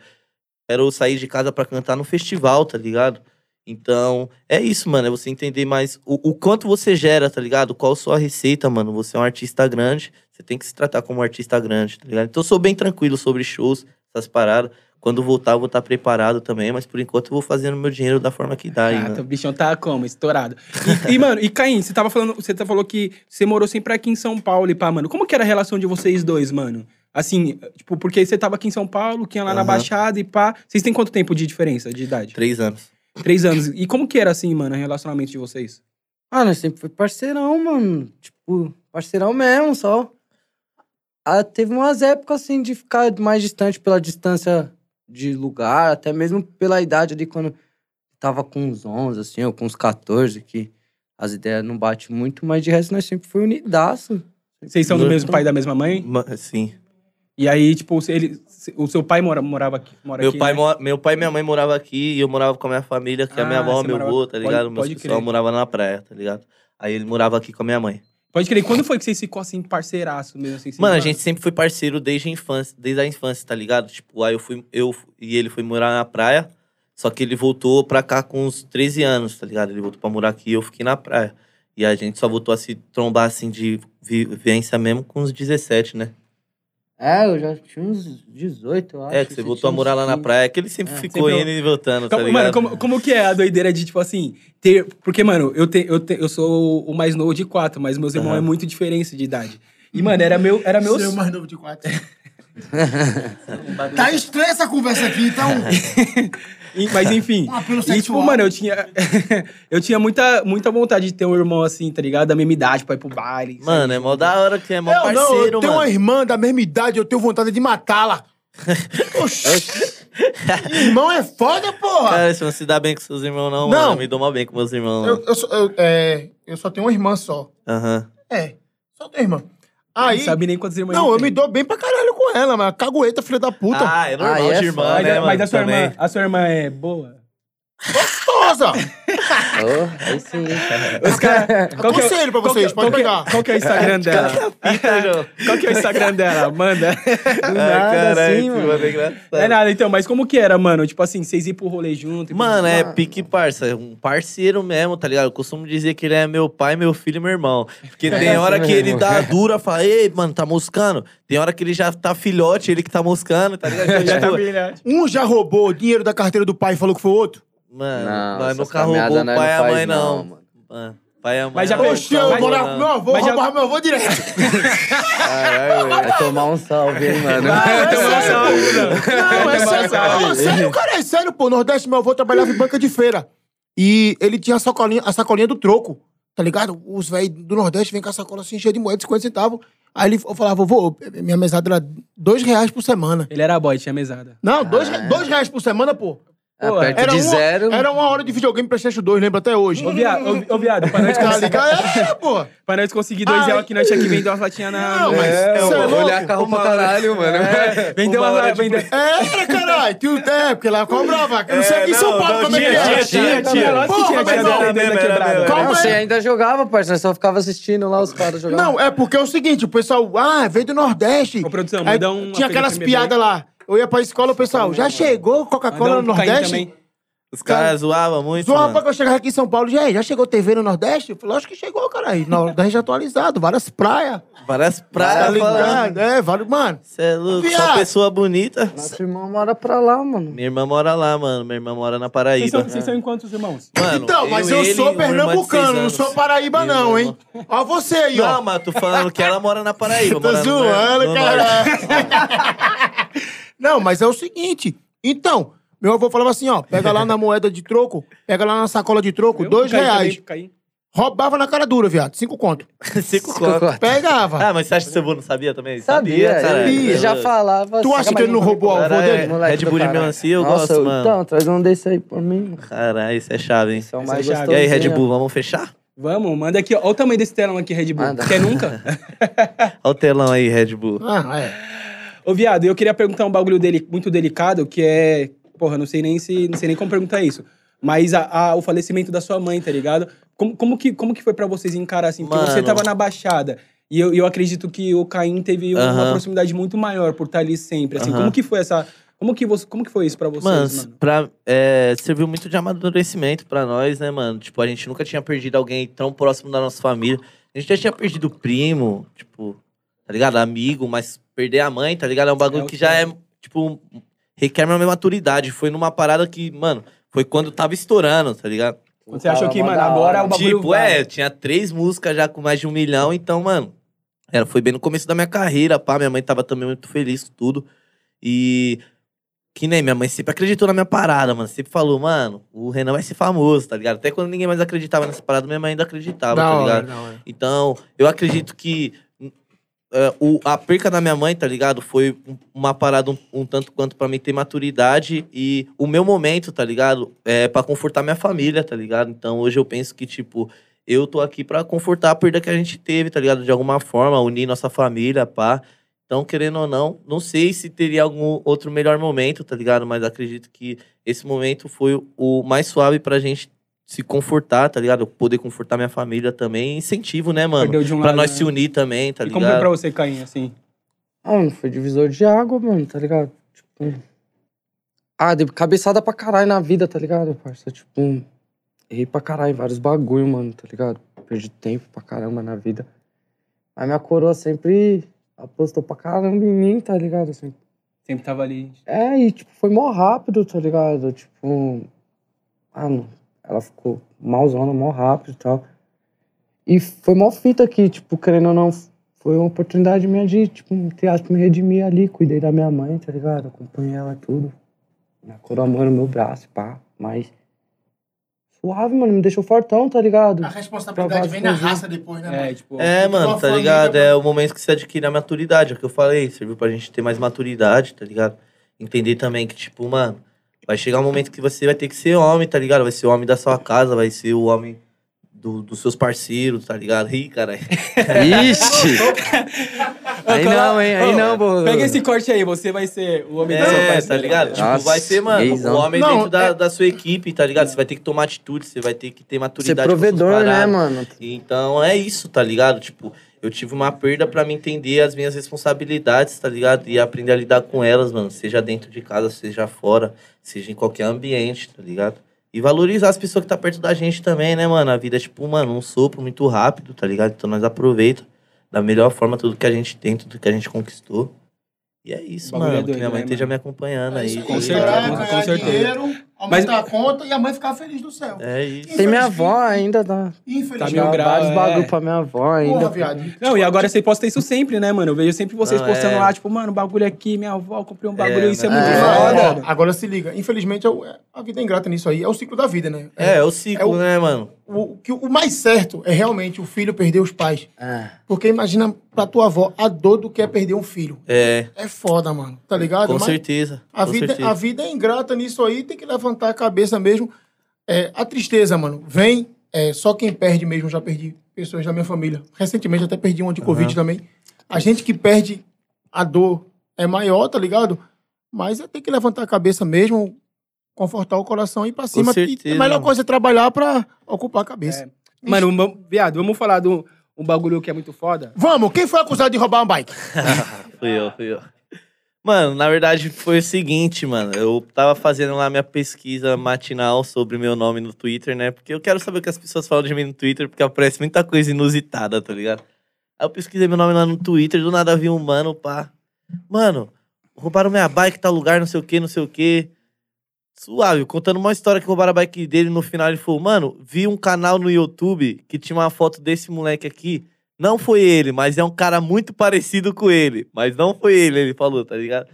Speaker 3: Quero sair de casa pra cantar no festival, tá ligado? Então, é isso, mano. É você entender mais o, o quanto você gera, tá ligado? Qual a sua receita, mano. Você é um artista grande, você tem que se tratar como um artista grande, tá ligado? Então, eu sou bem tranquilo sobre shows, essas paradas. Quando voltar, eu vou estar preparado também, mas por enquanto eu vou fazendo meu dinheiro da forma que dá aí,
Speaker 1: Ah,
Speaker 3: mano.
Speaker 1: teu bichão tá como? Estourado. E, <laughs> e, mano, e Caim, você tava falando, você tá- falou que você morou sempre aqui em São Paulo e pá, mano. Como que era a relação de vocês dois, mano? Assim, tipo, porque você tava aqui em São Paulo, que ia lá na
Speaker 3: Aham.
Speaker 1: Baixada e pá. Vocês têm quanto tempo de diferença de idade?
Speaker 3: Três anos.
Speaker 1: Três anos. E como que era, assim, mano, o relacionamento de vocês?
Speaker 4: Ah, nós sempre foi parceirão, mano. Tipo, parceirão mesmo, só. Ah, teve umas épocas, assim, de ficar mais distante pela distância de lugar, até mesmo pela idade ali, quando tava com uns 11, assim, ou com uns 14, que as ideias não batem muito, mas de resto nós sempre foi unidaço.
Speaker 1: Vocês são do mesmo pai e da mesma mãe?
Speaker 3: Sim.
Speaker 1: E aí, tipo, ele, o seu pai mora, morava aqui? Mora
Speaker 3: Meu
Speaker 1: aqui,
Speaker 3: pai,
Speaker 1: né?
Speaker 3: mo- meu pai e minha mãe moravam aqui e eu morava com a minha família, que é a minha
Speaker 1: Ah,
Speaker 3: avó, meu
Speaker 1: morava-
Speaker 3: avô, tá
Speaker 1: pode-
Speaker 3: ligado? Meus
Speaker 1: pode
Speaker 3: pessoal morava na praia, tá ligado? Aí ele morava aqui com a minha mãe.
Speaker 1: Pode crer. Quando foi que vocês ficou assim, parceiraço mesmo? Assim,
Speaker 3: Mano, a gente sempre foi parceiro desde a infância, desde a infância, tá ligado? Tipo, aí eu fui, eu e ele foi morar na praia, só que ele voltou pra cá com uns 13 anos, tá ligado? Ele voltou pra morar aqui e eu fiquei na praia. E a gente só voltou a se trombar assim de vivência mesmo com uns 17, né?
Speaker 4: É, eu já tinha uns 18, eu acho.
Speaker 3: é, que você voltou a morar lá na praia, que ele sempre
Speaker 1: É,
Speaker 3: ficou
Speaker 1: sempre-
Speaker 3: indo e voltando, tá
Speaker 1: Como,
Speaker 3: ligado?
Speaker 1: mano, como, como que é a doideira de, tipo assim, ter. Porque, mano, eu, te, eu, te, eu sou o mais novo de quatro, mas meus irmãos
Speaker 3: Aham.
Speaker 1: é muito diferença de idade. E, mano, era meu. Era meu
Speaker 2: Seu mais novo de quatro. <laughs> tá estranha essa conversa aqui, então. <laughs>
Speaker 1: Mas enfim. <laughs>
Speaker 2: Um
Speaker 1: e, tipo, mano, eu tinha. <laughs> eu tinha muita, muita vontade de ter um irmão assim, tá ligado? Da mesma idade pra ir pro baile. sabe?
Speaker 3: Mano, é mó da hora que é mó
Speaker 2: Eu não, eu
Speaker 3: parceiro,
Speaker 2: tenho
Speaker 3: mano.
Speaker 2: uma irmã da mesma idade, eu tenho vontade de matá-la. <laughs> Oxi. Irmão é foda, porra.
Speaker 3: Cara, você não se dá bem com seus irmãos, não,
Speaker 2: Não.
Speaker 3: mano. Eu me dou mal bem com meus irmãos.
Speaker 2: Eu, eu, só- eu- é, eu só tenho uma irmã só.
Speaker 3: Aham.
Speaker 2: É, só tenho irmã.
Speaker 1: Não
Speaker 2: Aí.
Speaker 1: sabe nem quantos irmãos
Speaker 2: Não, eu
Speaker 1: tem.
Speaker 2: me dou bem pra caralho com ela, mas cagueta, filha da puta.
Speaker 3: Ah, é normal
Speaker 4: Ah, é
Speaker 3: de irmã.
Speaker 1: Mas,
Speaker 3: né,
Speaker 1: a-
Speaker 3: mano?
Speaker 1: mas a sua
Speaker 3: também.
Speaker 1: irmã, a sua irmã é boa?
Speaker 2: Gostosa!
Speaker 4: Oh, aí sim.
Speaker 1: Os <laughs> cara, qual que é-
Speaker 2: pra
Speaker 1: qual que é-
Speaker 2: vocês, pode
Speaker 1: qual que é-
Speaker 2: pegar.
Speaker 1: Qual que é o Instagram dela? Qual que é o Instagram <laughs> dela? Manda.
Speaker 4: Do
Speaker 3: Ai,
Speaker 4: nada,
Speaker 3: caralho,
Speaker 4: assim, mano.
Speaker 3: é engraçado.
Speaker 1: É nada, então, mas como que era, mano? Tipo assim, vocês iam pro rolê junto?
Speaker 3: Mano, é pique parça, é um parceiro mesmo, tá ligado? Eu costumo dizer que ele é meu pai, meu filho e meu irmão. Porque tem hora que ele dá dura, fala, ei, mano, tá moscando. Tem hora que ele já tá filhote, ele que tá moscando, tá ligado? <laughs> Então,
Speaker 1: Já tá
Speaker 3: tipo,
Speaker 1: brilhante.
Speaker 2: Um já roubou o dinheiro da carteira do pai e falou que foi outro.
Speaker 3: Mano,
Speaker 4: Não, essas
Speaker 3: nunca roubou o pai e a
Speaker 4: não
Speaker 3: mãe, não.
Speaker 4: mano.
Speaker 3: Mano, pai e a mãe.
Speaker 1: Mas já
Speaker 3: não
Speaker 2: Oxi, eu
Speaker 1: mas-
Speaker 2: morava com meu avô,
Speaker 1: mas já-
Speaker 2: roubava meu avô direto.
Speaker 4: Vai tomar um salve, hein, mano.
Speaker 1: Vai tomar salve, não.
Speaker 2: Não, é sério. Não, sério, cara, é sério, pô. Nordeste, meu avô trabalhava em banca de feira. E ele tinha a sacolinha, a sacolinha do troco, tá ligado? Os velhos do Nordeste vêm com a sacola assim, cheia de moeda, 50 centavos. Aí ele, eu falava, vovô, minha mesada era dois reais por semana.
Speaker 1: Ele era boy, tinha mesada.
Speaker 2: Não, dois, re- dois reais por semana, pô.
Speaker 4: É,
Speaker 1: Pô,
Speaker 4: perto
Speaker 2: Era
Speaker 4: de
Speaker 2: uma,
Speaker 4: zero.
Speaker 2: era uma hora de videogame PlayStation 2, lembra até hoje.
Speaker 1: Ô, viado, ô, ô, viado, pra nós,
Speaker 2: Tá
Speaker 1: conseguir?
Speaker 2: É, pô.
Speaker 1: pra nós conseguir dois
Speaker 2: Ai.
Speaker 1: reais aqui, nós tinha que vender umas latinhas na...
Speaker 2: Não, mas-
Speaker 4: É,
Speaker 2: Cê é
Speaker 4: olhar carro pra caralho, mano.
Speaker 1: É, vendeu
Speaker 3: Uma hora de-
Speaker 1: Vender...
Speaker 2: Era, <laughs> caralho. É, porque lá cobrava. Eu não sei aqui em São Paulo como é que
Speaker 3: tinha,
Speaker 2: é.
Speaker 3: tinha,
Speaker 1: Tinha, tinha, da
Speaker 3: era
Speaker 1: quebrada.
Speaker 2: Calma
Speaker 4: você ainda jogava, parceiro. Só ficava assistindo lá os caras jogando.
Speaker 2: Não, é porque é o seguinte, o pessoal, ah, veio do Nordeste.
Speaker 1: Ô, produção,
Speaker 2: Aí
Speaker 1: manda um...
Speaker 2: tinha aquelas piadas lá. Eu ia pra escola, o pessoal, já chegou Coca-Cola no Nordeste?
Speaker 3: Os caras zoavam muito,
Speaker 2: Zoava pra que eu chegava aqui em São Paulo, já, já chegou TV no Nordeste? Eu falei, lógico que chegou, caralho. Nordeste atualizado, várias praias.
Speaker 3: Várias
Speaker 2: Tá
Speaker 3: praias falando.
Speaker 2: ligado? É, vários, mano.
Speaker 3: Você é louco, só pessoa bonita.
Speaker 4: Nosso irmão mora pra lá, mano.
Speaker 3: Minha irmã mora lá, mano. Minha irmã mora na
Speaker 1: Vocês
Speaker 3: Paraíba.
Speaker 1: vocês são em quantos irmãos?
Speaker 3: Mano,
Speaker 2: então, mas eu,
Speaker 3: ele
Speaker 2: sou
Speaker 3: irmã de
Speaker 2: pernambucano, não sou Paraíba,
Speaker 3: Meu
Speaker 2: não,
Speaker 3: irmão.
Speaker 2: hein? Ó você aí, ó.
Speaker 3: Não, mas tô falando que ela mora na Paraíba. <laughs>
Speaker 2: Tô zoando,
Speaker 3: no
Speaker 2: cara. <laughs> Não, mas é o seguinte. Então, meu avô falava assim, ó. Pega lá na <laughs> moeda de troco, pega lá na sacola de troco,
Speaker 1: Eu
Speaker 2: dois
Speaker 1: caí
Speaker 2: reais.
Speaker 1: também, caí.
Speaker 2: Roubava na cara dura, viado. Cinco conto. <laughs>
Speaker 3: Cinco conto.
Speaker 2: Pegava.
Speaker 3: Ah, mas você acha que seu avô não sabia também?
Speaker 4: Sabia,
Speaker 3: cara.
Speaker 4: ele já falava.
Speaker 2: Tu acha que ele não roubou o avô dele?
Speaker 4: Moleque
Speaker 3: Red
Speaker 4: do
Speaker 3: Bull de
Speaker 4: caralho.
Speaker 3: melancia eu
Speaker 4: Nossa,
Speaker 3: gosto, mano.
Speaker 4: Então, traz um desse aí pra mim.
Speaker 3: Caralho, isso é chave, hein?
Speaker 4: Esse é o
Speaker 1: Esse
Speaker 4: mais
Speaker 1: é chave.
Speaker 4: gostoso.
Speaker 3: E aí, Red Bull, vamos fechar?
Speaker 1: Vamos, manda aqui. ó. Olha o tamanho desse telão aqui, Red Bull.
Speaker 4: Manda.
Speaker 1: Quer nunca? <laughs>
Speaker 3: Olha o telão aí, Red Bull.
Speaker 2: Ah, é.
Speaker 1: Ô, viado, eu queria perguntar um bagulho dele muito delicado, que é. Porra, não sei nem se. Não sei nem como perguntar isso. Mas a, a- o falecimento da sua mãe, tá ligado? Como, como, que, como que foi pra vocês encarar assim? Porque você
Speaker 3: Mano.
Speaker 1: tava na Baixada. E eu, eu acredito que o Caim teve uma
Speaker 3: Aham.
Speaker 1: proximidade muito maior por estar ali sempre. Assim,
Speaker 3: Aham.
Speaker 1: como que foi essa. Como que, você, como que foi isso pra vocês,
Speaker 3: Mano,
Speaker 1: mano?
Speaker 3: Pra, é, serviu muito de amadurecimento pra nós, né, mano? Tipo, a gente nunca tinha perdido alguém tão próximo da nossa família. A gente já tinha perdido primo, tipo, tá ligado? Amigo, mas perder a mãe, tá ligado? É um bagulho
Speaker 1: É
Speaker 3: que já é, tipo, requer uma maturidade. Foi numa parada que, mano, foi quando tava estourando, tá ligado?
Speaker 1: Quando você achou que, mano, agora
Speaker 4: hora.
Speaker 1: o bagulho.
Speaker 3: Tipo,
Speaker 1: vai.
Speaker 3: é, tinha três músicas já com mais de um milhão, então, mano, era, foi bem no começo da minha carreira, pá. Minha mãe tava também muito feliz com tudo. E que nem minha mãe sempre acreditou na minha parada, mano. Sempre falou, mano, o Renan vai ser famoso, tá ligado? Até quando ninguém mais acreditava nessa parada, minha mãe ainda acreditava,
Speaker 2: Da
Speaker 3: tá
Speaker 2: hora,
Speaker 3: ligado? Então, eu acredito que é, o, a perca da minha mãe, tá ligado? Foi um- uma parada um, um tanto quanto pra mim ter maturidade e o meu momento, tá ligado? É pra confortar minha família, tá ligado? Então, hoje eu penso que, tipo, eu tô aqui pra confortar a perda que a gente teve, tá ligado? De alguma forma, unir nossa família, pá. Então, querendo ou não, não sei se teria algum outro melhor momento, tá ligado? Mas acredito que esse momento foi o mais suave pra gente se confortar, tá ligado? Poder confortar minha família também. Incentivo, né, mano?
Speaker 1: Perdeu de um
Speaker 3: Pra
Speaker 1: lado,
Speaker 3: nós
Speaker 1: né?
Speaker 3: se unir também, tá
Speaker 1: E
Speaker 3: ligado?
Speaker 1: como foi pra você, Caim, assim?
Speaker 4: Ah, mano, foi divisor de água, mano, tá ligado? Tipo. Ah, dei cabeçada pra caralho na vida, tá ligado, parça? Tipo, errei pra caralho em vários bagulho, mano, tá ligado? Perdi tempo pra caramba na vida. Mas minha coroa sempre apostou pra caramba em mim, tá ligado? Assim,
Speaker 1: Sempre tava ali.
Speaker 4: É, e tipo, foi mó rápido, tá ligado? Tipo. Ah, não. Ela ficou malzona, mó rápido e tal. E foi mó fita aqui, tipo, querendo ou não, foi uma oportunidade minha de, tipo, entre aspas, me redimir ali. Cuidei da minha mãe, tá ligado? Acompanhei ela tudo. Minha coroa mãe no meu braço, pá. Mas. Suave, mano, me deixou fortão, tá ligado?
Speaker 2: A responsabilidade vem na raça depois, né,
Speaker 1: É,
Speaker 2: mano?
Speaker 1: tipo.
Speaker 3: É, mano, tá
Speaker 2: família,
Speaker 3: ligado?
Speaker 2: mano.
Speaker 3: É o momento que você adquire a maturidade, é o que eu falei. Serviu pra gente ter mais maturidade, tá ligado? Entender também que, tipo, mano, vai chegar um momento que você vai ter que ser homem, tá ligado? Vai ser o homem da sua casa, vai ser o homem do- dos seus parceiros, tá ligado? Ih, caralho.
Speaker 4: Ixi! <laughs> aí não, hein? Aí não, pô.
Speaker 1: Pega esse corte aí, você vai ser o homem do seu
Speaker 3: É,
Speaker 1: parceiro.
Speaker 3: tá ligado? Tipo,
Speaker 4: Nossa,
Speaker 3: vai ser, mano, o homem
Speaker 2: Não,
Speaker 3: dentro da,
Speaker 2: é-
Speaker 3: da sua equipe, tá ligado? Você vai ter que tomar atitude, você vai ter que ter
Speaker 4: Ser
Speaker 3: maturidade. suas
Speaker 4: provedor, né, mano?
Speaker 3: Então é isso, tá ligado? Tipo, eu tive uma perda pra me entender as minhas responsabilidades, tá ligado? E aprender a lidar com elas, mano. Seja dentro de casa, seja fora, seja em qualquer ambiente, tá ligado? E valorizar as pessoas que tá perto da gente também, né, mano? A vida é tipo, mano, um sopro muito rápido, tá ligado? Então nós aproveita da melhor forma tudo que a gente tem, tudo que a gente conquistou. E é isso,
Speaker 1: bagulho
Speaker 3: mano.
Speaker 1: é
Speaker 3: que
Speaker 1: doido,
Speaker 3: minha mãe
Speaker 1: né,
Speaker 3: esteja
Speaker 1: mano?
Speaker 3: me acompanhando
Speaker 2: É
Speaker 3: aí.
Speaker 2: isso
Speaker 1: com certeza, com certeza.
Speaker 2: Aumentar a conta e a mãe ficar feliz do céu.
Speaker 3: É isso.
Speaker 4: Tem minha avó ainda, tá?
Speaker 2: Infelizmente.
Speaker 1: Tá mil grau,
Speaker 4: vários
Speaker 1: é.
Speaker 4: bagulho pra minha avó ainda.
Speaker 2: Porra, viado.
Speaker 1: Não, e agora você posta isso sempre, né, mano? Eu vejo sempre vocês
Speaker 3: Não,
Speaker 1: postando
Speaker 3: é.
Speaker 1: lá, tipo, mano, bagulho aqui, minha avó, comprei um bagulho,
Speaker 3: É,
Speaker 1: isso é muito
Speaker 4: É,
Speaker 1: foda.
Speaker 2: Agora se liga. Infelizmente, é o- é- a vida é ingrata nisso aí. É o ciclo da vida, né?
Speaker 3: É, é o ciclo,
Speaker 2: É o-
Speaker 3: né, mano?
Speaker 2: O, que o mais certo é realmente o filho perder os pais.
Speaker 4: É.
Speaker 2: Porque imagina pra tua avó a dor do que é perder um filho.
Speaker 3: É,
Speaker 2: É foda, mano. Tá ligado?
Speaker 3: com
Speaker 2: Mas
Speaker 3: certeza.
Speaker 2: A
Speaker 3: com
Speaker 2: vida,
Speaker 3: certeza.
Speaker 2: a vida é ingrata nisso aí, tem que levar levantar a cabeça mesmo. É, a tristeza, mano, vem. É, só quem perde mesmo, já perdi pessoas da minha família. Recentemente até perdi uma de Covid também. A gente que perde a dor é maior, tá ligado? Mas é ter que levantar a cabeça mesmo, confortar o coração e ir pra cima. E
Speaker 3: certeza,
Speaker 2: a melhor
Speaker 3: mano.
Speaker 2: coisa é trabalhar pra ocupar a cabeça.
Speaker 1: É. Mano, um- viado, vamos falar de um, um bagulho que é muito foda?
Speaker 2: Vamos, quem foi acusado de roubar uma bike? <laughs>
Speaker 3: Fui eu, fui eu. Mano, na verdade foi o seguinte, mano. Eu tava fazendo lá minha pesquisa matinal sobre meu nome no Twitter, né? Porque eu quero saber o que as pessoas falam de mim no Twitter, porque aparece muita coisa inusitada, tá ligado? Aí eu pesquisei meu nome lá no Twitter, do nada vi um mano, pá. Mano, roubaram minha bike, tal lugar, não sei o que, não sei o que. Suave, contando uma história que roubaram a bike dele. No final ele falou, mano, vi um canal no YouTube que tinha uma foto desse moleque aqui. Não foi ele, mas é um cara muito parecido com ele. Mas não foi ele, ele falou, tá ligado?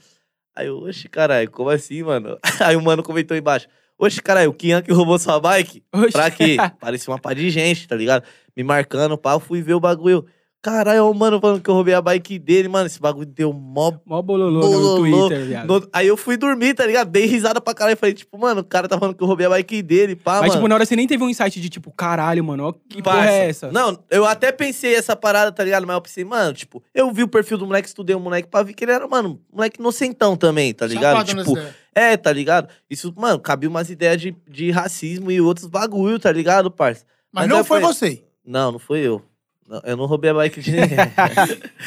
Speaker 3: Aí eu, oxe, caralho, como assim, mano? <laughs> Aí o mano comentou embaixo. Oxe, caralho, o Kian que roubou sua bike?
Speaker 1: Oxe.
Speaker 3: Pra quê? <laughs> Parecia uma pá de gente, tá ligado? Me marcando, pá, eu fui ver o bagulho. Caralho, o mano falando que eu roubei a bike dele, mano. Esse bagulho deu mó
Speaker 1: Mó bololô
Speaker 3: Bololô.
Speaker 1: no Twitter, viado.
Speaker 3: no- Aí eu fui dormir, tá ligado? Dei risada pra caralho. Falei, tipo, mano, o cara tá falando que eu roubei a bike dele, pá,
Speaker 1: Mas,
Speaker 3: mano.
Speaker 1: tipo, na hora você nem teve um insight de, tipo, caralho, mano, ó, que porra
Speaker 3: Parça.
Speaker 1: é essa?
Speaker 3: Não, eu até pensei essa parada, tá ligado? Mas eu pensei, mano, tipo, eu vi o perfil do moleque, estudei o moleque pra ver que ele era, mano, moleque inocentão também, tá ligado? Tipo, é, tá ligado? Isso, mano, cabia umas ideias de, de racismo e outros bagulho, tá ligado, parça?
Speaker 2: Mas,
Speaker 3: mas
Speaker 2: não foi
Speaker 3: foi-
Speaker 2: você.
Speaker 3: Não, não foi eu. Não, Eu não roubei a bike de ninguém.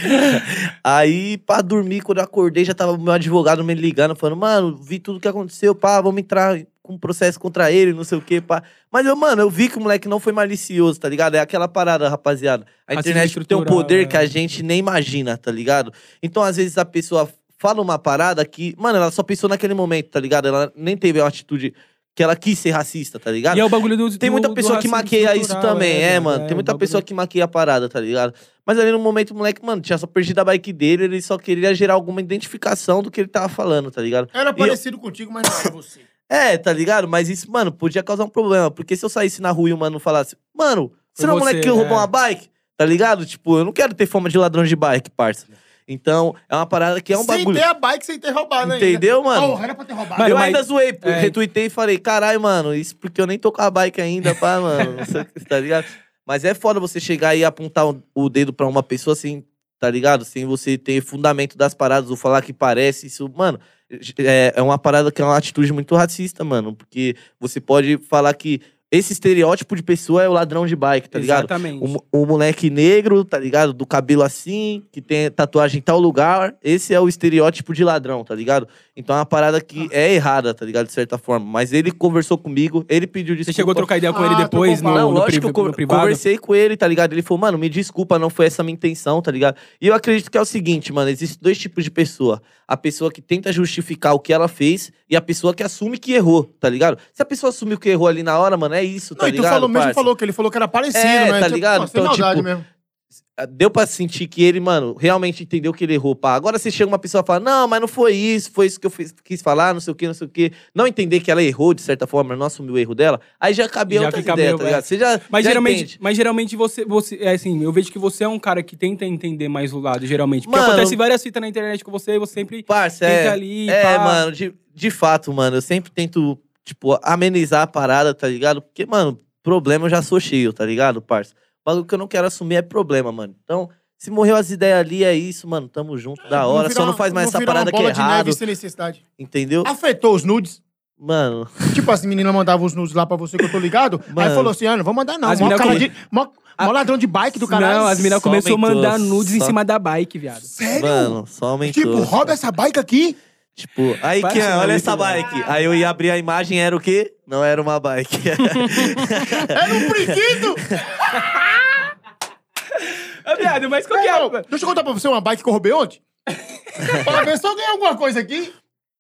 Speaker 3: <laughs> Aí, pra dormir, quando eu acordei, já tava o meu advogado me ligando, falando, mano, vi tudo que aconteceu, pá, vamos entrar com um processo contra ele, não sei o quê, pá. Mas eu, mano, eu vi que o moleque não foi malicioso, tá ligado? É aquela parada, rapaziada. A internet tem um poder
Speaker 1: é.
Speaker 3: que a gente nem imagina, tá ligado? Então, às vezes, a pessoa fala uma parada que, mano, ela só pensou naquele momento, tá ligado? Ela nem teve uma atitude que ela quis ser racista, tá ligado?
Speaker 1: E é o bagulho do.
Speaker 3: Tem
Speaker 1: do-
Speaker 3: muita
Speaker 1: do
Speaker 3: pessoa que
Speaker 1: racismo
Speaker 3: maqueia isso também, é,
Speaker 1: viado,
Speaker 3: mano. Tem muita pessoa que maqueia a parada, tá ligado? Mas ali no momento o moleque, mano, tinha só perdido a bike dele, ele só queria gerar alguma identificação do que ele tava falando, tá ligado?
Speaker 2: Era
Speaker 3: E eu-
Speaker 2: parecido contigo, mas não era você. <coughs>
Speaker 3: É, tá ligado? Mas isso, mano, podia causar um problema. Porque se eu saísse na rua e o mano falasse, mano, você
Speaker 1: Foi
Speaker 3: não é o
Speaker 1: você,
Speaker 3: moleque que roubou
Speaker 1: é.
Speaker 3: uma bike? Tá ligado? Tipo, eu não quero ter fama de ladrão de bike, parça. Então, é uma parada que é um
Speaker 2: sem
Speaker 3: bagulho.
Speaker 2: ter a bike, sem ter roubado ainda.
Speaker 3: Entendeu, mano?
Speaker 2: Porra, era pra ter roubado.
Speaker 1: Mano,
Speaker 3: eu
Speaker 1: mas-
Speaker 3: ainda zoei,
Speaker 1: é.
Speaker 3: retuitei e falei, caralho, mano, isso porque eu nem tô com a bike ainda, pá, mano. <laughs> tá ligado? Mas é foda você chegar e apontar o- o dedo pra uma pessoa assim, tá ligado? Sem você ter fundamento das paradas ou falar que parece, isso, mano, é, é uma parada que é uma atitude muito racista, mano. Porque você pode falar que esse estereótipo de pessoa é o ladrão de bike, tá ligado?
Speaker 1: Exatamente.
Speaker 3: O, o moleque negro, tá ligado? Do cabelo assim, que tem tatuagem em tal lugar. Esse é o estereótipo de ladrão, tá ligado? Então é uma parada que é errada, tá ligado? De certa forma. Mas ele conversou comigo, ele pediu desculpa.
Speaker 1: Você chegou a trocar ideia com
Speaker 2: Ah,
Speaker 1: ele depois no,
Speaker 3: Não,
Speaker 1: no,
Speaker 3: lógico, eu co-
Speaker 1: no privado?
Speaker 3: conversei com ele, tá ligado? Ele falou, mano, me desculpa, não foi essa a minha intenção, tá ligado? E eu acredito que é o seguinte, mano, existem dois tipos de pessoa. A pessoa que tenta justificar o que ela fez e a pessoa que assume que errou, tá ligado? Se a pessoa assumiu que errou ali na hora, mano, é isso, tá
Speaker 2: Não, e tu
Speaker 3: ligado?
Speaker 2: falou, mesmo falou que ele falou que era parecido,
Speaker 3: É,
Speaker 2: né?
Speaker 3: tá
Speaker 2: Tipo,
Speaker 3: ligado? Então, tipo,
Speaker 2: mesmo.
Speaker 3: deu pra sentir que ele, mano, realmente entendeu que ele errou, pá. Agora você chega uma pessoa e fala, não, mas não foi isso, foi isso que eu fiz- quis falar, não sei o que, não sei o que. Não entender que ela errou, de certa forma, não assumiu o erro dela, aí já cabia
Speaker 1: Já
Speaker 3: outra ideia,
Speaker 1: meio-
Speaker 3: tá ligado?
Speaker 1: é.
Speaker 3: Você já,
Speaker 1: Mas
Speaker 3: já
Speaker 1: geralmente,
Speaker 3: entende.
Speaker 1: mas geralmente você, você. É assim, eu vejo que você é um cara que tenta entender mais o lado, geralmente. Porque
Speaker 3: Mano-
Speaker 1: acontece várias fitas na internet com você e você sempre
Speaker 3: Parça,
Speaker 1: tenta
Speaker 3: é,
Speaker 1: ali.
Speaker 3: é
Speaker 1: pá.
Speaker 3: mano, de, de fato, mano, eu sempre tento, tipo, amenizar a parada, tá ligado? Porque, mano, problema eu já sou cheio, tá ligado, parça? O bagulho que eu não quero assumir é problema, mano. Então, se morreu as ideias ali, é isso, mano, tamo junto, da hora.
Speaker 2: virar
Speaker 3: Só não faz mais essa parada que é errado,
Speaker 2: neve sem necessidade.
Speaker 3: entendeu?
Speaker 2: Afetou os nudes.
Speaker 3: Mano,
Speaker 2: Tipo, as meninas mandavam os nudes lá pra você que eu tô ligado. Aí
Speaker 3: Mano.
Speaker 2: falou assim: ah, não vou mandar não.
Speaker 1: As
Speaker 2: Mó, cara
Speaker 1: come-
Speaker 2: de, mó, mó ladrão de bike do caralho.
Speaker 1: Não, as meninas começaram a mandar nudes em
Speaker 3: só-
Speaker 1: cima da bike, viado.
Speaker 2: Sério?
Speaker 3: mano, só aumentou.
Speaker 2: tipo, rouba essa bike aqui.
Speaker 3: Tipo, aí,
Speaker 1: Parça,
Speaker 3: Kian, olha essa bike. Aí eu ia abrir a imagem, era o quê? Não era uma bike. <laughs>
Speaker 2: Era um brinquedo. <laughs>
Speaker 1: Ô, viado, mas qual que
Speaker 2: Não,
Speaker 1: é?
Speaker 2: deixa eu contar pra você uma bike que eu roubei ontem. pra ver se eu ganhei alguma coisa aqui.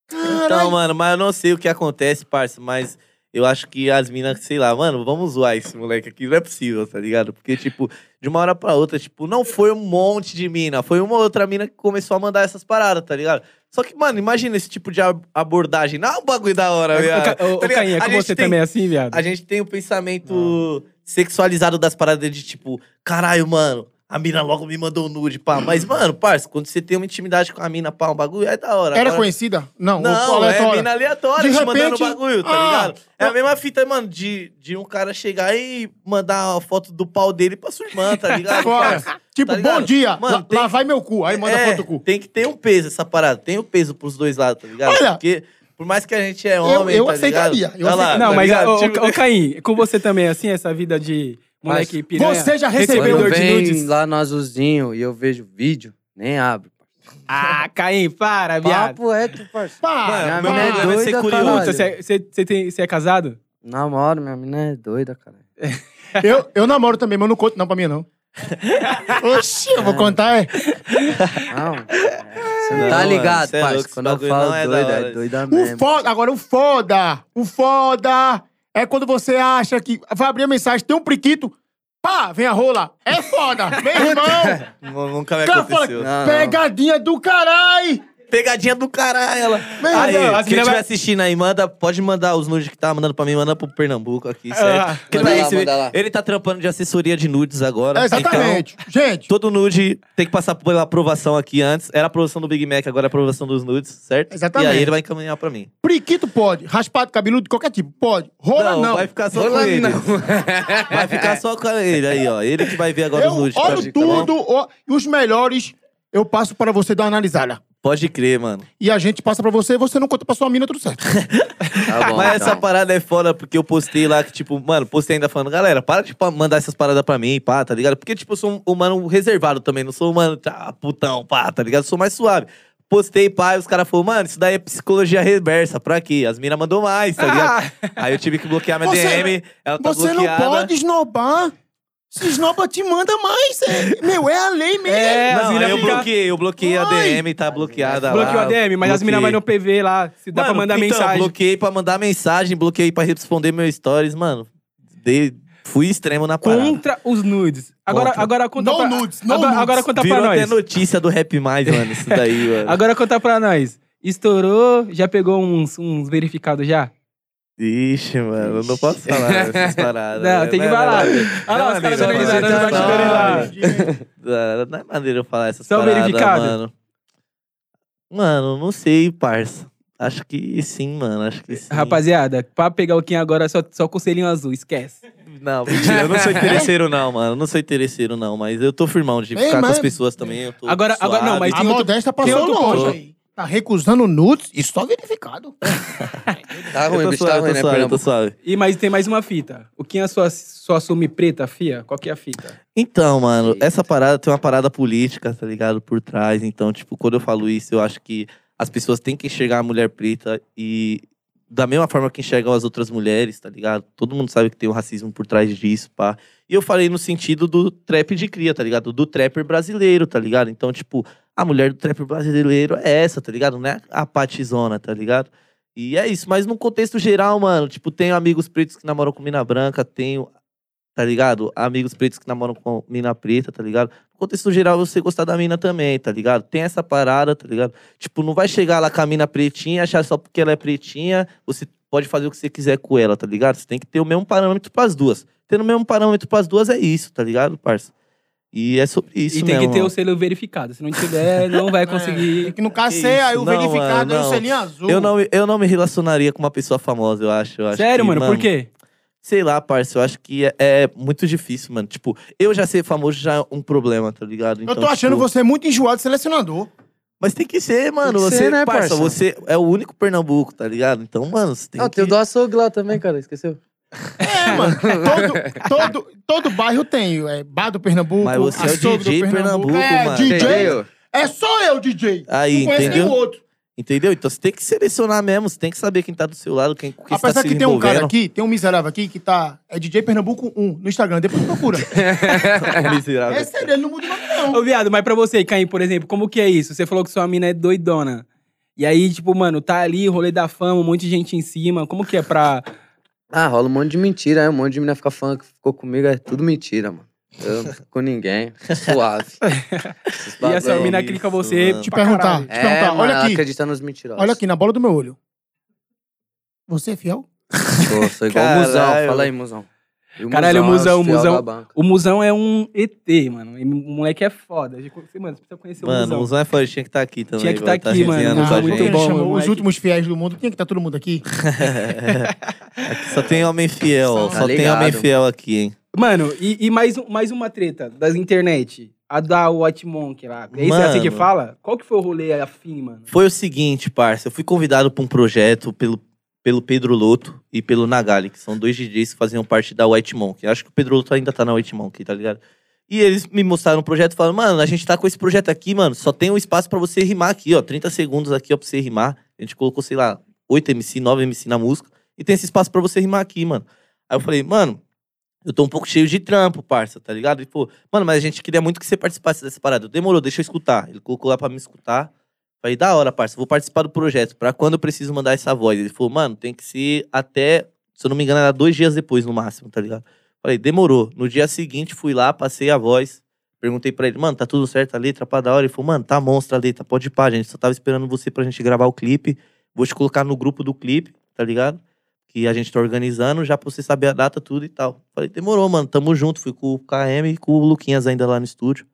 Speaker 3: Então,
Speaker 2: Caralho.
Speaker 3: mano, mas eu não sei o que acontece, parça, mas eu acho que as minas, sei lá, mano, vamos zoar esse moleque aqui, não é possível, tá ligado? Porque, tipo, de uma hora pra outra, tipo, não foi um monte de mina, foi uma outra mina que começou a mandar essas paradas, tá ligado? Só que, mano, imagina esse tipo de ab- abordagem, não é um bagulho da hora, viado.
Speaker 1: Ô,
Speaker 3: Tá?
Speaker 1: Cainha,
Speaker 3: gente
Speaker 1: você
Speaker 3: tem-
Speaker 1: também é assim, viado?
Speaker 3: A gente tem o pensamento sexualizado das paradas de tipo, caralho, mano, A mina logo me mandou nude, pá. Mas, mano, parça, quando você tem uma intimidade com a mina, pá, um bagulho, é da hora.
Speaker 2: Era
Speaker 3: Agora-
Speaker 2: conhecida? Não,
Speaker 3: Não,
Speaker 2: o
Speaker 3: é
Speaker 2: aleatório.
Speaker 3: mina aleatória
Speaker 2: De
Speaker 3: te mandando
Speaker 2: repente-
Speaker 3: bagulho, tá
Speaker 2: Ah,
Speaker 3: ligado? É a
Speaker 2: eu-
Speaker 3: mesma fita, mano, de, de um cara chegar e mandar a foto do pau dele pra sua irmã, tá ligado? <laughs>
Speaker 2: Fora.
Speaker 3: parça?
Speaker 2: Tipo,
Speaker 3: Tá ligado?
Speaker 2: bom dia.
Speaker 3: Mano,
Speaker 2: lá,
Speaker 3: tem-
Speaker 2: lá vai meu cu. Aí manda
Speaker 3: É,
Speaker 2: foto do cu.
Speaker 3: Tem que ter um peso essa parada. Tem o peso pros dois lados, tá ligado?
Speaker 2: Olha-
Speaker 3: Porque por mais que a gente é homem,
Speaker 2: eu
Speaker 3: tá
Speaker 2: aceitaria,
Speaker 3: ligado?
Speaker 2: eu
Speaker 3: lá,
Speaker 2: aceitaria.
Speaker 1: Não,
Speaker 3: tá
Speaker 1: mas, ô,
Speaker 3: Tipo,
Speaker 1: Caim, com você também, assim, essa vida de moleque piranha?
Speaker 2: Você já recebeu-
Speaker 4: Quando
Speaker 1: de
Speaker 4: vem
Speaker 1: nudes?
Speaker 4: lá no azulzinho e eu vejo vídeo, nem abro.
Speaker 1: Ah, Caim, para, viado.
Speaker 4: Papo é, tu, parceiro.
Speaker 3: Mano,
Speaker 4: Minha
Speaker 3: meu
Speaker 4: mina é
Speaker 3: problema é ser
Speaker 4: doida,
Speaker 3: curioso.
Speaker 4: caralho.
Speaker 1: Você é- você você tem- você é casado?
Speaker 4: Namoro, minha mina é doida, cara. <laughs>
Speaker 2: eu, eu namoro também, mas eu não conto não pra mim, não. <laughs> Oxi, eu vou contar, é.
Speaker 4: Não, você não,
Speaker 3: Não,
Speaker 4: tá
Speaker 3: mano,
Speaker 4: ligado,
Speaker 3: cê é
Speaker 4: parceiro.
Speaker 3: esse
Speaker 4: Quando eu
Speaker 3: bagulho
Speaker 4: falo
Speaker 3: não é da
Speaker 4: doida,
Speaker 3: hora.
Speaker 4: é doida
Speaker 2: O
Speaker 4: mesmo.
Speaker 2: foda, agora o foda, o foda é quando você acha que vai abrir a mensagem, tem um priquito, pá, vem a rola. É foda, meu <laughs> irmão.
Speaker 3: nu- Nunca me
Speaker 2: Cara, fala,
Speaker 3: aconteceu.
Speaker 4: Não, não.
Speaker 2: pegadinha do caralho.
Speaker 3: Pegadinha do caralho, ela.
Speaker 2: Meu
Speaker 3: aí,
Speaker 1: as
Speaker 3: quem estiver
Speaker 1: vai-
Speaker 3: assistindo aí, manda, pode mandar os nudes que tá mandando pra mim, manda pro Pernambuco aqui, certo?
Speaker 1: Ah,
Speaker 3: Que ele,
Speaker 4: manda
Speaker 3: vai
Speaker 4: lá,
Speaker 3: receber-
Speaker 4: manda lá.
Speaker 3: ele tá trampando de assessoria de nudes agora.
Speaker 2: É, exatamente. Gente,
Speaker 3: Então, todo nude tem que passar pela aprovação aqui antes. Era a aprovação do Big Mac, agora é a aprovação dos nudes, certo?
Speaker 2: Exatamente.
Speaker 3: E aí ele vai encaminhar pra mim.
Speaker 2: priquito pode, raspado, cabeludo, de qualquer tipo, pode. Rola não.
Speaker 3: vai ficar só
Speaker 4: Rola
Speaker 3: com ele.
Speaker 4: não. <laughs>
Speaker 3: Vai ficar só com ele aí, ó. Ele que vai ver agora
Speaker 2: Eu
Speaker 3: os nudes mim, tá
Speaker 2: tudo, ó, e os melhores eu passo para você dar uma analisada.
Speaker 3: Pode crer, mano.
Speaker 2: E a gente passa pra você e você não conta pra sua mina, tudo certo. <laughs>
Speaker 4: Tá bom,
Speaker 3: Mas essa
Speaker 4: então.
Speaker 3: parada é foda porque eu postei lá que, tipo, mano, postei ainda falando, galera, para de pa- mandar essas paradas pra mim, pá, tá ligado? Porque, tipo, eu sou um humano reservado também, não sou um humano, tá, putão, pá, tá ligado? Eu sou mais suave. Postei, pá, e os caras falaram, mano, isso daí é psicologia reversa, pra quê? As minas mandou mais, tá ligado? Aí eu tive que bloquear minha
Speaker 2: Você-
Speaker 3: DM, ela tá
Speaker 2: Você
Speaker 3: bloqueada.
Speaker 2: não pode esnobar. Se esnoba, te manda mais. é- meu, é a lei mesmo.
Speaker 1: É,
Speaker 3: Não, eu
Speaker 1: fica-
Speaker 3: bloqueei, eu bloqueei a
Speaker 2: Ai.
Speaker 3: DM, tá bloqueada
Speaker 1: Bloqueou
Speaker 3: lá.
Speaker 1: a DM, mas as minas vai no PV lá, se dá pra
Speaker 3: Mano,
Speaker 1: mandar
Speaker 3: então,
Speaker 1: mensagem.
Speaker 3: bloqueei pra mandar mensagem, bloqueei pra responder meus stories, mano. Dei, fui extremo na parada.
Speaker 1: Contra os nudes. Agora,
Speaker 3: Contra.
Speaker 1: agora conta
Speaker 2: No
Speaker 1: pra...
Speaker 2: nudes, no
Speaker 1: agora,
Speaker 2: nudes.
Speaker 1: agora conta
Speaker 3: Virou
Speaker 1: pra
Speaker 3: até
Speaker 1: nós.
Speaker 3: notícia do Rap Mais, mano, isso daí, <laughs> mano.
Speaker 1: Agora conta pra nós. Estourou, já pegou uns, uns verificados já?
Speaker 3: Ixi, mano, eu não posso falar essas <laughs> paradas.
Speaker 1: Não,
Speaker 3: né?
Speaker 1: tem que
Speaker 3: Não,
Speaker 1: falar.
Speaker 3: não, não.
Speaker 1: Olha lá,
Speaker 3: Não,
Speaker 1: os caras
Speaker 3: amigo,
Speaker 1: organizando
Speaker 3: não, não, é maneiro eu falar essas
Speaker 1: São
Speaker 3: paradas, mano. Mano, não sei, parça. Acho que sim, mano, acho que sim.
Speaker 1: Rapaziada, pra pegar o Kim agora, só, só com o selinho azul, esquece.
Speaker 3: Não, mentira, eu não sou interesseiro não, mano. Eu não sou interesseiro não, mas eu tô firmão de
Speaker 2: Ei,
Speaker 3: ficar com
Speaker 2: mas-
Speaker 3: as pessoas também. Eu tô
Speaker 1: Agora- agora não, mas
Speaker 2: A
Speaker 1: tem outro-
Speaker 2: modesta
Speaker 1: tem
Speaker 2: passou
Speaker 1: outro
Speaker 2: longe
Speaker 3: ponto.
Speaker 2: aí. Tá recusando nudes e só verificado. <laughs>
Speaker 4: Tá
Speaker 3: Eu
Speaker 4: ruim, bicho tá
Speaker 3: eu
Speaker 4: ruim,
Speaker 3: tô
Speaker 4: né,
Speaker 3: suave, eu tô suave.
Speaker 1: E mas tem mais uma fita. O Kim só, só assume preta, fia? Qual que é a fita?
Speaker 3: Então, mano,
Speaker 4: Eita.
Speaker 3: essa parada tem uma parada política, tá ligado? Por trás. Então, tipo, quando eu falo isso, eu acho que as pessoas têm que enxergar a mulher preta e da mesma forma que enxergam as outras mulheres, tá ligado? Todo mundo sabe que tem o racismo por trás disso, pá. E eu falei no sentido do trap de cria, tá ligado? Do trapper brasileiro, tá ligado? Então, tipo, a mulher do trapper brasileiro é essa, tá ligado? Não é a patizona, tá ligado? E é isso, mas no contexto geral, mano, tipo, tenho amigos pretos que namoram com mina branca, tenho, tá ligado? Amigos pretos que namoram com mina preta, tá ligado? No contexto geral, você gostar da mina também, tá ligado? Tem essa parada, tá ligado? Tipo, não vai chegar lá com a mina pretinha, achar só porque ela é pretinha, você pode fazer o que você quiser com ela, tá ligado? Você tem que ter o mesmo parâmetro pras duas. Tendo o mesmo parâmetro pras duas é isso, tá ligado, parça? E é sobre isso
Speaker 1: e tem
Speaker 3: mesmo,
Speaker 1: que ter
Speaker 3: mano.
Speaker 1: o selo verificado. Se não tiver, <laughs> não vai
Speaker 2: É,
Speaker 1: conseguir.
Speaker 2: que no caso ser aí o
Speaker 3: não,
Speaker 2: verificado
Speaker 3: mano,
Speaker 2: é o
Speaker 3: não.
Speaker 2: selinho azul.
Speaker 3: Eu não, eu não me relacionaria com uma pessoa famosa, eu acho. Eu acho
Speaker 1: Sério,
Speaker 3: que,
Speaker 1: mano, por quê?
Speaker 3: Sei lá, parça, eu acho que é, é muito difícil, mano. Tipo, eu já ser famoso já é um problema, tá ligado?
Speaker 2: Eu tô achando
Speaker 3: tipo,
Speaker 2: você muito enjoado de selecionador.
Speaker 3: Mas tem que ser, mano.
Speaker 4: que
Speaker 3: você,
Speaker 4: ser, né,
Speaker 3: parça,
Speaker 4: parça?
Speaker 3: você é o único Pernambuco, tá ligado? Então, mano, você tem
Speaker 4: Não,
Speaker 3: que...
Speaker 4: tem o do açougue lá também, cara, esqueceu?
Speaker 2: É, mano. Todo, todo, todo bairro tem. É bar do Pernambuco,
Speaker 3: Mas você é o
Speaker 2: açougue do
Speaker 3: DJ Pernambuco,
Speaker 2: é,
Speaker 3: mano.
Speaker 2: DJ.
Speaker 4: Entendeu?
Speaker 2: É só eu, DJ.
Speaker 3: Aí,
Speaker 2: não conhece
Speaker 3: entendeu?
Speaker 2: nenhum outro.
Speaker 3: Entendeu? Então você tem que selecionar mesmo, você tem que saber quem tá do seu lado, quem, quem está
Speaker 2: Apesar
Speaker 3: se
Speaker 2: que tem um cara
Speaker 3: envolvendo.
Speaker 2: aqui, tem um miserável aqui que tá. É DJ Pernambuco 1 no Instagram. Depois procura. <laughs>
Speaker 3: Miserável.
Speaker 2: é sério, ele não muda o nome, não.
Speaker 1: Ô, viado, mas pra você, Caim, por exemplo, como que é isso? Você falou que sua mina é doidona. E aí, tipo, mano, tá ali, rolê da fama, um monte de gente em cima. Como que é pra.
Speaker 4: Ah, rola um monte de mentira, aí um monte de menina fica falando que ficou comigo, é tudo mentira, mano. Eu não fico com ninguém, <laughs> suave.
Speaker 1: E essa mina
Speaker 3: isso,
Speaker 1: clica você.
Speaker 3: mano.
Speaker 2: Te
Speaker 1: pra
Speaker 2: perguntar, te
Speaker 4: É,
Speaker 2: perguntar.
Speaker 4: mano,
Speaker 2: olha aqui.
Speaker 4: acredita nos mentirosos.
Speaker 2: Olha aqui, na bola do meu olho. Você é fiel?
Speaker 4: Sou, sou igual o. Musão, fala aí, Musão. O
Speaker 1: Caralho, o Musão, o
Speaker 4: fiel
Speaker 1: Musão-
Speaker 4: da banca.
Speaker 1: O Musão é um ET, mano. E O moleque é foda. Mano, você precisa conhecer o
Speaker 3: Mano,
Speaker 1: Musão.
Speaker 3: o Musão é foda, tinha que estar aqui também.
Speaker 1: Tinha que
Speaker 3: igual
Speaker 1: tá aqui, mano.
Speaker 3: resenhando
Speaker 1: Musão
Speaker 3: com a
Speaker 1: é muito
Speaker 3: gente.
Speaker 1: bom,
Speaker 2: chamou os últimos fiéis do mundo. Tinha que estar todo mundo aqui.
Speaker 3: Aqui <laughs> só tem homem fiel,
Speaker 2: Tá
Speaker 3: só tem
Speaker 4: ligado.
Speaker 3: homem fiel aqui, hein?
Speaker 1: Mano, e, e mais, mais uma treta das internet. A da White Monk lá. É isso é assim que
Speaker 3: Mano.
Speaker 1: fala? Qual que foi o rolê afim, mano?
Speaker 3: Foi o seguinte, parça. Eu fui convidado pra um projeto pelo, pelo Pedro Loto e pelo Nagali, que são dois DJs que faziam parte da White Monk. Eu acho que o Pedro Loto ainda tá na White Monk, tá ligado? E eles me mostraram um projeto e falaram, mano, a gente tá com esse projeto aqui, mano. Só tem um espaço pra você rimar aqui, ó. 30 segundos aqui, ó, pra você rimar. A gente colocou, sei lá, 8 MC, 9 MC na música. E tem esse espaço pra você rimar aqui, mano. Aí eu falei, mano, eu tô um pouco cheio de trampo, parça, tá ligado? Ele falou, mano, mas a gente queria muito que você participasse dessa parada. Demorou, deixa eu escutar. Ele colocou lá pra me escutar. Falei, da hora, parça, vou participar do projeto. Pra quando eu preciso mandar essa voz? Ele falou, mano, tem que ser até, se eu não me engano, era dois dias depois, no máximo, tá ligado? Falei, demorou. No dia seguinte, fui lá, passei a voz. Perguntei pra ele, mano, tá tudo certo a letra, pra da hora? Ele falou, mano, tá monstra a letra, pode ir pá, gente. Só tava esperando você pra gente gravar o clipe. Vou te colocar no grupo do clipe, tá ligado? Que a gente tá organizando, já pra você saber a data, tudo e tal. Falei, demorou, mano, tamo junto. Fui com o KM e com o Luquinhas ainda lá no estúdio.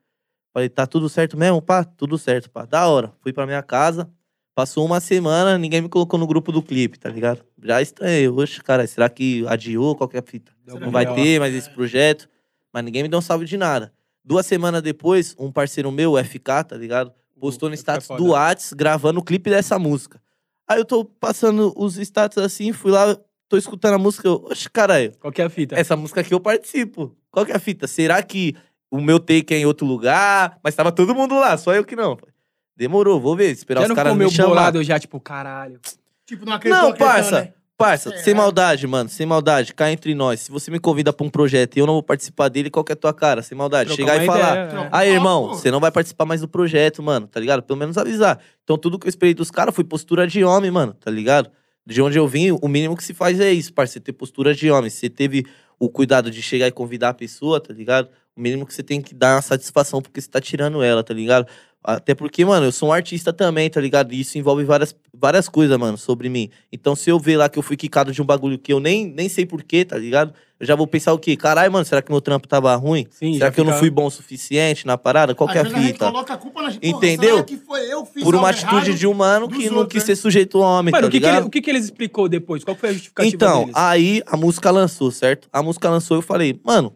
Speaker 3: Falei, tá tudo certo mesmo? Pá, tudo certo, pá. Da hora. Fui pra minha casa. Passou uma semana, ninguém me colocou no grupo do clipe, tá ligado? Já estranhei. Oxe, cara, será que adiou qualquer fita? Não vai ter mais esse projeto. Mas ninguém me deu um salve de nada. Duas semanas depois, um parceiro meu, o FK, tá ligado? Postou no
Speaker 1: é
Speaker 3: status do Whats gravando o clipe dessa música. Aí eu tô passando os status assim, fui lá, tô escutando a música. Eu, Oxe, caralho,
Speaker 1: Qual que é a fita?
Speaker 3: essa música aqui eu participo. Qual que é a fita? Será que o meu take é em outro lugar? Mas tava todo mundo lá, só eu que não. Demorou, vou ver, esperar
Speaker 1: Já
Speaker 3: os caras me chamar.
Speaker 1: bolado já, tipo, caralho.
Speaker 2: Tipo, não acreditou,
Speaker 3: Não, parça.
Speaker 2: né?
Speaker 3: Parça,
Speaker 2: Será?
Speaker 3: sem maldade, mano. Sem maldade. Cá entre nós. Se você me convida pra um projeto e eu não vou participar dele, qual que é a tua cara? Sem maldade.
Speaker 1: Trocar
Speaker 3: Chegar e falar.
Speaker 1: ideia,
Speaker 2: Troca.
Speaker 1: é.
Speaker 3: Aí, irmão, você não vai participar mais do projeto, mano, tá ligado? Pelo menos avisar. Então, tudo que eu esperei dos caras foi postura de homem, mano, tá ligado? De onde eu vim, o mínimo que se faz é isso, parceiro. Você ter postura de homem. Você teve o cuidado de chegar e convidar a pessoa, tá ligado? O mínimo que você tem que dar uma satisfação porque você tá tirando ela, tá ligado? Até porque, mano, eu sou um artista também, tá ligado? E isso envolve várias, várias coisas, mano, sobre mim. Então, se eu ver lá que eu fui quicado de um bagulho que eu nem, nem sei porquê, tá ligado? Eu já vou pensar o quê? Caralho, mano, será que meu trampo tava ruim?
Speaker 1: Sim,
Speaker 3: será
Speaker 1: já
Speaker 3: que eu não
Speaker 1: fica-
Speaker 3: fui bom o suficiente na parada? Qual que é a fita?
Speaker 2: coloca a culpa na gente. Porra,
Speaker 3: Entendeu?
Speaker 2: será que foi eu que fiz
Speaker 3: Por uma atitude de humano que não quis
Speaker 2: né?
Speaker 3: ser sujeito homem,
Speaker 1: Mano,
Speaker 3: tá
Speaker 1: o que, que,
Speaker 3: ligado?
Speaker 1: ele- o que que eles explicou depois? Qual foi a justificativa
Speaker 3: Então,
Speaker 1: deles?
Speaker 3: aí a música lançou, certo? A música lançou, eu falei, mano,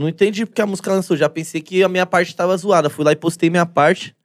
Speaker 3: não entendi porque a música lançou. Já pensei que a minha parte tava zoada. Fui lá e postei minha parte.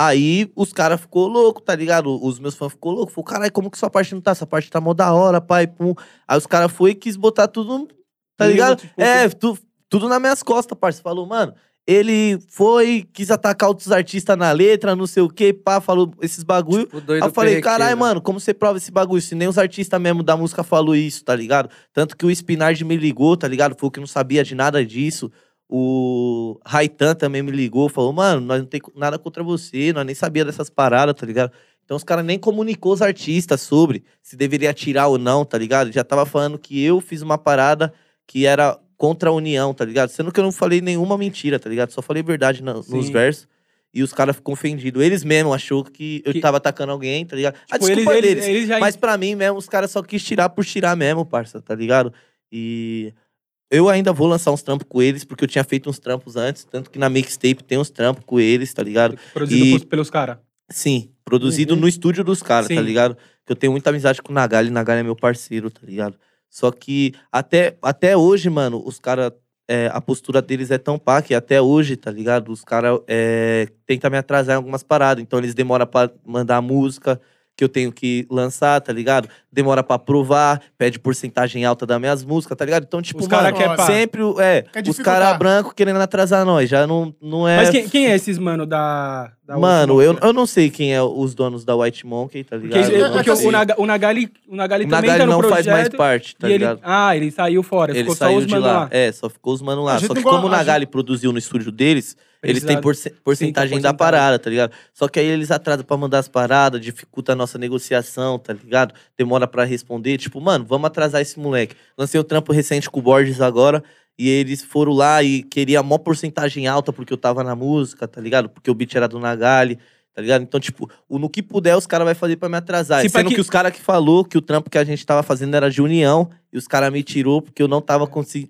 Speaker 3: Aí os caras ficou louco, tá ligado? Os meus fãs ficou louco. Falou, caralho, como que sua parte não tá? Essa parte tá mó da hora, pai, pum. Aí os caras foi e quis botar tudo, tá ligado?
Speaker 1: tipo,
Speaker 3: é, tu- tudo nas minhas costas, parça. Falou, mano, ele foi, quis atacar outros artistas na letra, não sei o que, pá, falou esses bagulho.
Speaker 4: Tipo, doido
Speaker 3: Aí eu falei, caralho, mano, como você prova esse bagulho? Se nem os artistas mesmo da música falou isso, tá ligado? Tanto que o Spinard me ligou, tá ligado? Falou que não sabia de nada disso. O Raitan também me ligou, falou, mano, nós não tem nada contra você, nós nem sabia dessas paradas, tá ligado? Então os caras nem comunicou os artistas sobre se deveria tirar ou não, tá ligado? Já tava falando que eu fiz uma parada que era contra a união, tá ligado? Sendo que eu não falei nenhuma mentira, tá ligado? Só falei verdade na- nos versos. E os caras ficam ofendidos. Eles mesmos achou que eu
Speaker 1: Que-
Speaker 3: tava atacando alguém, tá ligado? a
Speaker 1: Tipo,
Speaker 3: desculpa
Speaker 1: eles,
Speaker 3: deles.
Speaker 1: eles, eles.
Speaker 3: Mas pra mim mesmo, os caras só quis tirar por tirar mesmo, parça, tá ligado? E eu ainda vou lançar uns trampos com eles, porque eu tinha feito uns trampos antes, tanto que na mixtape tem uns trampos com eles, tá ligado?
Speaker 1: Produzido
Speaker 3: E-
Speaker 1: pelos- caras.
Speaker 3: Sim, produzido
Speaker 1: Uhum.
Speaker 3: no estúdio dos caras, tá ligado? Que eu tenho muita amizade com o Nagali, Nagali é meu parceiro, tá ligado? Só que até, até hoje, mano, os caras. a postura deles é tão pá que até hoje, tá ligado? Os caras é, tentam me atrasar em algumas paradas. Então eles demoram pra mandar música que eu tenho que lançar, tá ligado? Demora pra aprovar, pede porcentagem alta das minhas músicas, tá ligado? Então, tipo,
Speaker 1: Os caras
Speaker 3: mano,
Speaker 1: querem pá.
Speaker 3: sempre, é,
Speaker 2: Quer
Speaker 3: os caras brancos querendo atrasar nós. Já não, não é.
Speaker 1: Mas quem, quem é esses, mano, da... da
Speaker 3: Mano, eu, eu não sei quem é os donos da White Monkey, tá
Speaker 1: Porque,
Speaker 3: ligado? Eu
Speaker 1: porque
Speaker 3: sei.
Speaker 1: o, Naga, o Nagali, o Nagali
Speaker 3: O
Speaker 1: também
Speaker 3: Nagali
Speaker 1: tá no
Speaker 3: não
Speaker 1: projeto.
Speaker 3: faz mais parte, tá
Speaker 1: ele,
Speaker 3: ligado?
Speaker 1: ah, ele saiu fora.
Speaker 3: Ele
Speaker 1: ficou só
Speaker 3: saiu
Speaker 1: os
Speaker 3: de
Speaker 1: mano
Speaker 3: lá.
Speaker 1: lá.
Speaker 3: É, só ficou os mano lá.
Speaker 2: gente
Speaker 3: Só que como o Nagali produziu no estúdio deles, eles têm porce- porcentagem da parada, tá ligado? Só que aí eles atrasam pra mandar as paradas, dificulta a nossa negociação, tá ligado? Demora pra responder. Tipo, mano, vamos atrasar esse moleque. Lancei um trampo recente com o Borges agora. E eles foram lá e queria mó porcentagem alta porque eu tava na música, tá ligado? Porque o beat era do Nagali, Tá ligado? Então, tipo, o no que puder, os caras vão fazer pra me atrasar.
Speaker 1: Se
Speaker 3: Sendo que...
Speaker 1: que-
Speaker 3: os caras que falou que o trampo que a gente tava fazendo era de união, e os caras me tirou porque eu não tava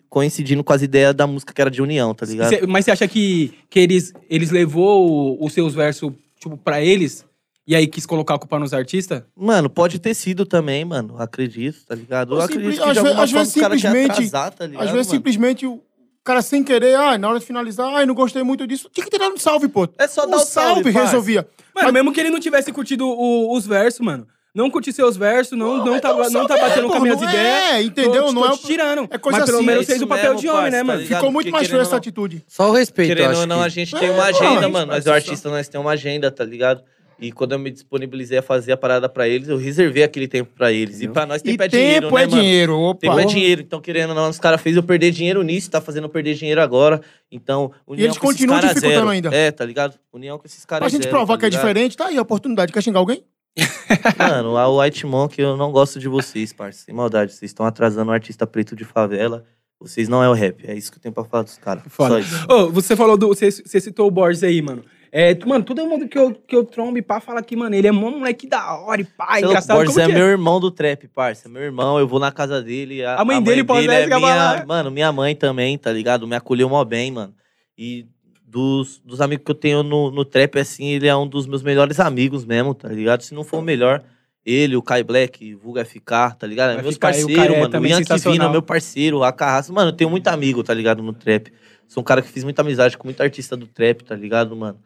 Speaker 3: coincidindo com as ideias da música que era de união, tá ligado?
Speaker 1: Cê- mas você acha que, que eles, eles levou o- os seus versos, tipo, pra eles? E aí quis colocar a culpa nos artistas?
Speaker 3: Mano, pode ter sido também, mano. Acredito, tá ligado? Eu
Speaker 2: Ou
Speaker 3: acredito
Speaker 2: simples-
Speaker 3: que
Speaker 2: às
Speaker 3: de alguma
Speaker 2: às
Speaker 3: forma querem
Speaker 2: simplesmente-
Speaker 3: atrasar, tá ligado?
Speaker 2: Às vezes,
Speaker 3: mano?
Speaker 2: simplesmente, o cara sem querer, ah, na hora de finalizar, ai, não gostei muito disso. Tinha que ter dado um salve, pô.
Speaker 3: É só
Speaker 2: um
Speaker 3: dar o salve, parça.
Speaker 2: resolvia.
Speaker 1: Mano, mesmo que ele não tivesse curtido o- os versos, mano. Não curtir seus versos, não, não, tá, não tá batendo
Speaker 2: é,
Speaker 1: com as minhas
Speaker 2: não
Speaker 1: ideias.
Speaker 2: É, entendeu?
Speaker 1: Tô,
Speaker 2: não
Speaker 1: tô
Speaker 2: é,
Speaker 1: te tirando.
Speaker 2: é coisa
Speaker 1: Mas pelo
Speaker 2: assim,
Speaker 1: menos
Speaker 3: é
Speaker 1: fez
Speaker 3: isso
Speaker 1: o papel
Speaker 3: mesmo,
Speaker 1: de homem,
Speaker 3: parça,
Speaker 1: né,
Speaker 3: tá
Speaker 1: mano?
Speaker 3: ligado?
Speaker 2: Ficou muito
Speaker 3: Porque
Speaker 2: mais feio
Speaker 3: querendo
Speaker 2: essa
Speaker 3: ou não-
Speaker 2: atitude.
Speaker 4: Só o respeito, eu
Speaker 3: Querendo
Speaker 4: acho
Speaker 3: ou não,
Speaker 4: que-
Speaker 3: a gente
Speaker 2: É,
Speaker 3: tem uma
Speaker 2: não,
Speaker 3: agenda, mano. Nós, artistas, nós temos uma agenda, tá ligado? E quando eu me disponibilizei a fazer a parada pra eles, eu reservei aquele tempo pra eles. E pra nós, tempo
Speaker 2: E
Speaker 3: é dinheiro,
Speaker 2: tempo
Speaker 3: né,
Speaker 2: é
Speaker 3: mano?
Speaker 2: dinheiro, opa.
Speaker 3: Tempo é dinheiro. Então, querendo ou não, os caras fez eu perder dinheiro nisso, tá fazendo eu perder dinheiro agora. Então, união
Speaker 2: eles
Speaker 3: com esses
Speaker 2: continuam
Speaker 3: caras
Speaker 2: dificultando
Speaker 3: zero.
Speaker 2: ainda.
Speaker 3: É, tá ligado? União com esses caras
Speaker 2: Pra gente
Speaker 3: zero,
Speaker 2: provar
Speaker 3: tá
Speaker 2: que é
Speaker 3: ligado?
Speaker 2: diferente, tá aí a oportunidade. Quer xingar alguém? <laughs> <laughs>
Speaker 3: Mano, a White Monk, eu não gosto de vocês, parça. Sem maldade. Vocês estão atrasando um artista preto de favela. Vocês não é o rap. É isso que eu tenho pra falar dos caras. Só isso.
Speaker 1: Ô, você falou do. Você, você citou o Borges aí, mano. É, mano, todo mundo que eu, que eu trombo e pá fala que, mano, ele é mó moleque da hora e pá,
Speaker 3: Seu
Speaker 1: engraçado.
Speaker 3: Borges
Speaker 1: Como
Speaker 3: é
Speaker 1: que
Speaker 3: meu irmão do trap, parça. Meu irmão, eu vou na casa dele. A,
Speaker 1: A mãe dele pode
Speaker 3: é minha, Mano, minha mãe também, tá ligado? Me acolheu mó bem, mano. E dos, dos amigos que eu tenho no, no trap, assim, ele é um dos meus melhores amigos mesmo, tá ligado? Se não for o melhor, ele, o Kai Black, Vulga FK, tá ligado? É
Speaker 1: Vai
Speaker 3: meus
Speaker 1: o
Speaker 3: parceiros,
Speaker 1: é
Speaker 3: mano. O
Speaker 1: também
Speaker 3: Ian
Speaker 1: sensacional.
Speaker 3: Kivina, meu parceiro, a Carrasco. Mano, eu tenho muito amigo, tá ligado? No trap. Sou um cara que fiz muita amizade com muito artista do trap, tá ligado, mano?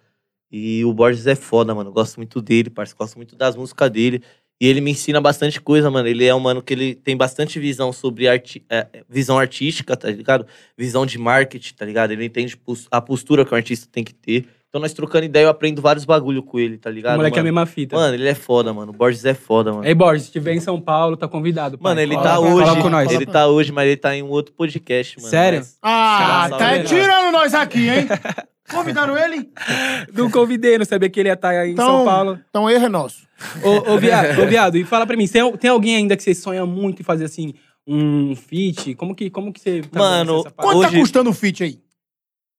Speaker 3: E o Borges é foda, mano. Gosto muito dele, parceiro. Gosto muito das músicas dele. E ele me ensina bastante coisa, mano. Ele é um mano que ele tem bastante visão sobre arti é, visão artística, tá ligado? Visão de marketing, tá ligado? Ele entende a postura que o artista tem que ter. Então, nós trocando ideia, eu aprendo vários bagulho com ele, tá
Speaker 1: O
Speaker 3: ligado?
Speaker 1: moleque é a
Speaker 3: mano?
Speaker 1: mesma fita.
Speaker 3: Mano, ele é foda, mano. O Borges é foda, mano.
Speaker 1: Ei, Borges, se estiver em São Paulo, tá convidado. pai.
Speaker 3: Mano, ele
Speaker 1: Cola-
Speaker 3: tá
Speaker 1: cola
Speaker 3: hoje.
Speaker 1: com nós.
Speaker 3: Ele tá hoje, mas ele tá em um outro podcast, mano.
Speaker 1: Sério?
Speaker 3: Mas-
Speaker 2: Ah, tá tirando nós aqui, hein? <laughs> Convidaram ele?
Speaker 1: Não convidei, não sabia que ele ia estar em
Speaker 2: Então-
Speaker 1: São Paulo.
Speaker 2: Então, erro é nosso.
Speaker 1: Ô, ô, viado, ô, viado, e fala pra mim, tem, tem alguém ainda que você sonha muito em fazer assim, um feat? Como que, como que você tá
Speaker 3: Mano?
Speaker 2: Quanto
Speaker 3: Hoje-
Speaker 2: tá custando o feat aí?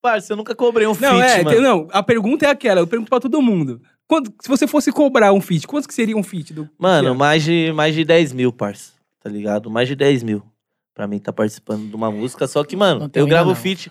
Speaker 3: Parça, eu nunca cobrei um
Speaker 1: Não,
Speaker 3: feat,
Speaker 1: é,
Speaker 3: mano.
Speaker 1: não, a pergunta é aquela, eu pergunto pra todo mundo. Quanto, se você fosse cobrar um feat, quanto que seria um feat? Do,
Speaker 3: Mano, mais de, mais de 10 mil, parça. Tá ligado? Mais de 10 mil. Pra mim tá participando de uma música. Só que, mano,
Speaker 2: Não
Speaker 3: eu gravo
Speaker 2: não.
Speaker 3: feat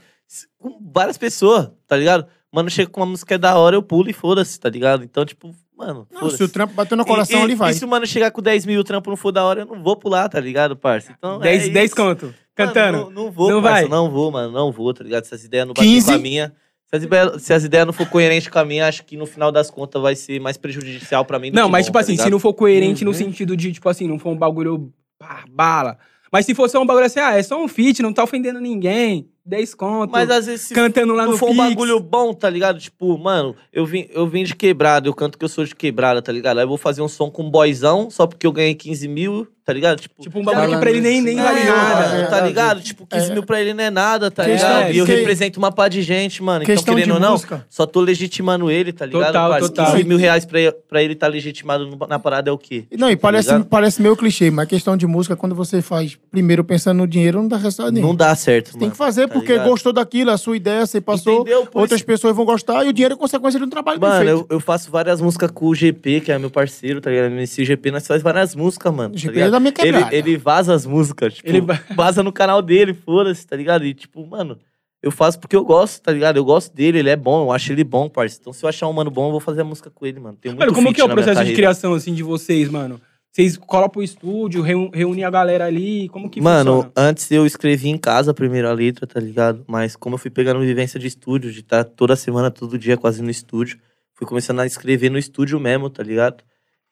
Speaker 3: com várias pessoas, tá ligado? Mano, chega com uma música da hora, eu pulo e foda-se, tá ligado? Então, tipo, mano.
Speaker 2: Não, se o trampo bater no coração,
Speaker 3: e, e,
Speaker 2: ele vai.
Speaker 3: E se o mano chegar com 10 mil e o trampo não for da hora, eu não vou pular, tá ligado, parça? Então,
Speaker 1: 10,
Speaker 3: é
Speaker 1: 10
Speaker 3: isso.
Speaker 1: conto, cantando.
Speaker 3: Mano, não, não vou,
Speaker 1: Não
Speaker 3: parça,
Speaker 1: vai?
Speaker 3: Não vou, mano. Não vou, tá ligado? Se as ideias não baterem
Speaker 2: 15?
Speaker 3: com a minha. Se as, ideias, se as ideias não for coerentes com a minha, acho que no final das contas vai ser mais prejudicial pra mim do
Speaker 1: Não,
Speaker 3: que
Speaker 1: mas
Speaker 3: bom,
Speaker 1: tipo
Speaker 3: tá
Speaker 1: assim, se
Speaker 3: ligado?
Speaker 1: não for coerente no
Speaker 4: Uhum.
Speaker 1: sentido de, tipo assim, não for um bagulho pá, bala. Mas se fosse um bagulho assim, ah, é só um feat, não tá ofendendo ninguém, 10 conto,
Speaker 3: Mas às vezes se
Speaker 1: cantando lá
Speaker 3: não
Speaker 1: no
Speaker 3: for um
Speaker 1: Pix.
Speaker 3: bagulho bom, tá ligado? Tipo, mano, eu vim, eu vim de quebrada, eu canto que eu sou de quebrada, tá ligado? Aí eu vou fazer um som com um boyzão, só porque eu ganhei 15 mil, tá ligado? Tipo,
Speaker 1: Tipo um bagulho que pra ele nem, nem
Speaker 3: é,
Speaker 1: vale nada.
Speaker 2: é,
Speaker 3: tá
Speaker 2: é,
Speaker 3: ligado? Tipo, 15
Speaker 2: é.
Speaker 3: mil pra ele não é nada, tá
Speaker 2: Questão-
Speaker 3: ligado? E eu
Speaker 2: que-
Speaker 3: represento uma pá de gente, mano. Então, querendo ou não,
Speaker 2: música.
Speaker 3: só tô legitimando ele, tá ligado?
Speaker 1: Total,
Speaker 3: parça?
Speaker 1: total.
Speaker 3: 15 mil reais pra, ele- pra ele tá legitimado na parada é o quê?
Speaker 2: Não, e parece,
Speaker 3: ligado?
Speaker 2: parece meio clichê, mas questão de música, quando você faz primeiro pensando no dinheiro, não dá resultado nenhum.
Speaker 3: Não dá certo,
Speaker 2: Você
Speaker 3: mano.
Speaker 2: tem que fazer
Speaker 3: tá
Speaker 2: porque
Speaker 3: ligado?
Speaker 2: gostou daquilo, a sua ideia, você passou,
Speaker 3: Entendeu?
Speaker 2: Outras
Speaker 3: isso-
Speaker 2: pessoas vão gostar e o dinheiro é consequência de um trabalho bem
Speaker 3: Mano, eu, eu faço várias músicas com o GP, que é meu parceiro, tá ligado? MC GP, nós faz várias músicas, mano.
Speaker 2: O
Speaker 3: tá
Speaker 2: Da minha
Speaker 3: ele, ele vaza as músicas, tipo,
Speaker 1: Ele
Speaker 3: ele
Speaker 1: va- <laughs>
Speaker 3: vaza no canal dele, foda-se, tá ligado? E tipo, mano, eu faço porque eu gosto, tá ligado? Eu gosto dele, ele é bom, eu acho ele bom, parceiro. Então se eu achar um mano bom, eu vou fazer a música com ele, mano. Tem muito
Speaker 1: Mano, como que é o processo de criação, assim, de vocês, mano? Vocês colocam pro estúdio, reúnem a galera ali, como que
Speaker 3: Mano,
Speaker 1: funciona?
Speaker 3: antes eu escrevi em casa a primeira letra, tá ligado? Mas como eu fui pegando vivência de estúdio, de estar toda semana, todo dia quase no estúdio, fui começando a escrever no estúdio mesmo, tá ligado?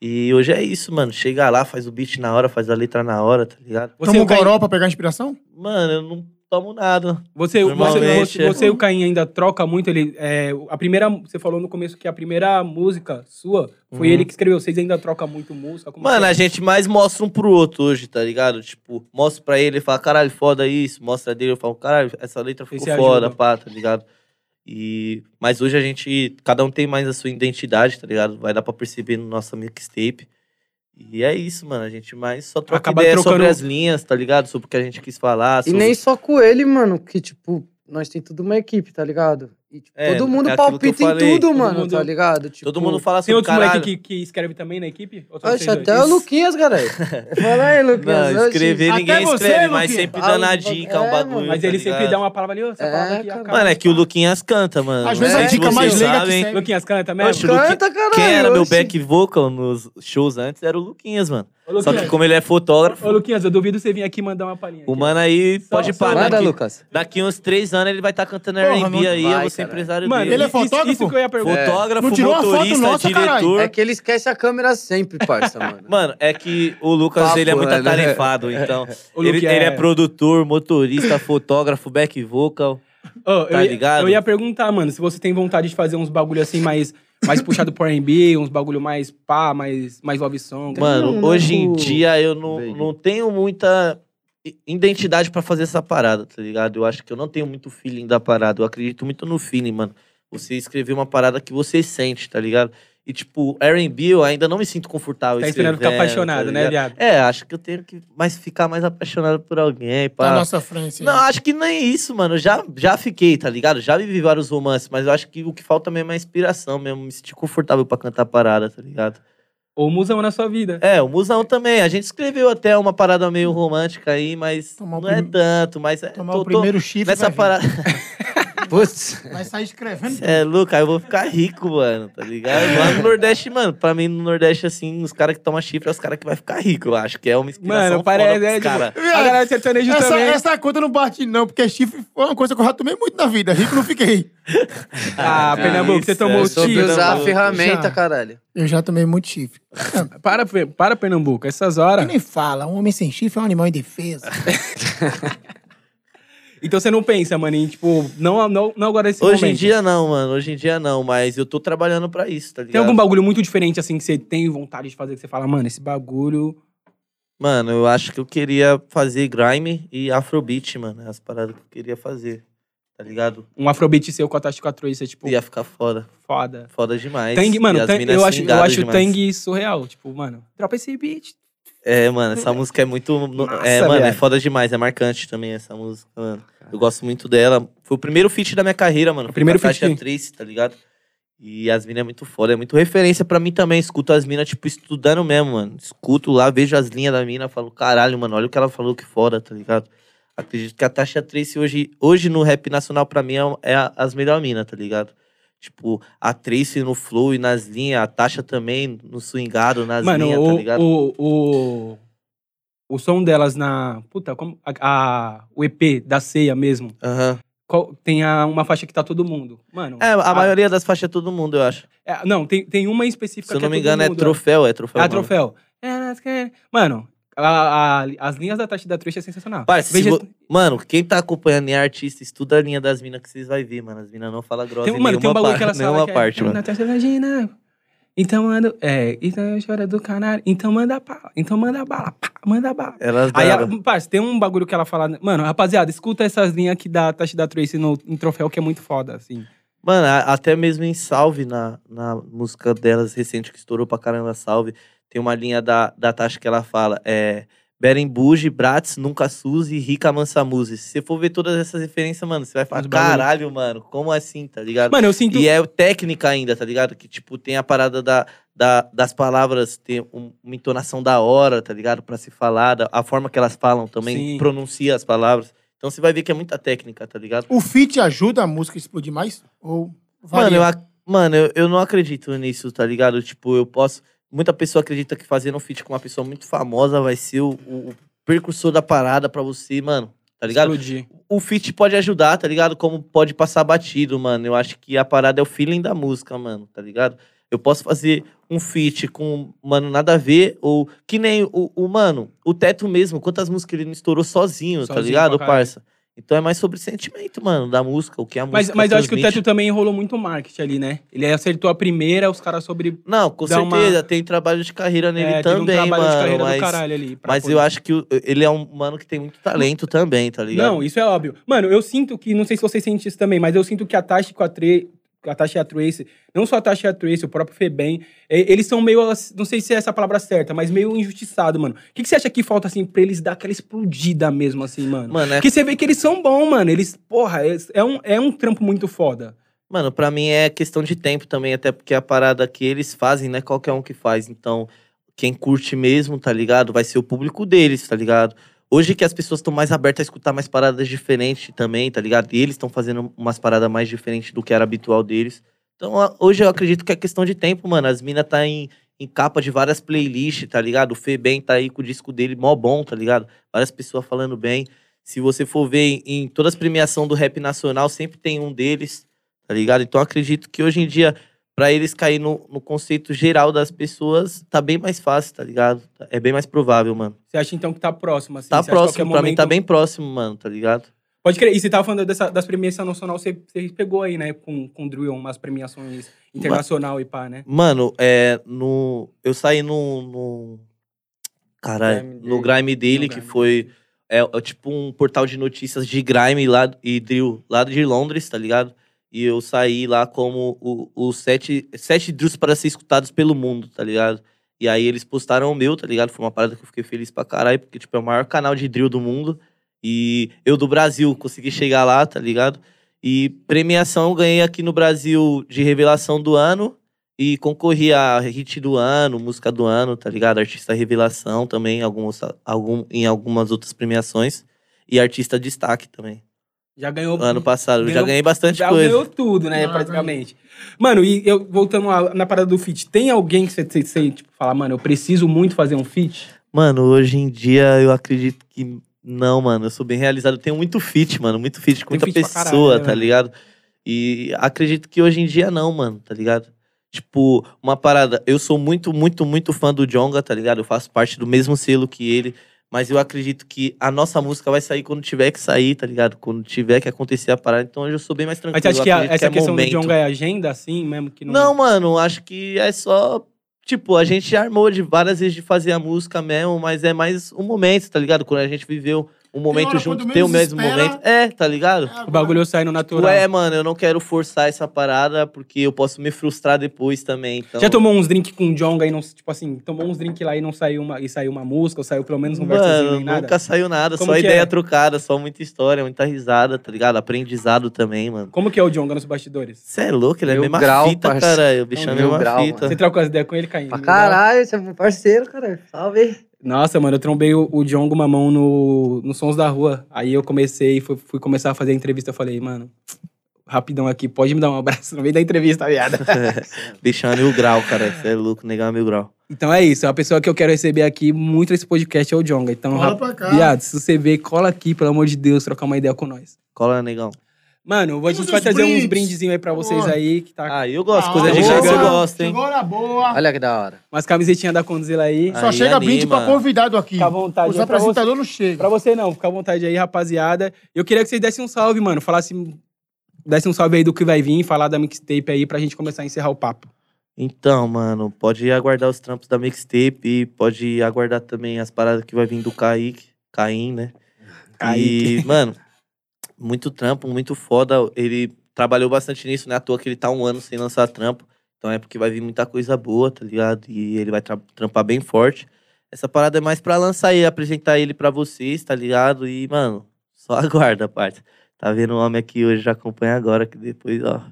Speaker 3: E hoje é isso, mano. Chega lá, faz o beat na hora, faz a letra na hora, tá ligado?
Speaker 1: Você,
Speaker 2: Toma um
Speaker 1: o Caim-
Speaker 2: goró pra pegar inspiração?
Speaker 3: Mano, eu não tomo nada.
Speaker 1: Você, você,
Speaker 3: Normalmente,
Speaker 1: você,
Speaker 3: é.
Speaker 1: você e o Caim ainda troca muito ele. é, a primeira. Você falou no começo que a primeira música sua foi
Speaker 3: Uhum.
Speaker 1: ele que escreveu. Vocês ainda trocam muito música? Como
Speaker 3: Mano,
Speaker 1: é?
Speaker 3: a gente mais mostra um pro outro hoje, tá ligado? Tipo, mostra pra ele, ele fala, caralho, foda isso. Mostra dele, eu falo, caralho, essa letra ficou
Speaker 1: Esse
Speaker 3: foda,
Speaker 1: ajuda.
Speaker 3: pá, tá ligado? E... Mas hoje a gente, cada um tem mais a sua identidade, tá ligado? Vai dar pra perceber no nosso mixtape. E é isso, mano. A gente mais só troca
Speaker 1: Acaba
Speaker 3: ideia
Speaker 1: trocando-
Speaker 3: sobre as linhas, tá ligado? Sobre o que a gente quis falar.
Speaker 4: E
Speaker 3: sobre-
Speaker 4: nem só com ele, mano, que, tipo, nós tem tudo uma equipe, tá ligado? E, tipo,
Speaker 3: É,
Speaker 4: todo mundo
Speaker 3: é
Speaker 4: palpita em tudo,
Speaker 1: Todo
Speaker 4: mano,
Speaker 1: mundo-
Speaker 4: tá ligado? Tipo,
Speaker 3: Todo mundo fala
Speaker 1: Tem
Speaker 3: assim,
Speaker 1: outros
Speaker 3: caralho.
Speaker 1: moleques que, que escrevem também na equipe?
Speaker 4: Oxe, até
Speaker 1: dois?
Speaker 4: o Luquinhas, galera. <laughs> Fala aí, Luquinhas.
Speaker 3: Não, escrever
Speaker 2: Até
Speaker 3: ninguém
Speaker 2: você,
Speaker 3: escreve, mas
Speaker 2: Luquinha.
Speaker 3: sempre
Speaker 4: Ah,
Speaker 3: dando a
Speaker 4: é,
Speaker 3: dica, um
Speaker 4: mano.
Speaker 3: bagulho.
Speaker 1: Mas
Speaker 3: tá
Speaker 1: ele sempre
Speaker 3: ligado?
Speaker 1: dá uma palavra ali, essa
Speaker 4: É,
Speaker 1: palavra aqui
Speaker 4: cara.
Speaker 3: Mano, é que o Luquinhas canta, mano.
Speaker 2: Às vezes
Speaker 3: Não
Speaker 2: a dica mais
Speaker 3: vocês
Speaker 2: leiga que serve.
Speaker 1: Luquinhas canta mesmo?
Speaker 4: Canta, caralho,
Speaker 3: Quem era meu back vocal nos shows antes era o Luquinhas, mano.
Speaker 1: Ô,
Speaker 3: Só que como ele é fotógrafo,
Speaker 1: Ô, Luquinhas, eu duvido você vir aqui mandar uma palhinha.
Speaker 3: o
Speaker 1: aqui.
Speaker 3: mano aí
Speaker 1: Só-
Speaker 3: pode parar.
Speaker 4: Manda,
Speaker 3: Daqui,
Speaker 4: Lucas.
Speaker 3: daqui uns três anos ele vai estar cantando
Speaker 2: Porra,
Speaker 3: R&B aí, eu
Speaker 4: vai,
Speaker 3: vou ser
Speaker 4: caralho.
Speaker 3: empresário
Speaker 1: Mano,
Speaker 3: dele.
Speaker 2: Ele é
Speaker 1: isso-
Speaker 2: fotógrafo?
Speaker 1: Isso que eu ia perguntar.
Speaker 3: Fotógrafo,
Speaker 2: Não tirou uma foto
Speaker 3: motorista,
Speaker 2: nossa, caralho?
Speaker 3: diretor.
Speaker 4: É que ele esquece a câmera sempre, parça, mano. <laughs>
Speaker 3: Mano, é que o Lucas,
Speaker 4: Papo,
Speaker 3: ele é muito
Speaker 4: né?
Speaker 3: atarefado, <laughs> então...
Speaker 1: O
Speaker 3: ele,
Speaker 1: Luque
Speaker 3: ele é
Speaker 1: é-
Speaker 3: produtor, motorista, fotógrafo, back vocal.
Speaker 1: Ô, eu,
Speaker 3: Tá
Speaker 1: ia-
Speaker 3: ligado?
Speaker 1: eu ia perguntar, mano, se você tem vontade de fazer uns bagulho assim mais, mais puxado pro R&B, uns bagulho mais pá, mais, mais love song.
Speaker 3: Mano, hoje em dia eu não,
Speaker 4: Veio.
Speaker 3: não tenho muita identidade pra fazer essa parada, tá ligado? Eu acho que eu não tenho muito feeling da parada. Eu acredito muito no feeling, mano. Você escrever uma parada que você sente, tá ligado? E, tipo, R&B eu ainda não me sinto confortável
Speaker 1: Tá esperando ficar
Speaker 3: escrevendo,
Speaker 1: apaixonado,
Speaker 3: tá
Speaker 1: né, viado?
Speaker 3: É, acho que eu tenho que mais ficar mais apaixonado por alguém,
Speaker 2: Tá
Speaker 3: pá.
Speaker 2: na nossa frente.
Speaker 3: Não, acho que nem isso, mano. Eu Já, já fiquei, tá ligado? Já vivi vários romances, mas eu acho que o que falta mesmo é a inspiração mesmo. Me sentir confortável pra cantar parada, tá ligado?
Speaker 1: Ou musão na sua vida.
Speaker 3: É, o Musão também. A gente escreveu até uma parada meio romântica aí, mas
Speaker 2: Tomar
Speaker 3: não é tanto. Mas é,
Speaker 2: Tomar
Speaker 3: tô-
Speaker 2: o
Speaker 3: tô
Speaker 2: primeiro chifre.
Speaker 3: nessa parada. <laughs>
Speaker 4: Putz.
Speaker 2: Vai sair escrevendo.
Speaker 3: Cê é louco, aí eu vou ficar rico, mano, tá ligado? Lá no Nordeste, mano, pra mim no Nordeste, assim, os caras que tomam chifre é os caras que vai ficar rico, eu acho que é uma inspiração
Speaker 1: Mano, parece, é, tipo,
Speaker 3: cara.
Speaker 1: a galera sertanejo
Speaker 2: Essa,
Speaker 1: também.
Speaker 2: essa conta não bate, não, porque chifre foi uma coisa que eu já tomei muito na vida. Rico não fiquei. <laughs>
Speaker 1: Ah,
Speaker 3: que
Speaker 1: Pernambuco, você tomou
Speaker 3: é
Speaker 1: o
Speaker 4: Soube usar a ferramenta,
Speaker 2: Já.
Speaker 4: caralho.
Speaker 2: Eu já tomei muito chifre. <laughs>
Speaker 1: Para, para, Pernambuco, essas horas.
Speaker 2: Nem fala, um homem sem chifre é um animal indefeso. <laughs>
Speaker 1: Então você não pensa, mano, em, tipo, não, não, não agora nesse
Speaker 3: Hoje em
Speaker 1: momento.
Speaker 3: dia não, mano, hoje em dia não, mas eu tô trabalhando pra isso, tá ligado?
Speaker 1: Tem algum bagulho muito diferente, assim, que você tem vontade de fazer, que você fala, mano, esse bagulho...
Speaker 3: Mano, eu acho que eu queria fazer grime e afrobeat, mano, as paradas que eu queria fazer, tá ligado?
Speaker 1: Um afrobeat seu com a Tati 4 isso é, tipo,
Speaker 3: Ia ficar foda,
Speaker 1: foda.
Speaker 3: foda demais.
Speaker 1: Tang, mano, Tang- eu acho, eu acho o. Tang surreal. Tipo, mano, dropa esse beat.
Speaker 3: É, mano, essa música é muito. no-
Speaker 1: Massa,
Speaker 3: é, mano, é foda demais, é marcante também essa música, mano. Eu gosto muito dela. Foi o primeiro feat da minha carreira, mano.
Speaker 1: O primeiro
Speaker 3: Foi com a
Speaker 1: feat
Speaker 3: Tasha
Speaker 1: que-
Speaker 3: Trace, tá ligado? E as minas é muito foda, é muito referência pra mim também. Escuto as minas, tipo, estudando mesmo, mano. Escuto lá, vejo as linhas da mina, falo, caralho, mano, olha o que ela falou que foda, tá ligado? Acredito que a Tasha Trace hoje, hoje no rap nacional, pra mim, é, é a- as melhores minas, tá ligado? Tipo, a Trace no flow e nas linhas, a Tasha também no swingado, nas
Speaker 1: mano,
Speaker 3: linhas, tá
Speaker 1: o,
Speaker 3: ligado?
Speaker 1: o, o, o som delas na... Puta, como... A, a- o EP da ceia mesmo.
Speaker 3: Aham.
Speaker 1: qual- tem a, uma faixa que tá todo mundo. Mano...
Speaker 3: É, a, maioria das faixas é todo mundo, eu acho.
Speaker 1: é, não, tem, tem uma específica
Speaker 3: Se eu não me
Speaker 1: todo
Speaker 3: engano, é
Speaker 1: mundo,
Speaker 3: troféu, é troféu.
Speaker 1: É a
Speaker 3: o nome.
Speaker 1: troféu. Mano, a- a- as linhas da Tati da Truxa é sensacional.
Speaker 3: Se
Speaker 1: Veja-
Speaker 3: vo- Mano, quem tá acompanhando e é artista, estuda a linha das minas que vocês vão ver, mano. As minas não falam grossa
Speaker 1: Tem,
Speaker 3: em
Speaker 1: mano, tem um bagulho
Speaker 3: par-
Speaker 1: que ela <laughs> fala
Speaker 3: nenhuma
Speaker 1: que
Speaker 3: parte,
Speaker 1: é,
Speaker 3: mano.
Speaker 1: Na terça vagina. Então manda. É, então eu choro do canário. Então manda bala. Então manda bala. Pá, manda bala.
Speaker 3: Elas
Speaker 1: Aí,
Speaker 3: davam.
Speaker 1: a, parça, tem um bagulho que ela fala. Mano, rapaziada, escuta essas linhas aqui da Tati da Tracy no, em troféu que é muito foda, assim.
Speaker 3: Mano, até mesmo em Salve, na, na música delas recente que estourou pra caramba, Salve, tem uma linha da, da Tasha que ela fala, é... Beren Buge, Bratz, Nunca Suzy, Rica Mansa Muse. Se você for ver todas essas referências, mano, você vai falar, caralho, mano, como assim, tá ligado?
Speaker 1: Mano, eu sinto.
Speaker 3: E é técnica ainda, tá ligado? Que, tipo, tem a parada da, da- das palavras, ter um- uma entonação da hora, tá ligado? Pra se falar, da- a forma que elas falam também,
Speaker 1: Sim.
Speaker 3: pronuncia as palavras. Então você vai ver que é muita técnica, tá ligado?
Speaker 2: O feat ajuda a música a explodir mais? Ou
Speaker 3: Mano,
Speaker 2: varia?
Speaker 3: eu, ac- mano eu, eu não acredito nisso, tá ligado? Tipo, eu posso. Muita pessoa acredita que fazendo um feat com uma pessoa muito famosa vai ser o, o precursor da parada pra você, mano. Tá ligado?
Speaker 1: Explodir.
Speaker 3: o feat pode ajudar, tá ligado? Como pode passar batido, mano. Eu acho que a parada é o feeling da música, mano, tá ligado? Eu posso fazer um feat com, mano, nada a ver, ou que nem o, o mano, o Teto mesmo, quantas músicas ele não estourou sozinho, tá
Speaker 1: Sozinho
Speaker 3: ligado,
Speaker 1: pra caralho.
Speaker 3: parça? Então é mais sobre sentimento, mano, da música, o que a
Speaker 1: Mas,
Speaker 3: música
Speaker 1: mas eu acho que o. Teto também enrolou muito marketing ali, né? Ele acertou a primeira, os caras sobre.
Speaker 3: Não, com certeza,
Speaker 1: uma-
Speaker 3: tem trabalho de carreira nele
Speaker 1: é,
Speaker 3: também,
Speaker 1: um trabalho
Speaker 3: mano,
Speaker 1: de carreira
Speaker 3: mas...
Speaker 1: do caralho ali.
Speaker 3: Mas
Speaker 1: poder-
Speaker 3: eu acho que o- ele é um mano que tem muito talento também, tá ligado?
Speaker 1: Não, isso é óbvio. Mano, eu sinto que, não sei se vocês sentem isso também, mas eu sinto que a Tashi com a Tre... A Tashi e a Trace, não só a Tashi e a Trace, o próprio Febem, eh, eles são meio, não sei se é essa palavra certa, mas meio injustiçado, mano. O que, que você acha que falta, assim, pra eles dar aquela explodida mesmo, assim, mano?
Speaker 3: Mano, é
Speaker 1: Porque você vê que eles são bons, mano. Eles, porra, é, é um, é um trampo muito foda.
Speaker 3: Mano, pra mim é questão de tempo também, até porque a parada que eles fazem não é qualquer um que faz. Então, quem curte mesmo, tá ligado? Vai ser o público deles, tá ligado? Hoje que as pessoas estão mais abertas a escutar mais paradas diferentes também, tá ligado? E eles estão fazendo umas paradas mais diferentes do que era habitual deles. Então, hoje eu acredito que é questão de tempo, mano. As minas tá em, em capa de várias playlists, tá ligado? O Febem tá aí com o disco dele mó bom, tá ligado? Várias pessoas falando bem. Se você for ver em, em todas as premiações do rap nacional, sempre tem um deles, tá ligado? Então, acredito que hoje em dia, pra eles cair no, no conceito geral das pessoas, tá bem mais fácil, tá ligado? É bem mais provável, mano.
Speaker 1: Você acha então que tá próximo, assim?
Speaker 3: Tá próximo, pra mim tá bem próximo, mano, tá ligado?
Speaker 1: Pode crer. E você tava falando dessa, das premiações nacional, você, você pegou aí, né? Com, com o Drill, umas premiações internacional e pá, né?
Speaker 3: Mano, é. No, eu saí no. no caralho,
Speaker 4: Grime
Speaker 3: no. Grime Daily,
Speaker 1: No
Speaker 3: que
Speaker 1: Grime.
Speaker 3: foi. É, é tipo um portal de notícias de Grime lá, e Drill, lá de Londres, tá ligado? E eu saí lá como os sete, sete drills para ser escutados pelo mundo, tá ligado? E aí eles postaram o meu, tá ligado? Foi uma parada que eu fiquei feliz pra caralho, porque, tipo, é o maior canal de drill do mundo. E eu do Brasil consegui chegar lá, tá ligado? E premiação eu ganhei aqui no Brasil de revelação do ano. E concorri a hit do ano, música do ano, tá ligado? Artista revelação também, alguns, algum, em algumas outras premiações. E artista destaque também.
Speaker 1: Já ganhou.
Speaker 3: Ano passado, eu já
Speaker 1: ganhou-
Speaker 3: ganhei bastante
Speaker 1: já
Speaker 3: coisa.
Speaker 1: ganhou tudo, né?
Speaker 2: Ah,
Speaker 1: praticamente. Mano, e eu voltando a- na parada do feat, tem alguém que você, você, você, tipo, fala, mano, eu preciso muito fazer um feat?
Speaker 3: Mano, hoje em dia eu acredito que não, mano. Eu sou bem realizado. Eu tenho muito fit, mano. Muito fit com
Speaker 1: Tem
Speaker 3: muita pessoa,
Speaker 1: caralho, né,
Speaker 3: tá
Speaker 1: mano?
Speaker 3: ligado? E acredito que hoje em dia não, mano, tá ligado? Tipo, uma parada. Eu sou muito, muito, muito fã do Jonga, tá ligado? Eu faço parte do mesmo selo que ele. Mas eu acredito que a nossa música vai sair quando tiver que sair, tá ligado? Quando tiver que acontecer a parada. Então eu sou bem mais tranquilo.
Speaker 1: Mas você acha que a- essa
Speaker 3: é
Speaker 1: questão
Speaker 3: momento.
Speaker 1: do Jonga é agenda, assim, mesmo que não.
Speaker 3: Não, mano, acho que é só. Tipo, a gente armou de várias vezes de fazer a música mesmo, mas é mais um momento, tá ligado? Quando a gente viveu um momento
Speaker 2: hora,
Speaker 3: junto, tem o mesmo
Speaker 2: espera-
Speaker 3: momento. É, tá ligado?
Speaker 1: O bagulho sai no natural.
Speaker 3: Ué, mano, eu não quero forçar essa parada porque eu posso me frustrar depois também. Então...
Speaker 1: Já tomou uns drink com Jonga e não. Tipo assim, tomou uns drink lá e não saiu uma, e saiu uma música, ou saiu pelo menos um versozinho
Speaker 3: Mano,
Speaker 1: nem nada?
Speaker 3: nunca saiu nada,
Speaker 1: Como
Speaker 3: só ideia
Speaker 1: é?
Speaker 3: trocada, só muita história, muita risada, tá ligado? Aprendizado também, mano.
Speaker 1: Como que é o Jonga nos bastidores?
Speaker 3: Você é louco, ele é
Speaker 4: Mil
Speaker 3: mesma
Speaker 4: grau,
Speaker 3: fita,
Speaker 4: parça.
Speaker 3: cara. O bicho é mesma
Speaker 4: grau,
Speaker 3: fita.
Speaker 1: Você troca as ideias com ele, Caim?
Speaker 4: Pra caralho, você é meu parceiro, cara. Salve.
Speaker 1: Nossa, mano, eu trombei o, o Djongo Mamão no, no Sons da Rua. Aí eu comecei, fui, fui começar a fazer a entrevista. Eu falei, mano, rapidão aqui, pode me dar um abraço no meio da entrevista, viado. <laughs>
Speaker 3: Bichão é mil grau, cara. Você é louco, negar é mil grau.
Speaker 1: então é isso, a pessoa que eu quero receber aqui muito nesse podcast é o Djonga. Então,
Speaker 2: Cola
Speaker 1: rap-
Speaker 2: pra cá.
Speaker 1: viado, se você ver, cola aqui, pelo amor de Deus, trocar uma ideia com nós.
Speaker 3: Cola, negão.
Speaker 1: Mano, a gente
Speaker 2: Temos
Speaker 1: vai trazer uns brindezinhos aí pra vocês
Speaker 2: Boa.
Speaker 1: aí, que tá
Speaker 3: Ah, eu gosto. Coisa de graça eu
Speaker 1: chegou.
Speaker 3: gosto, hein?
Speaker 2: Chegou na boa.
Speaker 4: Olha que da hora.
Speaker 1: umas camisetinhas da Condzilla aí.
Speaker 2: Só
Speaker 3: Aí
Speaker 2: chega brinde
Speaker 3: anima.
Speaker 2: pra convidado aqui.
Speaker 1: Fica à vontade.
Speaker 2: Os
Speaker 1: é
Speaker 2: apresentadores não chegam.
Speaker 1: Pra você não, fica à vontade aí, rapaziada. Eu queria que vocês dessem um salve, mano. Falassem. Dessem um salve aí do que vai vir, falar da mixtape aí pra gente começar a encerrar o papo.
Speaker 3: Então, mano, pode aguardar os trampos da mixtape e pode aguardar também as paradas que vai vir do Kaique, Caim, né?
Speaker 1: Kaique.
Speaker 3: E, mano, muito trampo, muito foda. Ele trabalhou bastante nisso, né? À toa que ele tá um ano sem lançar trampo. Então é porque vai vir muita coisa boa, tá ligado? E ele vai tra- trampar bem forte. Essa parada é mais pra lançar e apresentar ele pra vocês, tá ligado? E, mano, só <laughs> aguarda, parte. Tá vendo o homem aqui hoje, já acompanha agora, que depois, ó.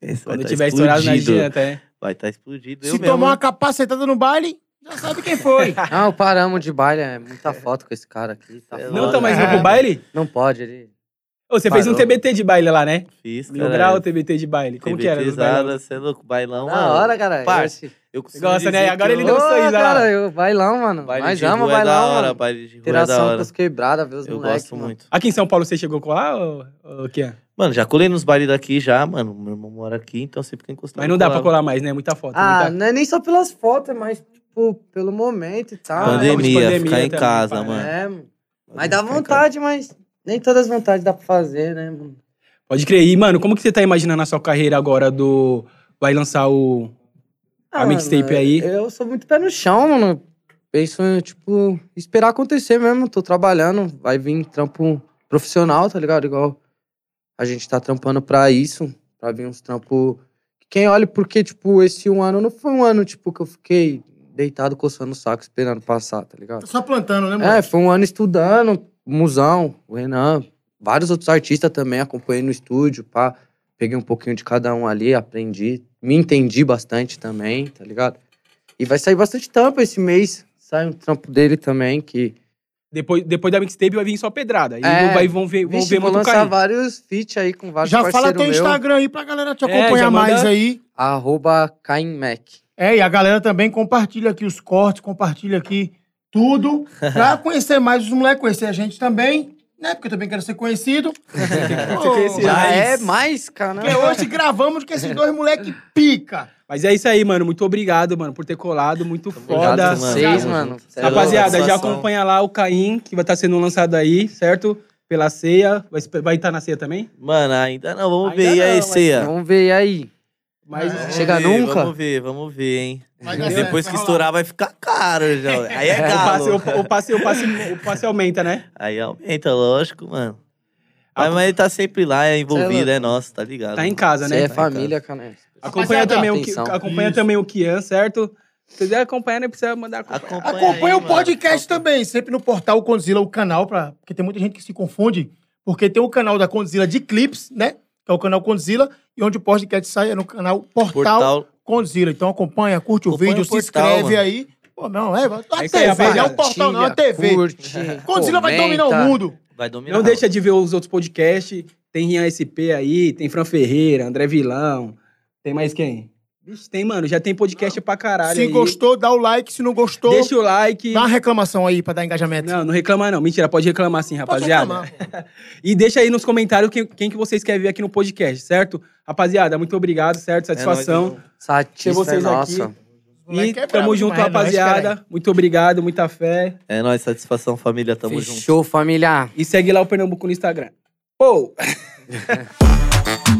Speaker 3: esse
Speaker 1: Quando
Speaker 3: tá
Speaker 1: tiver estourado na
Speaker 3: explodido.
Speaker 1: dia até.
Speaker 3: Vai estar tá explodido.
Speaker 2: Se
Speaker 3: mesmo,
Speaker 2: tomar uma capacetada no baile, já sabe quem foi. <laughs>
Speaker 4: Não, paramos de baile, é muita foto com esse cara aqui. Tá
Speaker 3: É.
Speaker 1: Não tá mais indo
Speaker 2: É.
Speaker 1: pro baile?
Speaker 4: Não pode, ele.
Speaker 1: Ô, você fez um
Speaker 3: Parou.
Speaker 1: TBT de baile lá, né?
Speaker 3: Fiz,
Speaker 1: Mil
Speaker 3: cara.
Speaker 1: grau TBT de baile. Como que era? nos bailão?
Speaker 3: pesada, você é louco, bailão.
Speaker 4: Da
Speaker 3: mano.
Speaker 4: hora, cara. Esse-
Speaker 3: Eu costumo
Speaker 1: Gosta, né? Agora
Speaker 3: que
Speaker 1: ele
Speaker 3: eu-
Speaker 1: deu um sorriso, lá.
Speaker 4: cara, eu, bailão, mano.
Speaker 3: Baile
Speaker 4: Nós
Speaker 3: de
Speaker 4: ama
Speaker 3: é da
Speaker 4: bailão,
Speaker 3: hora,
Speaker 4: mano.
Speaker 3: baile de é da
Speaker 4: Interação com os quebradas, ver os
Speaker 3: Eu
Speaker 4: moleques,
Speaker 3: gosto
Speaker 4: mano.
Speaker 3: muito.
Speaker 1: Aqui em São Paulo você chegou com lá ou ou o quê?
Speaker 3: Mano, já colei nos bailes daqui já, mano. Meu irmão mora aqui, então sempre que encostar.
Speaker 1: Mas não dá pra colar mais, né? Muita foto.
Speaker 4: Ah,
Speaker 1: muita...
Speaker 4: não é nem só pelas fotos, é mais, tipo, pelo momento e tal.
Speaker 3: Pandemia,
Speaker 1: pandemia
Speaker 3: ficar em
Speaker 1: também,
Speaker 3: casa,
Speaker 1: pai,
Speaker 3: mano.
Speaker 4: É, mano. Mas dá vontade, mas nem todas as vontades dá pra fazer, né, mano?
Speaker 1: Pode crer. E, mano, como que você tá imaginando a sua carreira agora do... Vai lançar o... A mixtape aí.
Speaker 4: Eu sou muito pé no chão, mano. Penso em, tipo, esperar acontecer mesmo. Tô trabalhando, vai vir trampo profissional, tá ligado? Igual a gente tá trampando pra isso, pra vir uns trampos. Quem olha, porque, tipo, esse um ano não foi um ano, tipo, que eu fiquei deitado coçando o saco esperando passar, tá ligado?
Speaker 2: Tá só plantando, né, mano?
Speaker 4: É, foi um ano estudando, Musão, o Renan, vários outros artistas também acompanhei no estúdio, pá. peguei um pouquinho de cada um ali, aprendi, me entendi bastante também, tá ligado? E vai sair bastante tampa esse mês. Sai um trampo dele também, que.
Speaker 1: Depois, depois da mixtape vai vir só pedrada. Aí
Speaker 4: É.
Speaker 1: vai, vão ver, vão
Speaker 4: Vixe,
Speaker 1: ver
Speaker 4: vou
Speaker 1: muito
Speaker 4: lançar
Speaker 1: cair.
Speaker 4: vários feats aí com vários
Speaker 2: Já fala teu
Speaker 4: meu.
Speaker 2: Instagram aí pra galera te
Speaker 1: É,
Speaker 2: acompanhar
Speaker 1: manda-
Speaker 2: mais aí.
Speaker 4: Arroba.
Speaker 2: É, e a galera também compartilha aqui os cortes, compartilha aqui tudo. <laughs> Pra conhecer mais os moleques, conhecer a gente também, né? Porque eu também quero ser conhecido. <laughs>
Speaker 1: Você conhecia.
Speaker 4: Já
Speaker 2: Mas-
Speaker 4: é mais, cara.
Speaker 2: Porque hoje gravamos com esses dois moleques pica.
Speaker 1: Mas é isso aí, mano. Muito obrigado, mano, por ter colado. Muito
Speaker 4: Obrigado
Speaker 1: foda.
Speaker 4: vocês, mano. É
Speaker 1: Rapaziada, já acompanha lá o Caim, que vai estar sendo lançado aí, certo? Pela ceia. Vai estar vai tá na ceia também?
Speaker 3: Mano, ainda não, vamos
Speaker 1: Ainda
Speaker 3: ver. Aí,
Speaker 1: não, mas
Speaker 3: Ceia?
Speaker 4: Vamos ver aí.
Speaker 1: Mas
Speaker 2: É.
Speaker 4: Chega
Speaker 3: Vamos ver,
Speaker 4: nunca?
Speaker 3: Vamos ver, vamos ver, hein?
Speaker 2: Vai dar
Speaker 3: Depois que estourar vai ficar caro já. <laughs> Aí é
Speaker 1: o passe,
Speaker 3: galo.
Speaker 1: o, o passe, o passe, o passe aumenta, né?
Speaker 3: Aí aumenta, lógico, mano. Mas, mas ele tá sempre lá, é envolvido,
Speaker 4: louco.
Speaker 3: é nosso, tá ligado?
Speaker 1: Tá em casa,
Speaker 4: Você
Speaker 1: né?
Speaker 4: é família, cara.
Speaker 1: Acompanha também, o, acompanha também o Kian, certo? Se quiser acompanhar, não precisa mandar acompanhar.
Speaker 3: Acompanha,
Speaker 2: Acompanha
Speaker 3: aí,
Speaker 2: o podcast
Speaker 3: mano.
Speaker 2: também, sempre no portal Condzilla, o canal, pra... porque tem muita gente que se confunde, porque tem o canal da Condzilla de clips, né? Que é o canal Condzilla, e onde o podcast sai é no canal Portal,
Speaker 3: Portal.
Speaker 2: Condzilla. Então acompanha, curte o
Speaker 3: Acompanha
Speaker 2: vídeo,
Speaker 3: o
Speaker 2: se
Speaker 3: portal,
Speaker 2: inscreve
Speaker 3: mano.
Speaker 2: aí. Pô, não, é, a
Speaker 1: É aí,
Speaker 2: TV, não é o portal, não, é a TV.
Speaker 4: Curte, <laughs>
Speaker 2: Condzilla vai dominar o mundo.
Speaker 3: Vai dominar.
Speaker 1: Não deixa de ver os outros podcasts. Tem Rian SP aí, tem Fran Ferreira, André Vilão. Tem mais quem? Tem, mano. Já tem podcast pra caralho.
Speaker 2: Se
Speaker 1: aí.
Speaker 2: gostou, dá o like. Se não gostou,
Speaker 1: Deixa o like.
Speaker 2: dá uma reclamação aí pra dar engajamento.
Speaker 1: Não, não reclama não. Mentira, pode reclamar sim,
Speaker 2: Pode
Speaker 1: rapaziada.
Speaker 2: reclamar. <laughs>
Speaker 1: E deixa aí nos comentários quem, quem que vocês querem ver aqui no podcast, certo? Rapaziada, muito obrigado, certo? Satisfação.
Speaker 3: nóis, irmão.
Speaker 1: Ter
Speaker 4: Satisfa é
Speaker 1: vocês
Speaker 4: nossa.
Speaker 1: aqui. E
Speaker 2: é
Speaker 1: tamo junto,
Speaker 2: demais, é nóis,
Speaker 1: rapaziada. muito obrigado, muita fé.
Speaker 3: É nóis, satisfação, família, tamo junto.
Speaker 4: Fechou, família.
Speaker 1: E segue lá o Pernambuco no Instagram. Pô! <laughs>